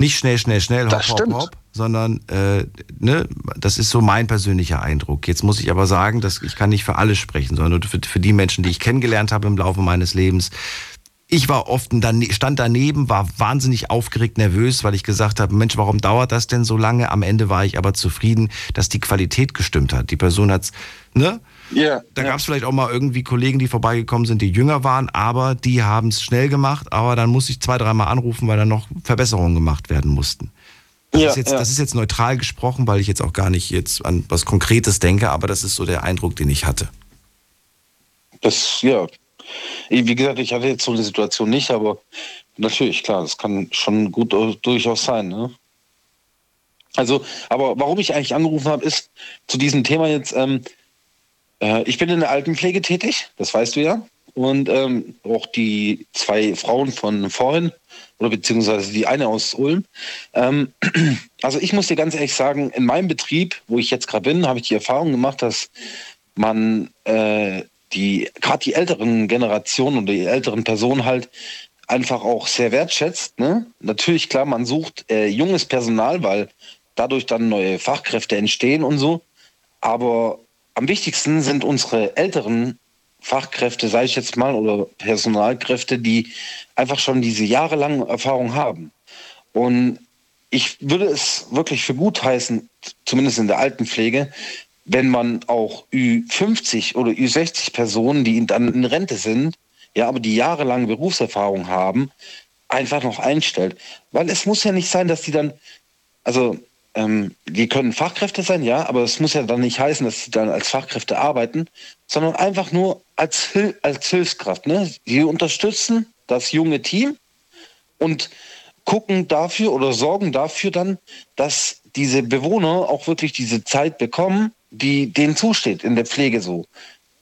Nicht schnell, schnell, schnell, hopp, hopp, hopp, sondern äh, ne, das ist so mein persönlicher Eindruck. Jetzt muss ich aber sagen, dass ich kann nicht für alle sprechen, sondern nur für, für die Menschen, die ich kennengelernt habe im Laufe meines Lebens. Ich war oft, stand daneben, war wahnsinnig aufgeregt, nervös, weil ich gesagt habe, Mensch, warum dauert das denn so lange? Am Ende war ich aber zufrieden, dass die Qualität gestimmt hat. Die Person hat's, ne? Ja. Da gab es vielleicht auch mal irgendwie Kollegen, die vorbeigekommen sind, die jünger waren, aber die haben es schnell gemacht, aber dann musste ich zwei, dreimal anrufen, weil dann noch Verbesserungen gemacht werden mussten. Das, Ja, ist jetzt, ja. das ist jetzt neutral gesprochen, weil ich jetzt auch gar nicht jetzt an was Konkretes denke, aber das ist so der Eindruck, den ich hatte. Das, ja. Wie gesagt, ich hatte jetzt so eine Situation nicht, aber natürlich, klar, das kann schon gut durchaus sein. Ne? Also, aber warum ich eigentlich angerufen habe, ist zu diesem Thema jetzt, ähm, äh, ich bin in der Altenpflege tätig, das weißt du ja. Und ähm, auch die zwei Frauen von vorhin, oder beziehungsweise die eine aus Ulm. Ähm, also ich muss dir ganz ehrlich sagen, in meinem Betrieb, wo ich jetzt gerade bin, habe ich die Erfahrung gemacht, dass man äh, die gerade die älteren Generationen oder die älteren Personen halt einfach auch sehr wertschätzt. Ne? Natürlich, klar, man sucht äh, junges Personal, weil dadurch dann neue Fachkräfte entstehen und so. Aber am wichtigsten sind unsere älteren Fachkräfte, sage ich jetzt mal, oder Personalkräfte, die einfach schon diese jahrelange Erfahrung haben. Und ich würde es wirklich für gut heißen, zumindest in der Altenpflege, wenn man auch Ü50 oder Ü60 Personen, die dann in Rente sind, ja, aber die jahrelang Berufserfahrung haben, einfach noch einstellt. Weil es muss ja nicht sein, dass die dann, also ähm, die können Fachkräfte sein, ja, aber es muss ja dann nicht heißen, dass sie dann als Fachkräfte arbeiten, sondern einfach nur als, Hil als Hilfskraft. Ne? Die unterstützen das junge Team und gucken dafür oder sorgen dafür dann, dass diese Bewohner auch wirklich diese Zeit bekommen, die denen zusteht in der Pflege so.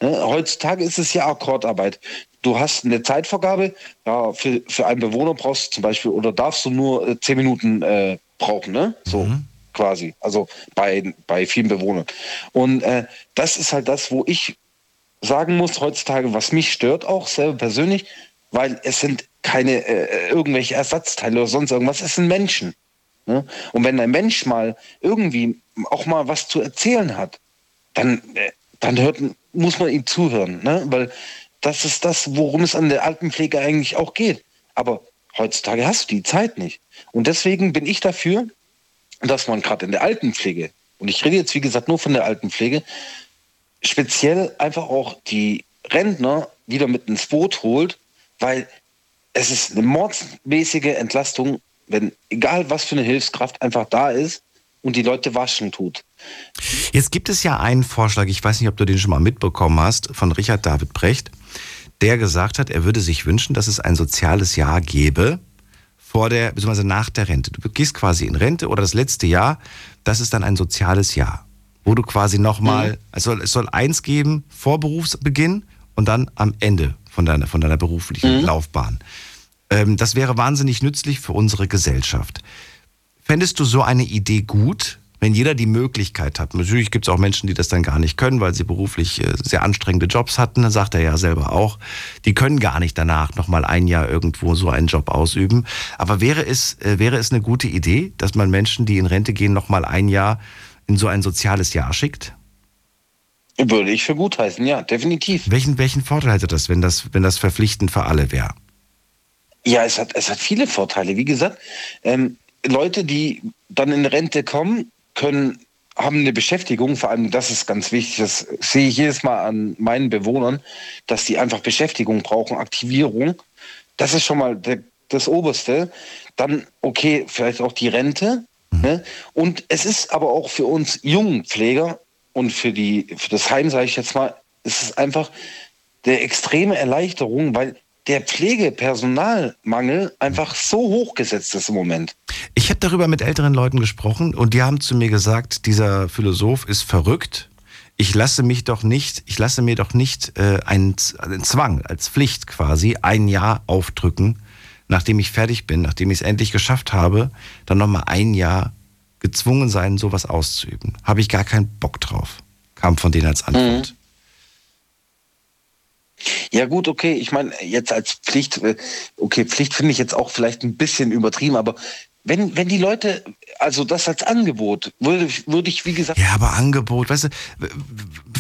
Ne? Heutzutage ist es ja Akkordarbeit. Du hast eine Zeitvergabe, ja, für, für einen Bewohner brauchst du zum Beispiel oder darfst du nur äh, zehn Minuten äh, brauchen, ne? So quasi. Also bei, bei vielen Bewohnern. Und äh, das ist halt das, wo ich sagen muss heutzutage, was mich stört auch selber persönlich, weil es sind keine äh, irgendwelche Ersatzteile oder sonst irgendwas, es sind Menschen. Ne? Und wenn ein Mensch mal irgendwie auch mal was zu erzählen hat, dann, äh, dann hört, muss man ihm zuhören, ne? weil das ist das, worum es an der Altenpflege eigentlich auch geht. Aber heutzutage hast du die Zeit nicht. Und deswegen bin ich dafür, dass man gerade in der Altenpflege, und ich rede jetzt wie gesagt nur von der Altenpflege, speziell einfach auch die Rentner wieder mit ins Boot holt, weil es ist eine mordsmäßige Entlastung, wenn egal was für eine Hilfskraft einfach da ist und die Leute waschen tut. Jetzt gibt es ja einen Vorschlag, ich weiß nicht, ob du den schon mal mitbekommen hast, von Richard David Brecht, der gesagt hat, er würde sich wünschen, dass es ein soziales Jahr gäbe vor der, beziehungsweise nach der Rente. Du gehst quasi in Rente oder das letzte Jahr, das ist dann ein soziales Jahr, wo du quasi nochmal, Mhm. es, soll, es soll eins geben vor Berufsbeginn und dann am Ende von deiner, von deiner beruflichen Mhm. Laufbahn. Ähm, das wäre wahnsinnig nützlich für unsere Gesellschaft. Fändest du so eine Idee gut, wenn jeder die Möglichkeit hat? Natürlich gibt es auch Menschen, die das dann gar nicht können, weil sie beruflich äh, sehr anstrengende Jobs hatten. Das sagt er ja selber auch. Die können gar nicht danach nochmal ein Jahr irgendwo so einen Job ausüben. Aber wäre es, äh, wäre es eine gute Idee, dass man Menschen, die in Rente gehen, nochmal ein Jahr in so ein soziales Jahr schickt? Würde ich für gut heißen, ja, definitiv. Welchen, welchen Vorteil hätte das, wenn das, wenn das verpflichtend für alle wäre? Ja, es hat, es hat viele Vorteile. Wie gesagt, ähm, Leute, die dann in Rente kommen, können, haben eine Beschäftigung, vor allem das ist ganz wichtig, das sehe ich jedes Mal an meinen Bewohnern, dass die einfach Beschäftigung brauchen, Aktivierung. Das ist schon mal der, das Oberste. Dann, okay, vielleicht auch die Rente. Ne? Und es ist aber auch für uns jungen Pfleger und für, die, für das Heim, sage ich jetzt mal, ist es einfach der extreme Erleichterung, weil der Pflegepersonalmangel einfach so hochgesetzt ist im Moment. Ich habe darüber mit älteren Leuten gesprochen und die haben zu mir gesagt, dieser Philosoph ist verrückt. Ich lasse mich doch nicht, ich lasse mir doch nicht äh, einen, einen Zwang als Pflicht quasi ein Jahr aufdrücken, nachdem ich fertig bin, nachdem ich es endlich geschafft habe, dann nochmal ein Jahr gezwungen sein, sowas auszuüben. Habe ich gar keinen Bock drauf, kam von denen als Antwort. Mhm. Ja gut, okay, ich meine, jetzt als Pflicht, äh, okay, Pflicht finde ich jetzt auch vielleicht ein bisschen übertrieben, aber wenn, wenn die Leute, also das als Angebot, würde, würde ich, wie gesagt. Ja, aber Angebot, weißt du,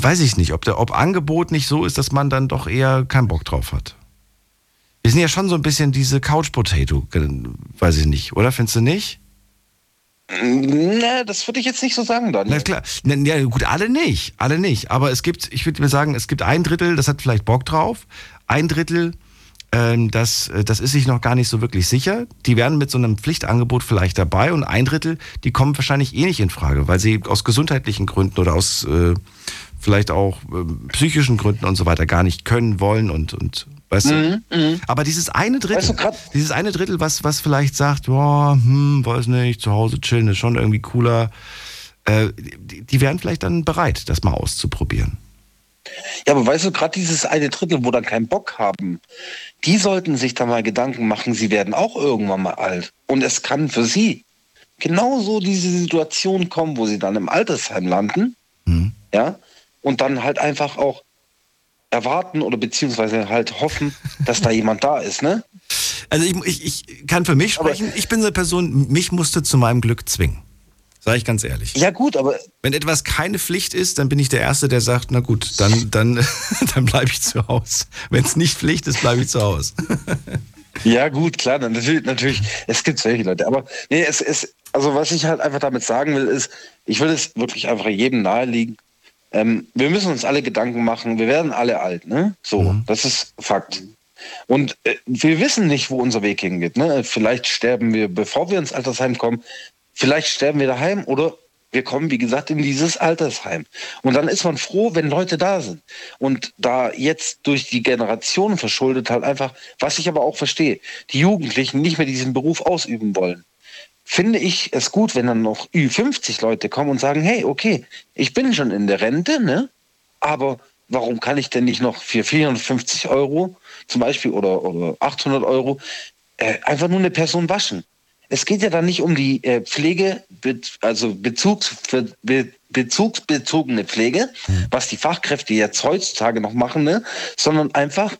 weiß ich nicht, ob, der, ob Angebot nicht so ist, dass man dann doch eher keinen Bock drauf hat. Wir sind ja schon so ein bisschen diese Couch Potato, weiß ich nicht, oder findest du nicht? Ne, das würde ich jetzt nicht so sagen, Daniel. Na klar. Ja, gut, alle nicht. Alle nicht. Aber es gibt, ich würde mir sagen, es gibt ein Drittel, das hat vielleicht Bock drauf. Ein Drittel, ähm, das, das ist sich noch gar nicht so wirklich sicher. Die werden mit so einem Pflichtangebot vielleicht dabei. Und ein Drittel, die kommen wahrscheinlich eh nicht in Frage, weil sie aus gesundheitlichen Gründen oder aus äh, vielleicht auch äh, psychischen Gründen und so weiter gar nicht können, wollen und, und Weißt du? Mhm, mh. Aber dieses eine Drittel, weißt du, dieses eine Drittel, was, was vielleicht sagt, boah, hm, weiß nicht, zu Hause chillen ist schon irgendwie cooler, äh, die, die wären vielleicht dann bereit, das mal auszuprobieren. Ja, aber weißt du, gerade dieses eine Drittel, wo dann keinen Bock haben, die sollten sich da mal Gedanken machen, sie werden auch irgendwann mal alt. Und es kann für sie genauso diese Situation kommen, wo sie dann im Altersheim landen, mhm. ja, und dann halt einfach auch erwarten oder beziehungsweise halt hoffen, dass da jemand da ist, ne? Also ich, ich, ich kann für mich sprechen, aber ich bin so eine Person, mich musste zu meinem Glück zwingen. Sag ich ganz ehrlich. Ja, gut, aber. Wenn etwas keine Pflicht ist, dann bin ich der Erste, der sagt, na gut, dann, dann, dann bleibe ich zu Hause. Wenn es nicht Pflicht ist, bleibe ich zu Hause. ja, gut, klar, dann natürlich, natürlich, es gibt solche Leute. Aber nee, es ist, also was ich halt einfach damit sagen will, ist, ich will es wirklich einfach jedem naheliegen, ähm, wir müssen uns alle Gedanken machen, wir werden alle alt, ne? So, mhm. das ist Fakt. Und äh, wir wissen nicht, wo unser Weg hingeht. Ne? Vielleicht sterben wir, bevor wir ins Altersheim kommen, vielleicht sterben wir daheim oder wir kommen, wie gesagt, in dieses Altersheim. Und dann ist man froh, wenn Leute da sind. Und da jetzt durch die Generationen verschuldet halt einfach, was ich aber auch verstehe, die Jugendlichen nicht mehr diesen Beruf ausüben wollen finde ich es gut, wenn dann noch Ü50 Leute kommen und sagen, hey, okay, ich bin schon in der Rente, ne? aber warum kann ich denn nicht noch für 450 Euro zum Beispiel oder, oder 800 Euro äh, einfach nur eine Person waschen? Es geht ja dann nicht um die äh, Pflege, also Bezugs, be, bezugsbezogene Pflege, mhm. was die Fachkräfte jetzt heutzutage noch machen, ne? sondern einfach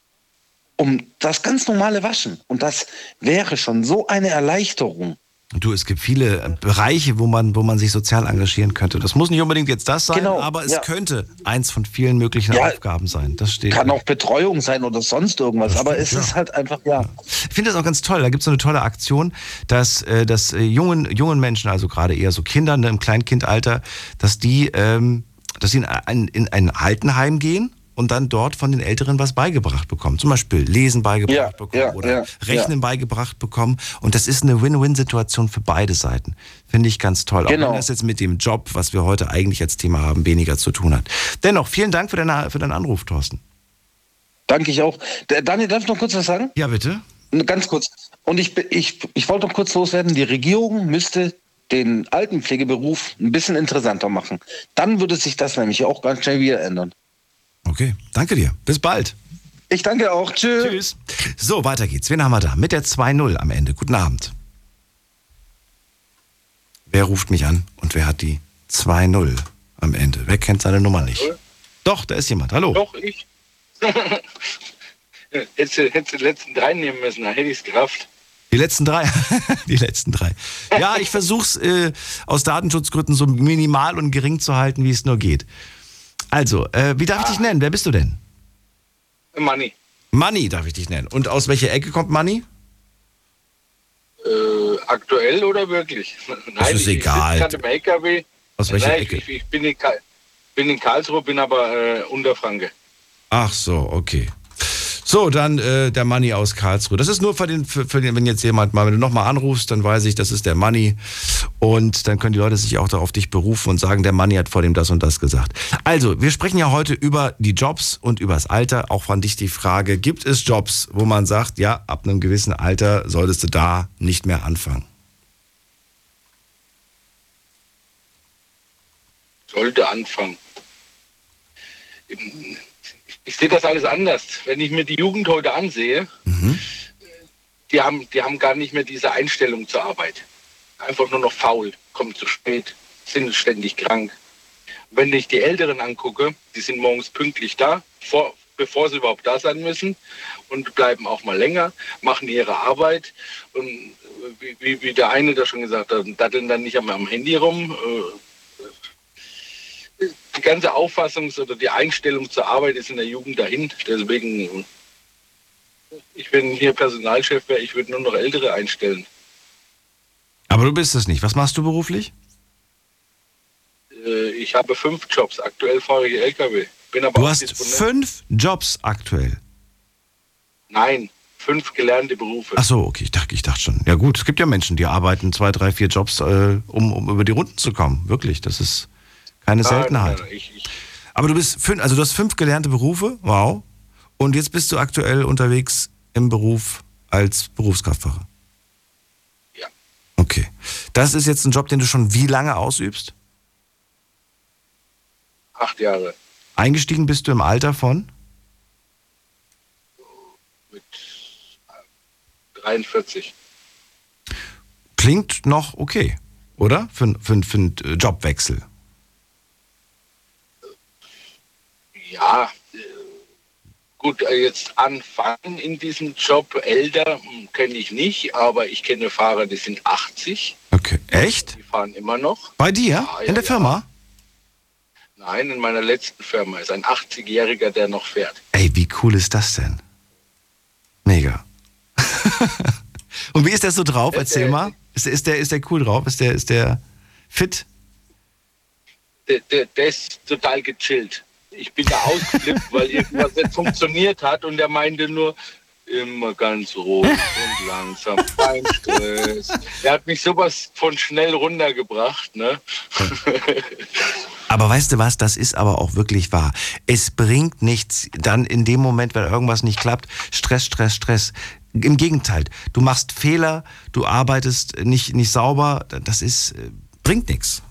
um das ganz normale Waschen. Und das wäre schon so eine Erleichterung. Du, es gibt viele äh, Bereiche, wo man, wo man sich sozial engagieren könnte. Das muss nicht unbedingt jetzt das sein, genau, aber es ja. könnte eins von vielen möglichen ja, Aufgaben sein. Das steht. Kann auch Betreuung sein oder sonst irgendwas, stimmt, aber es ja. ist halt einfach, ja. Ich finde das auch ganz toll. Da gibt es so eine tolle Aktion, dass, äh, dass äh, jungen, jungen Menschen, also gerade eher so Kinder ne, im Kleinkindalter, dass die, ähm, dass sie in ein, in ein Altenheim gehen und dann dort von den Älteren was beigebracht bekommen. Zum Beispiel Lesen beigebracht ja, bekommen ja, oder ja, Rechnen beigebracht bekommen. Und das ist eine Win-Win-Situation für beide Seiten. Finde ich ganz toll. Genau. Auch wenn das jetzt mit dem Job, was wir heute eigentlich als Thema haben, weniger zu tun hat. Dennoch, vielen Dank für, deine, für deinen Anruf, Thorsten. Danke ich auch. Daniel, darf ich noch kurz was sagen? Ja, bitte. Ganz kurz. Und ich, ich, ich wollte noch kurz loswerden, die Regierung müsste den Altenpflegeberuf ein bisschen interessanter machen. Dann würde sich das nämlich auch ganz schnell wieder ändern. Okay, danke dir. Bis bald. Ich danke auch. Tschüss. Tschüss. So, weiter geht's. Wen haben wir da? Mit der 2-0 am Ende. Guten Abend. Wer ruft mich an und wer hat die 2-0 am Ende? Wer kennt seine Nummer nicht? Doch, da ist jemand. Hallo. Doch, ich. Hättest du die letzten drei nehmen müssen, dann hätte ich es gerafft. Die letzten drei. die letzten drei. Ja, ich versuche es äh, aus Datenschutzgründen so minimal und gering zu halten, wie es nur geht. Also, äh, wie darf ah. ich dich nennen? Wer bist du denn? Money. Money darf ich dich nennen. Und aus welcher Ecke kommt Money? Äh, aktuell oder wirklich? Nein, das ist ich, egal. Ich im LKW. Aus welcher Nein, Ecke? Ich, ich bin, in bin, in Karlsruhe, bin aber äh, Unterfranke. Ach so, okay. So, dann äh, der Money aus Karlsruhe. Das ist nur für den, für, für den, wenn jetzt jemand mal, wenn du nochmal anrufst, dann weiß ich, das ist der Money. Und dann können die Leute sich auch auf dich berufen und sagen, der Money hat vor dem das und das gesagt. Also, wir sprechen ja heute über die Jobs und über das Alter. Auch von dich die Frage, gibt es Jobs, wo man sagt, ja, ab einem gewissen Alter solltest du da nicht mehr anfangen? Sollte anfangen. Ich sehe das alles anders. Wenn ich mir die Jugend heute ansehe, die, haben, die haben gar nicht mehr diese Einstellung zur Arbeit. Einfach nur noch faul, kommen zu spät, sind ständig krank. Wenn ich die Älteren angucke, die sind morgens pünktlich da, vor, bevor sie überhaupt da sein müssen und bleiben auch mal länger, machen ihre Arbeit und wie, wie, wie der eine da schon gesagt hat, datteln dann nicht am, am Handy rum. Äh, Die ganze Auffassung oder die Einstellung zur Arbeit ist in der Jugend dahin. Deswegen, ich bin hier Personalchef, wäre, ich würde nur noch Ältere einstellen. Aber du bist es nicht. Was machst du beruflich? Äh, Ich habe fünf Jobs. Aktuell fahre ich LKW. Bin aber Du hast Disponent. fünf Jobs aktuell. Nein, fünf gelernte Berufe. Ach so, okay, ich dachte, ich dachte schon. Ja gut, es gibt ja Menschen, die arbeiten zwei, drei, vier Jobs, äh, um, um über die Runden zu kommen. Wirklich, das ist keine Nein, Seltenheit. nein, ich, ich, Aber du bist fünf, also du hast fünf gelernte Berufe, wow. Und jetzt bist du aktuell unterwegs im Beruf als Berufskraftfahrer. Ja. Okay. Das ist jetzt ein Job, den du schon wie lange ausübst? acht Jahre. Eingestiegen bist du im Alter von? 43. Klingt noch okay, oder? Für, für, für einen äh, Jobwechsel. Ja, äh, gut, äh, jetzt anfangen in diesem Job. Älter hm, kenne ich nicht, aber ich kenne Fahrer, die sind 80. Okay. Echt? Die fahren immer noch. Bei dir? Ja, in ja, der Firma? Nein, in meiner letzten Firma ist ein 80-Jähriger, der noch fährt. Ey, wie cool ist das denn? Mega. Und wie ist der so drauf? Erzähl mal. Ist, der- ist, der, ist der cool drauf? Ist der, ist der fit? Der, der, der ist total gechillt. Ich bin da ausgeflippt, weil irgendwas nicht funktioniert hat und er meinte nur, immer ganz ruhig und langsam, kein Stress. Er hat mich sowas von schnell runtergebracht, ne? Aber weißt du was, das ist aber auch wirklich wahr. Es bringt nichts, dann in dem Moment, wenn irgendwas nicht klappt, Stress, Stress, Stress. Im Gegenteil, du machst Fehler, du arbeitest nicht, nicht sauber, das ist, äh, bringt nichts.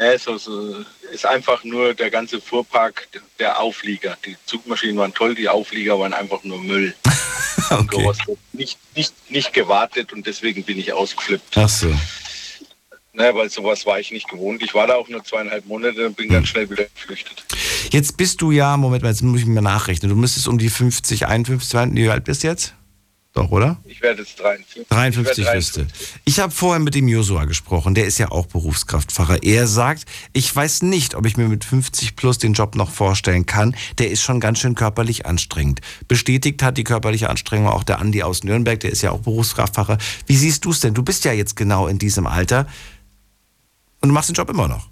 Ne, so, so ist einfach nur der ganze Fuhrpark der Auflieger. Die Zugmaschinen waren toll, die Auflieger waren einfach nur Müll. Gerostet. Nicht, nicht, nicht gewartet und deswegen bin ich ausgeflippt. Ach so. Ne, weil sowas war ich nicht gewohnt. Ich war da auch nur zweieinhalb Monate und bin Hm. ganz schnell wieder geflüchtet. Jetzt bist du ja, Moment mal, jetzt muss ich mir nachrechnen. Du müsstest um die 50, 51, wie alt bist du jetzt? Doch, oder? Ich werde jetzt 53. 53 ich werde wüsste. Ich habe vorher mit dem Josua gesprochen, der ist ja auch Berufskraftfahrer. Er sagt, ich weiß nicht, ob ich mir mit 50 plus den Job noch vorstellen kann. Der ist schon ganz schön körperlich anstrengend. Bestätigt hat die körperliche Anstrengung auch der Andi aus Nürnberg, der ist ja auch Berufskraftfahrer. Wie siehst du es denn? Du bist ja jetzt genau in diesem Alter und du machst den Job immer noch.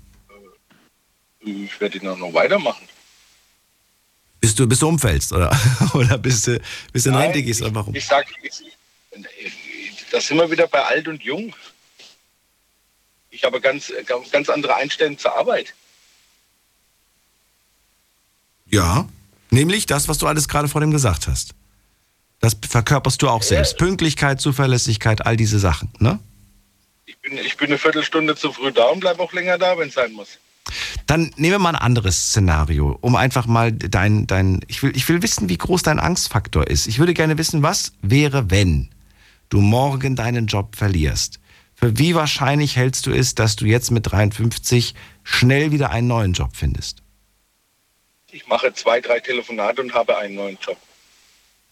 Ich werde ihn auch noch weitermachen. Bis du, bis du umfällst, oder? oder bis du, bis du in Rente gehst, einfach um. Ich sag, da sind wir wieder bei alt und jung. Ich habe ganz, ganz andere Einstellungen zur Arbeit. Ja, nämlich das, was du alles gerade vor dem gesagt hast. Das verkörperst du auch selbst. Pünktlichkeit, Zuverlässigkeit, all diese Sachen, ne? Ich bin, ich bin eine Viertelstunde zu früh da und bleibe auch länger da, wenn es sein muss. Dann nehmen wir mal ein anderes Szenario, um einfach mal dein, dein, ich will, ich will wissen, wie groß dein Angstfaktor ist. Ich würde gerne wissen, was wäre, wenn du morgen deinen Job verlierst? Für wie wahrscheinlich hältst du es, dass du jetzt mit 53 schnell wieder einen neuen Job findest? Ich mache zwei, drei Telefonate und habe einen neuen Job.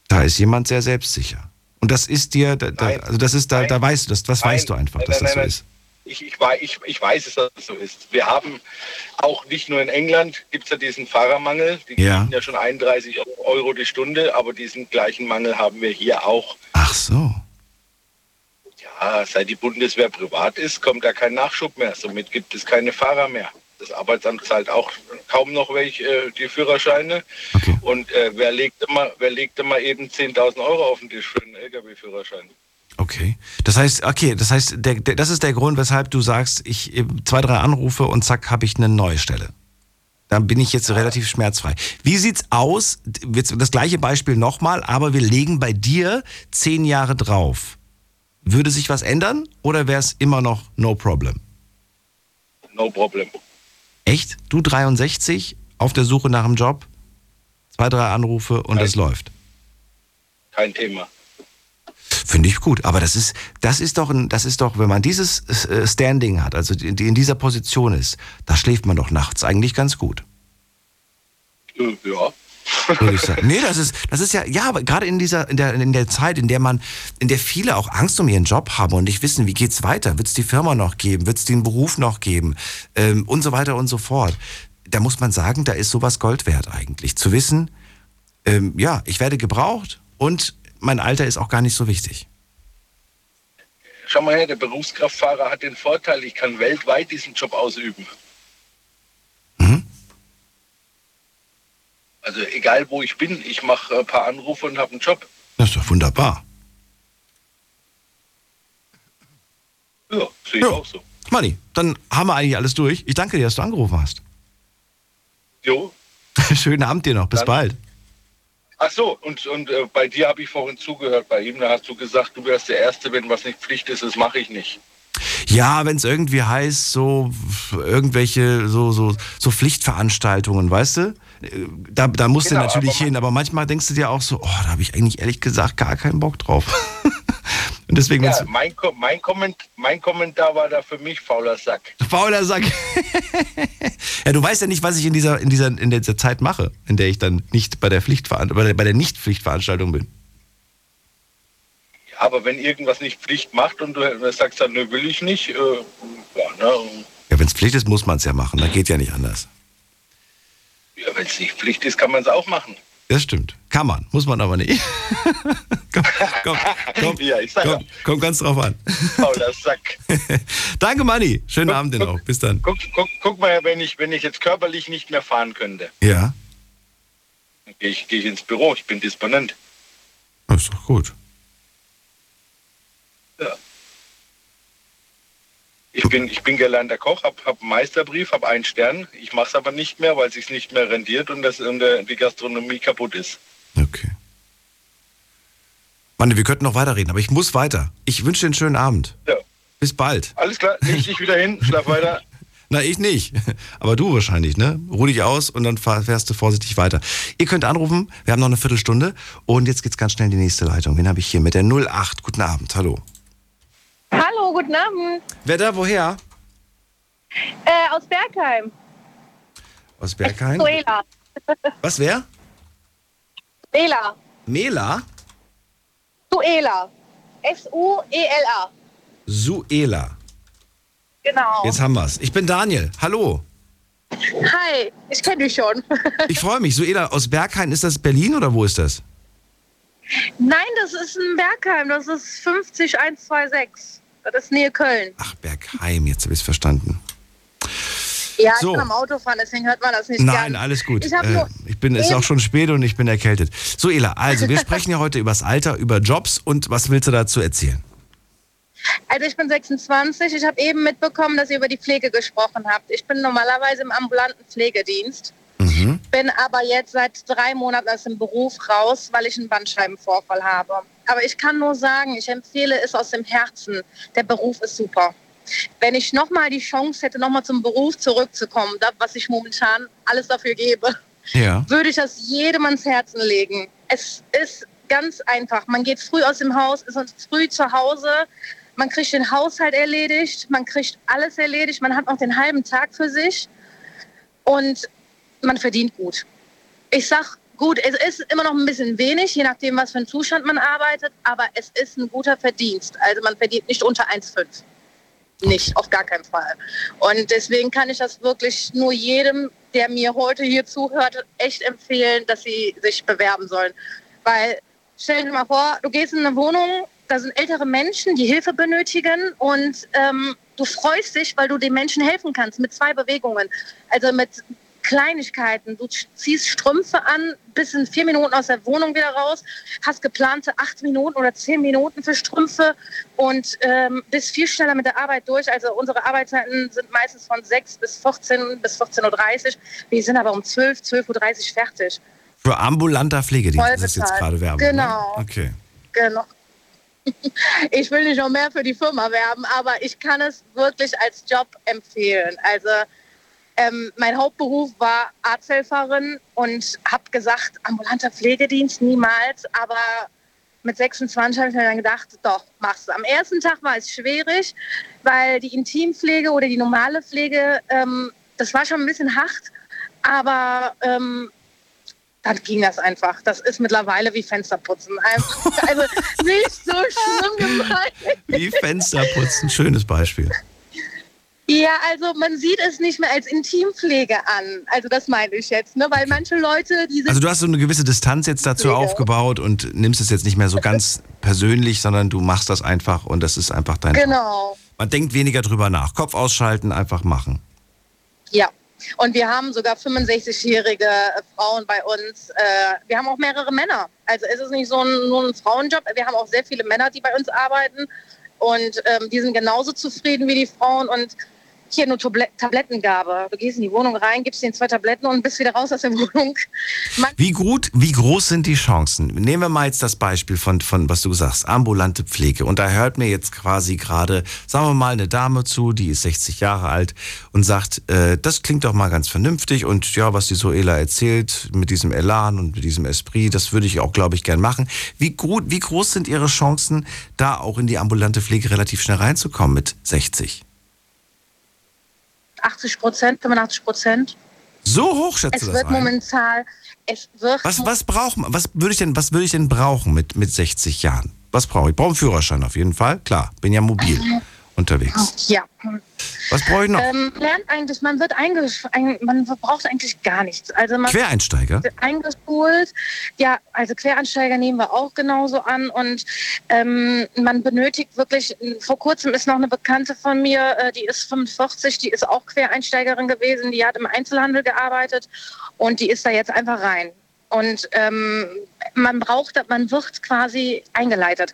Da ist jemand sehr selbstsicher. Und das ist dir, da, da, also das ist, da, da weißt du das, das weißt du einfach, dass das so ist. Ich, ich, ich, ich weiß es, dass es so ist. Wir haben auch nicht nur in England, gibt es ja diesen Fahrermangel. Die Ja. kriegen ja schon 31 Euro die Stunde, aber diesen gleichen Mangel haben wir hier auch. Ach so. Ja, seit die Bundeswehr privat ist, kommt da kein Nachschub mehr. Somit gibt es keine Fahrer mehr. Das Arbeitsamt zahlt auch kaum noch welche äh, die Führerscheine. Und äh, wer, legt immer, wer legt immer eben 10.000 Euro auf den Tisch für einen LKW-Führerschein? Okay. Das heißt, okay, das heißt, der, der, das ist der Grund, weshalb du sagst, ich zwei, drei Anrufe und zack, habe ich eine neue Stelle. Dann bin ich jetzt relativ schmerzfrei. Wie sieht's aus? Jetzt Das gleiche Beispiel nochmal, aber wir legen bei dir zehn Jahre drauf. Würde sich was ändern oder wäre es immer noch no problem? No problem. Echt? Du 63, auf der Suche nach einem Job, zwei, drei Anrufe und es läuft. Kein Thema. Finde ich gut, aber das ist, das ist doch, ein, das ist doch, wenn man dieses äh, Standing hat, also in dieser Position ist, da schläft man doch nachts eigentlich ganz gut. Äh, Ja. Würde ich sagen. Nee, das ist, das ist ja, ja, aber gerade in dieser, in der, in der Zeit, in der man, in der viele auch Angst um ihren Job haben und nicht wissen, wie geht's weiter, wird es die Firma noch geben, wird es den Beruf noch geben ähm, und so weiter und so fort. Da muss man sagen, da ist sowas Gold wert eigentlich. Zu wissen, ähm, ja, ich werde gebraucht und mein Alter ist auch gar nicht so wichtig. Schau mal her, der Berufskraftfahrer hat den Vorteil, ich kann weltweit diesen Job ausüben. Also egal wo ich bin, ich mache ein paar Anrufe und habe einen Job. Das ist doch wunderbar. Ja, sehe ich auch so. Manni, dann haben wir eigentlich alles durch. Ich danke dir, dass du angerufen hast. Jo. Schönen Abend dir noch. Bis Dann- bald. Ach so, und, und äh, bei dir habe ich vorhin zugehört. Bei ihm, da hast du gesagt, du wärst der Erste, wenn was nicht Pflicht ist, das mache ich nicht. Ja, wenn es irgendwie heißt, so irgendwelche so, so, so Pflichtveranstaltungen, weißt du? Da, da musst Genau, du natürlich aber hin, aber manchmal denkst du dir auch so, oh, da habe ich eigentlich ehrlich gesagt gar keinen Bock drauf. Und deswegen, Ja, mein, mein, Komment, mein Kommentar war da für mich fauler Sack. fauler Sack. ja, du weißt ja nicht, was ich in dieser, in dieser, in dieser Zeit mache, in der ich dann nicht bei der Pflichtveran bei der, bei der Nicht-Pflichtveranstaltung bin. Aber wenn irgendwas nicht Pflicht macht und du sagst dann, nö, will ich nicht, äh, ja, ne, Ja, wenn es Pflicht ist, muss man es ja machen. Da geht ja nicht anders. ja, wenn es nicht Pflicht ist, kann man es auch machen. Das stimmt. Kann man, muss man aber nicht. komm, komm, komm, ja, komm, kommt ganz drauf an. fauler Sack. Danke, Manni. Schönen Abend dir noch. Bis dann. Guck, guck, guck mal, wenn ich, wenn ich jetzt körperlich nicht mehr fahren könnte, Ja, dann gehe ich, geh ich ins Büro, ich bin Disponent. das ist doch gut. Ja. Ich bin, ich bin gelernter Koch, habe hab einen Meisterbrief, habe einen Stern. Ich mache es aber nicht mehr, weil es sich nicht mehr rendiert und, das, und der, die Gastronomie kaputt ist. Manni, wir könnten noch weiterreden, aber ich muss weiter. Ich wünsche dir einen schönen Abend. Ja. Bis bald. Alles klar, leg dich wieder hin, schlaf weiter. Na, ich nicht. Aber du wahrscheinlich, ne? Ruh dich aus und dann fährst du vorsichtig weiter. Ihr könnt anrufen, wir haben noch eine Viertelstunde und jetzt geht's ganz schnell in die nächste Leitung. Wen habe ich hier mit der 08? Guten Abend, hallo. Hallo, guten Abend. Wer da, woher? Äh, aus Bergheim. Aus Bergheim? Suela. Was, wer? Suela. Mela? Suela. S-U-E-L-A. Suela. Genau. Jetzt haben wir's. Ich bin Daniel. Hallo. Hi, ich kenne dich schon. Ich freue mich. Suela, aus Bergheim, ist das Berlin oder wo ist das? Nein, das ist ein Bergheim. Das ist 50126. Das ist Nähe Köln. Bergheim, jetzt habe ich es verstanden. Ja, So. ich bin am Autofahren, deswegen hört man das nicht Nein, gern. alles gut. Ich, äh, ich bin, es ist auch schon spät und ich bin erkältet. So, Ela, also wir sprechen ja heute über das Alter, über Jobs und was willst du dazu erzählen? Also ich bin 26. Ich habe eben mitbekommen, dass ihr über die Pflege gesprochen habt. Ich bin normalerweise im ambulanten Pflegedienst, Mhm. bin aber jetzt seit drei Monaten aus dem Beruf raus, weil ich einen Bandscheibenvorfall habe. Aber ich kann nur sagen, ich empfehle es aus dem Herzen. Der Beruf ist super. Wenn ich nochmal die Chance hätte, nochmal zum Beruf zurückzukommen, das, was ich momentan alles dafür gebe, Ja. würde ich das jedem ans Herzen legen. Es ist ganz einfach. Man geht früh aus dem Haus, ist früh zu Hause, man kriegt den Haushalt erledigt, man kriegt alles erledigt, man hat noch den halben Tag für sich und man verdient gut. Ich sag gut, es ist immer noch ein bisschen wenig, je nachdem, was für einen Zustand man arbeitet, aber es ist ein guter Verdienst. Also man verdient nicht unter 1,5. Nicht, auf gar keinen Fall. Und deswegen kann ich das wirklich nur jedem, der mir heute hier zuhört, echt empfehlen, dass sie sich bewerben sollen. Weil, stell dir mal vor, du gehst in eine Wohnung da sind ältere Menschen, die Hilfe benötigen und ähm, du freust dich, weil du den Menschen helfen kannst mit zwei Bewegungen. Also mit Kleinigkeiten. Du ziehst Strümpfe an, bist in vier Minuten aus der Wohnung wieder raus, hast geplante acht Minuten oder zehn Minuten für Strümpfe und ähm, bist viel schneller mit der Arbeit durch. Also unsere Arbeitszeiten sind meistens von 6 bis 14 bis 14.30 Uhr. Wir sind aber um 12, 12.30 Uhr fertig. Für ambulanter Pflegedienst Voll das ist jetzt gerade Werbung. Genau. Ne? Okay. Genau. Ich will nicht noch mehr für die Firma werben, aber ich kann es wirklich als Job empfehlen. Also ähm, mein Hauptberuf war Arzthelferin und habe gesagt, ambulanter Pflegedienst niemals, aber mit 26 habe ich mir dann gedacht, doch, machst du. Am ersten Tag war es schwierig, weil die Intimpflege oder die normale Pflege, ähm, das war schon ein bisschen hart, aber ähm, dann ging das einfach. Das ist mittlerweile wie Fensterputzen. Also nicht so schlimm gemeint. Wie Fensterputzen, schönes Beispiel. Ja, also man sieht es nicht mehr als Intimpflege an. Also das meine ich jetzt, ne? weil manche Leute, die Also du hast so eine gewisse Distanz jetzt dazu aufgebaut und nimmst es jetzt nicht mehr so ganz persönlich, sondern du machst das einfach und das ist einfach dein. genau, Man denkt weniger drüber nach. Kopf ausschalten, einfach machen. ja. Und wir haben sogar 65-jährige Frauen bei uns. Äh, wir haben auch mehrere Männer. Also es ist nicht so ein, nur ein Frauenjob. Wir haben auch sehr viele Männer, die bei uns arbeiten. Und ähm, die sind genauso zufrieden wie die Frauen. Und hier nur Tablet Tablettengabe. Du gehst in die Wohnung rein, gibst ihnen zwei Tabletten und bist wieder raus aus der Wohnung. Man Wie gut, wie groß sind die Chancen? Nehmen wir mal jetzt das Beispiel von, von was du sagst, ambulante Pflege. Und da hört mir jetzt quasi gerade, sagen wir mal, eine Dame zu, die ist 60 Jahre alt und sagt, äh, das klingt doch mal ganz vernünftig und ja, was die Soela erzählt, mit diesem Elan und mit diesem Esprit, das würde ich auch, glaube ich, gern machen. Wie, gut, wie groß sind Ihre Chancen, da auch in die ambulante Pflege relativ schnell reinzukommen mit 60? 80 Prozent, 85 Prozent. So hoch schätzt Es du das wird ein? momentan, es wird Was, was braucht man? Was würde ich denn, was würde ich denn brauchen mit, mit 60 Jahren? Was brauche ich? Ich brauche einen Führerschein auf jeden Fall. Klar, bin ja mobil unterwegs. Ja. Was brauche ich noch? Ähm, lernt eigentlich, man wird ein, man braucht eigentlich gar nichts. Also man Quereinsteiger? wird eingeschult. Ja, also Quereinsteiger nehmen wir auch genauso an und ähm, man benötigt wirklich, vor kurzem ist noch eine Bekannte von mir, äh, die ist 45, die ist auch Quereinsteigerin gewesen, die hat im Einzelhandel gearbeitet und die ist da jetzt einfach rein. Und ähm, man braucht, man wird quasi eingeleitet.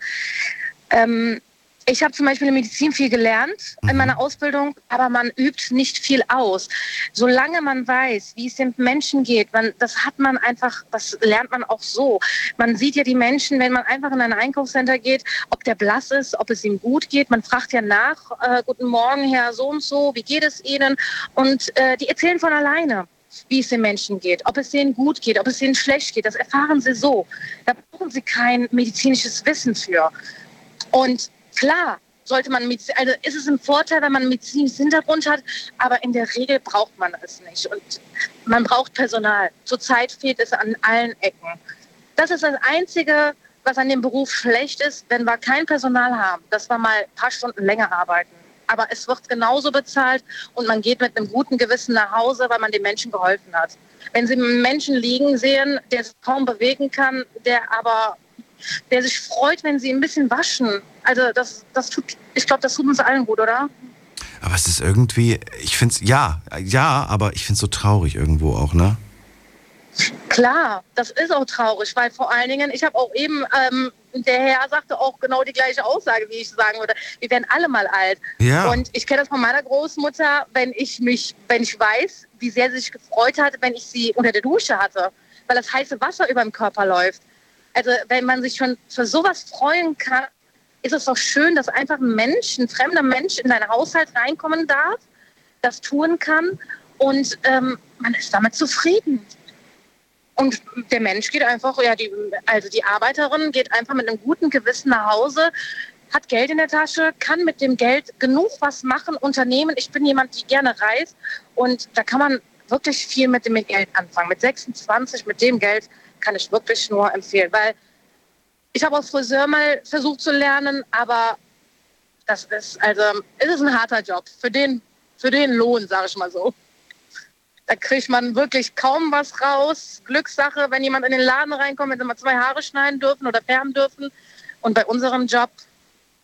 Ähm, ich habe zum Beispiel in Medizin viel gelernt in meiner Ausbildung, aber man übt nicht viel aus. Solange man weiß, wie es den Menschen geht, man, das hat man einfach, das lernt man auch so. Man sieht ja die Menschen, wenn man einfach in ein Einkaufscenter geht, ob der blass ist, ob es ihm gut geht. Man fragt ja nach, äh, guten Morgen, Herr so und so, wie geht es Ihnen? Und äh, die erzählen von alleine wie es den Menschen geht, ob es denen gut geht, ob es denen schlecht geht. Das erfahren sie so. Da brauchen sie kein medizinisches Wissen für. Und klar, sollte man mit, also ist es ein Vorteil, wenn man einen Hintergrund hat, aber in der Regel braucht man es nicht. Und man braucht Personal. Zurzeit fehlt es an allen Ecken. Das ist das Einzige, was an dem Beruf schlecht ist, wenn wir kein Personal haben, dass wir mal ein paar Stunden länger arbeiten. Aber es wird genauso bezahlt und man geht mit einem guten Gewissen nach Hause, weil man den Menschen geholfen hat. Wenn Sie einen Menschen liegen sehen, der sich kaum bewegen kann, der aber der sich freut, wenn sie ein bisschen waschen. Also das, das tut, ich glaube, das tut uns allen gut, oder? Aber es ist irgendwie, ich finde es, ja, ja, aber ich finde es so traurig irgendwo auch, ne? Klar, das ist auch traurig, weil vor allen Dingen, ich habe auch eben, ähm, der Herr sagte auch genau die gleiche Aussage, wie ich sagen würde. Wir werden alle mal alt. Ja. Und ich kenne das von meiner Großmutter, wenn ich mich, wenn ich weiß, wie sehr sie sich gefreut hat, wenn ich sie unter der Dusche hatte, weil das heiße Wasser über dem Körper läuft. Also wenn man sich schon für sowas freuen kann, ist es doch schön, dass einfach ein Mensch, ein fremder Mensch in deinen Haushalt reinkommen darf, das tun kann und ähm, man ist damit zufrieden. Und der Mensch geht einfach, ja, die, also die Arbeiterin geht einfach mit einem guten Gewissen nach Hause, hat Geld in der Tasche, kann mit dem Geld genug was machen, unternehmen. Ich bin jemand, die gerne reist und da kann man wirklich viel mit dem Geld anfangen. Mit 26, mit dem Geld kann ich wirklich nur empfehlen, weil ich habe auch Friseur mal versucht zu lernen, aber das ist also es ist ein harter Job für den für den Lohn, sage ich mal so. Da kriegt man wirklich kaum was raus. Glückssache, wenn jemand in den Laden reinkommt, wenn sie mal zwei Haare schneiden dürfen oder färben dürfen. Und bei unserem Job,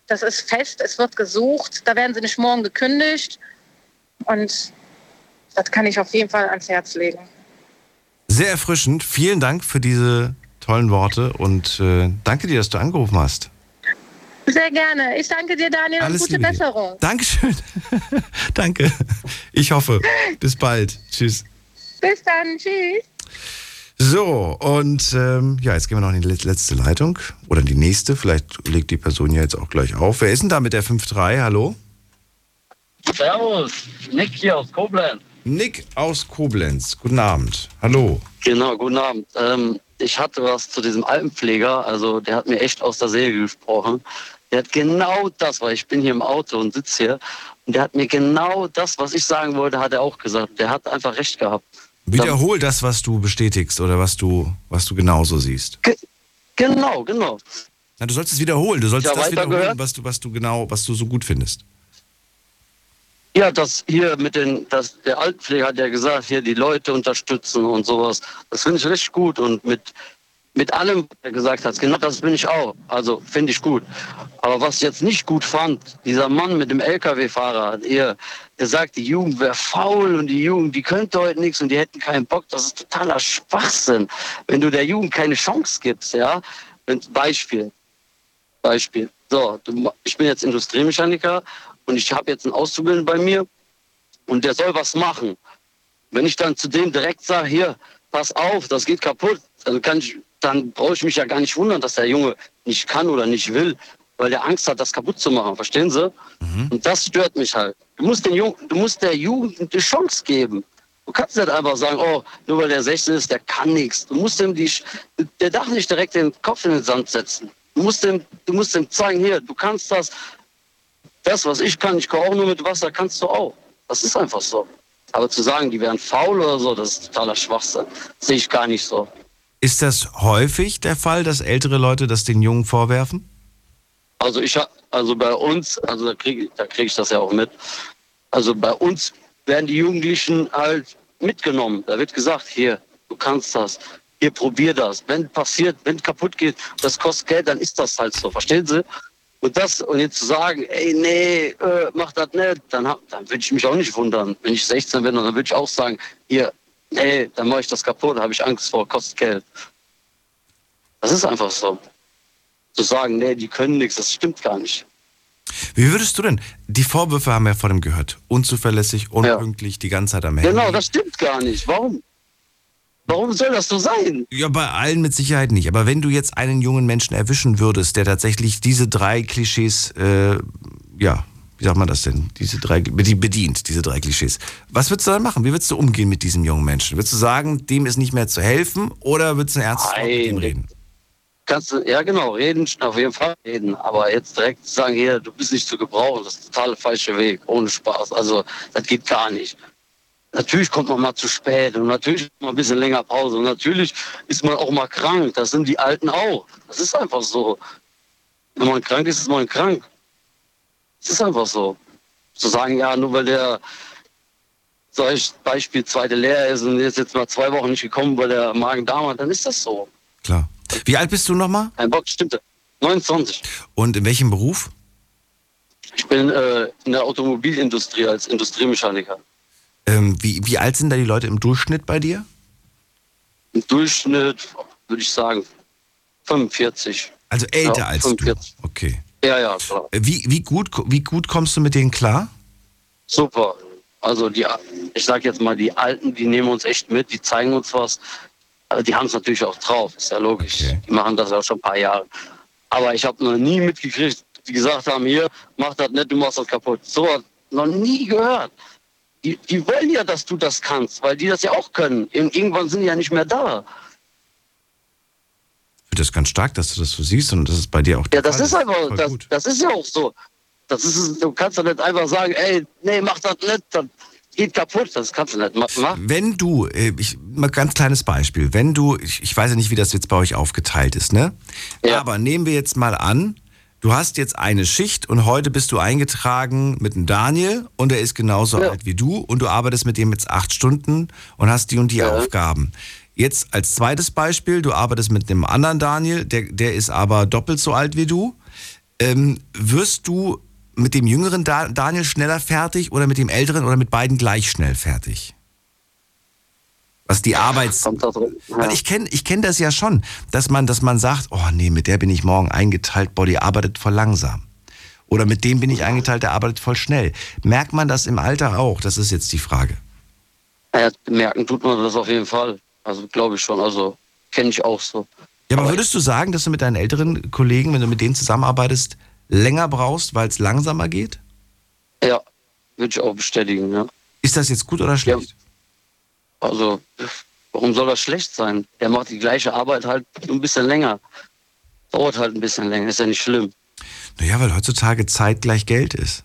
das ist fest, es wird gesucht, da werden sie nicht morgen gekündigt. Und das kann ich auf jeden Fall ans Herz legen. Sehr erfrischend. Vielen Dank für diese tollen Worte und äh, danke dir, dass du angerufen hast. Sehr gerne. Ich danke dir, Daniel, Alles und gute. Besserung. Dankeschön. Danke. Ich hoffe. Bis bald. Tschüss. Bis dann. Tschüss. So, und ähm, ja, jetzt gehen wir noch in die let- letzte Leitung. Oder die nächste. Vielleicht legt die Person ja jetzt auch gleich auf. Wer ist denn da mit der 5-3? Hallo? Servus, Nick hier aus Koblenz. Nick aus Koblenz. Guten Abend. Hallo. Genau, guten Abend. Ähm, ich hatte was zu diesem Altenpfleger, also der hat mir echt aus der Seele gesprochen. Der hat genau das, weil ich bin hier im Auto und sitze hier, und der hat mir genau das, was ich sagen wollte, hat er auch gesagt. Der hat einfach recht gehabt. Wiederhol das, was du bestätigst oder was du, was du genauso siehst. Genau, genau. Na, du sollst es wiederholen. Du sollst das wiederholen, gehört? was du, was du genau, was du so gut findest. Ja, das hier mit den, das, der Altenpfleger hat ja gesagt, hier die Leute unterstützen und sowas. Das finde ich richtig gut und mit, mit allem, was er gesagt hat, genau das bin ich auch. Also finde ich gut. Aber was ich jetzt nicht gut fand, dieser Mann mit dem LKW-Fahrer, der, der sagt, die Jugend wäre faul und die Jugend, die könnte heute nichts und die hätten keinen Bock. Das ist totaler Schwachsinn. Wenn du der Jugend keine Chance gibst, ja. Beispiel. Beispiel. So, ich bin jetzt Industriemechaniker und ich habe jetzt einen Auszubildenden bei mir und der soll was machen. Wenn ich dann zu dem direkt sage, hier, pass auf, das geht kaputt, dann, kann ich, dann brauche ich mich ja gar nicht wundern, dass der Junge nicht kann oder nicht will, weil der Angst hat, das kaputt zu machen. Verstehen Sie? Und das stört mich halt. Du musst, den Jungen, du musst der Jugend eine Chance geben. Du kannst nicht einfach sagen, oh, nur weil der 16 ist, der kann nichts. Du musst ihm die, der darf nicht direkt den Kopf in den Sand setzen. Du musst ihm, du musst ihm zeigen, hier, du kannst das. Das, was ich kann, ich koche auch nur mit Wasser, kannst du auch. Das ist einfach so. Aber zu sagen, die wären faul oder so, das ist totaler Schwachsinn. Das sehe ich gar nicht so. Ist das häufig der Fall, dass ältere Leute das den Jungen vorwerfen? Also ich also bei uns, also da kriege da krieg ich das ja auch mit. Also bei uns werden die Jugendlichen halt mitgenommen. Da wird gesagt, hier, du kannst das. Hier, probier das. Wenn passiert, wenn kaputt geht, das kostet Geld, dann ist das halt so. Verstehen Sie? Und das, und jetzt zu sagen, ey, nee, äh, mach das nicht, dann, dann würde ich mich auch nicht wundern. Wenn ich 16 bin, dann würde ich auch sagen, hier, nee, dann mache ich das kaputt, da habe ich Angst vor, kostet Geld. Das ist einfach so. Zu sagen, nee, die können nichts, das stimmt gar nicht. Wie würdest du denn? Die Vorwürfe haben wir vor dem gehört. Unzuverlässig, unpünktlich, die ganze Zeit am Handy. Genau, das stimmt gar nicht. Warum? Warum soll das so sein? Ja, bei allen mit Sicherheit nicht. Aber wenn du jetzt einen jungen Menschen erwischen würdest, der tatsächlich diese drei Klischees, äh, ja, wie sagt man das denn? Diese drei, die bedient, diese drei Klischees. Was würdest du dann machen? Wie würdest du umgehen mit diesem jungen Menschen? Würdest du sagen, dem ist nicht mehr zu helfen oder würdest du Wort mit ihm reden? Kannst du, ja genau, reden, auf jeden Fall reden. Aber jetzt direkt sagen, hier, du bist nicht zu gebrauchen, das ist total falscher Weg, ohne Spaß. Also, das geht gar nicht. Natürlich kommt man mal zu spät und natürlich man ein bisschen länger Pause und natürlich ist man auch mal krank. Das sind die Alten auch. Das ist einfach so. Wenn man krank ist, ist man krank. Das ist einfach so. Zu sagen, ja, nur weil der, sag ich, Beispiel, zweite Lehrer ist und ist jetzt mal zwei Wochen nicht gekommen, weil der Magen-Darm hat, dann ist das so. Klar. Wie alt bist du nochmal? Ein Bock, stimmt. 29. Und in welchem Beruf? Ich bin äh, in der Automobilindustrie als Industriemechaniker. Ähm, wie, wie alt sind da die Leute im Durchschnitt bei dir? Im Durchschnitt würde ich sagen 45. Also älter Ja, als 45. du. Okay. Ja, ja, klar. Äh, Wie, wie, gut, wie gut kommst du mit denen klar? Super. Also die, ich sag jetzt mal, die Alten, die nehmen uns echt mit, die zeigen uns was. Also die haben es natürlich auch drauf, ist ja logisch. Die machen das ja schon ein paar Jahre. Aber ich habe noch nie mitgekriegt, die gesagt haben, hier, mach das nicht, du machst das kaputt. So noch nie gehört. Die, die wollen ja, dass du das kannst, weil die das ja auch können. Ir- Irgendwann sind die ja nicht mehr da. Ich finde das ganz stark, dass du das so siehst und das ist bei dir auch Ja, das Fall. ist einfach, das, das ist ja auch so. Das ist, du kannst doch nicht einfach sagen, ey, nee, mach das nicht, das geht kaputt. Das kannst du nicht ma- machen. Wenn du, äh, ich, mal ganz kleines Beispiel, wenn du, ich, ich weiß ja nicht, wie das jetzt bei euch aufgeteilt ist, ne? Aber nehmen wir jetzt mal an, du hast jetzt eine Schicht und heute bist du eingetragen mit dem Daniel und er ist genauso alt wie du und du arbeitest mit dem jetzt acht Stunden und hast die und die Aufgaben. Jetzt als zweites Beispiel, du arbeitest mit einem anderen Daniel, der, der ist aber doppelt so alt wie du. Ähm, wirst du mit dem jüngeren da Daniel schneller fertig oder mit dem älteren oder mit beiden gleich schnell fertig? Was die Arbeits... Weil ich kenne ich kenn das ja schon, dass man, dass man sagt, oh nee, mit der bin ich morgen eingeteilt, boah, die arbeitet voll langsam. Oder mit dem bin ich eingeteilt, der arbeitet voll schnell. Merkt man das im Alter auch? Das ist jetzt die Frage. Ja, merken tut man das auf jeden Fall. Also glaube ich schon. Also kenne ich auch so. Ja, aber würdest du sagen, dass du mit deinen älteren Kollegen, wenn du mit denen zusammenarbeitest, länger brauchst, weil es langsamer geht? Ja, würde ich auch bestätigen, ja. Ist das jetzt gut oder schlecht? Also, warum soll das schlecht sein? Der macht die gleiche Arbeit halt ein bisschen länger. Dauert halt ein bisschen länger, ist ja nicht schlimm. Naja, weil heutzutage Zeit gleich Geld ist.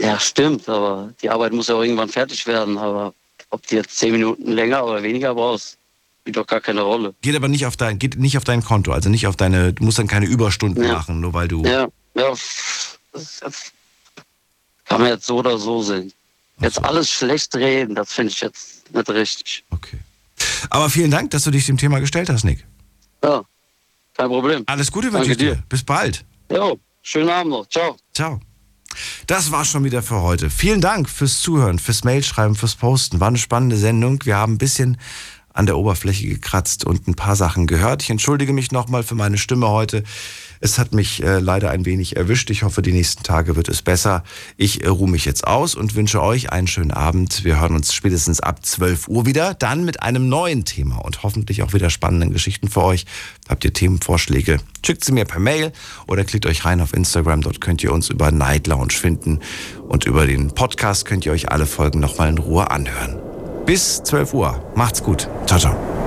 Ja, stimmt, aber die Arbeit muss ja auch irgendwann fertig werden. Aber ob du jetzt zehn Minuten länger oder weniger brauchst, spielt doch gar keine Rolle. Geht aber nicht auf dein, geht nicht auf dein Konto, also nicht auf deine, du musst dann keine Überstunden ja. machen, nur weil du. Ja, ja. Das kann man jetzt so oder so sehen. Jetzt alles schlecht reden, das finde ich jetzt nicht richtig. Okay. Aber vielen Dank, dass du dich dem Thema gestellt hast, Nick. Ja, kein Problem. Alles Gute wünsche ich dir. Bis bald. Ja, schönen Abend noch. Ciao. Ciao. Das war schon wieder für heute. Vielen Dank fürs Zuhören, fürs Mailschreiben, fürs Posten. War eine spannende Sendung. Wir haben ein bisschen an der Oberfläche gekratzt und ein paar Sachen gehört. Ich entschuldige mich nochmal für meine Stimme heute. Es hat mich äh, leider ein wenig erwischt. Ich hoffe, die nächsten Tage wird es besser. Ich äh, ruhe mich jetzt aus und wünsche euch einen schönen Abend. Wir hören uns spätestens ab 12 Uhr wieder, dann mit einem neuen Thema und hoffentlich auch wieder spannenden Geschichten für euch. Habt ihr Themenvorschläge? Schickt sie mir per Mail oder klickt euch rein auf Instagram. Dort könnt ihr uns über Night Lounge finden und über den Podcast könnt ihr euch alle Folgen nochmal in Ruhe anhören. Bis 12 Uhr. Macht's gut. Ciao, ciao.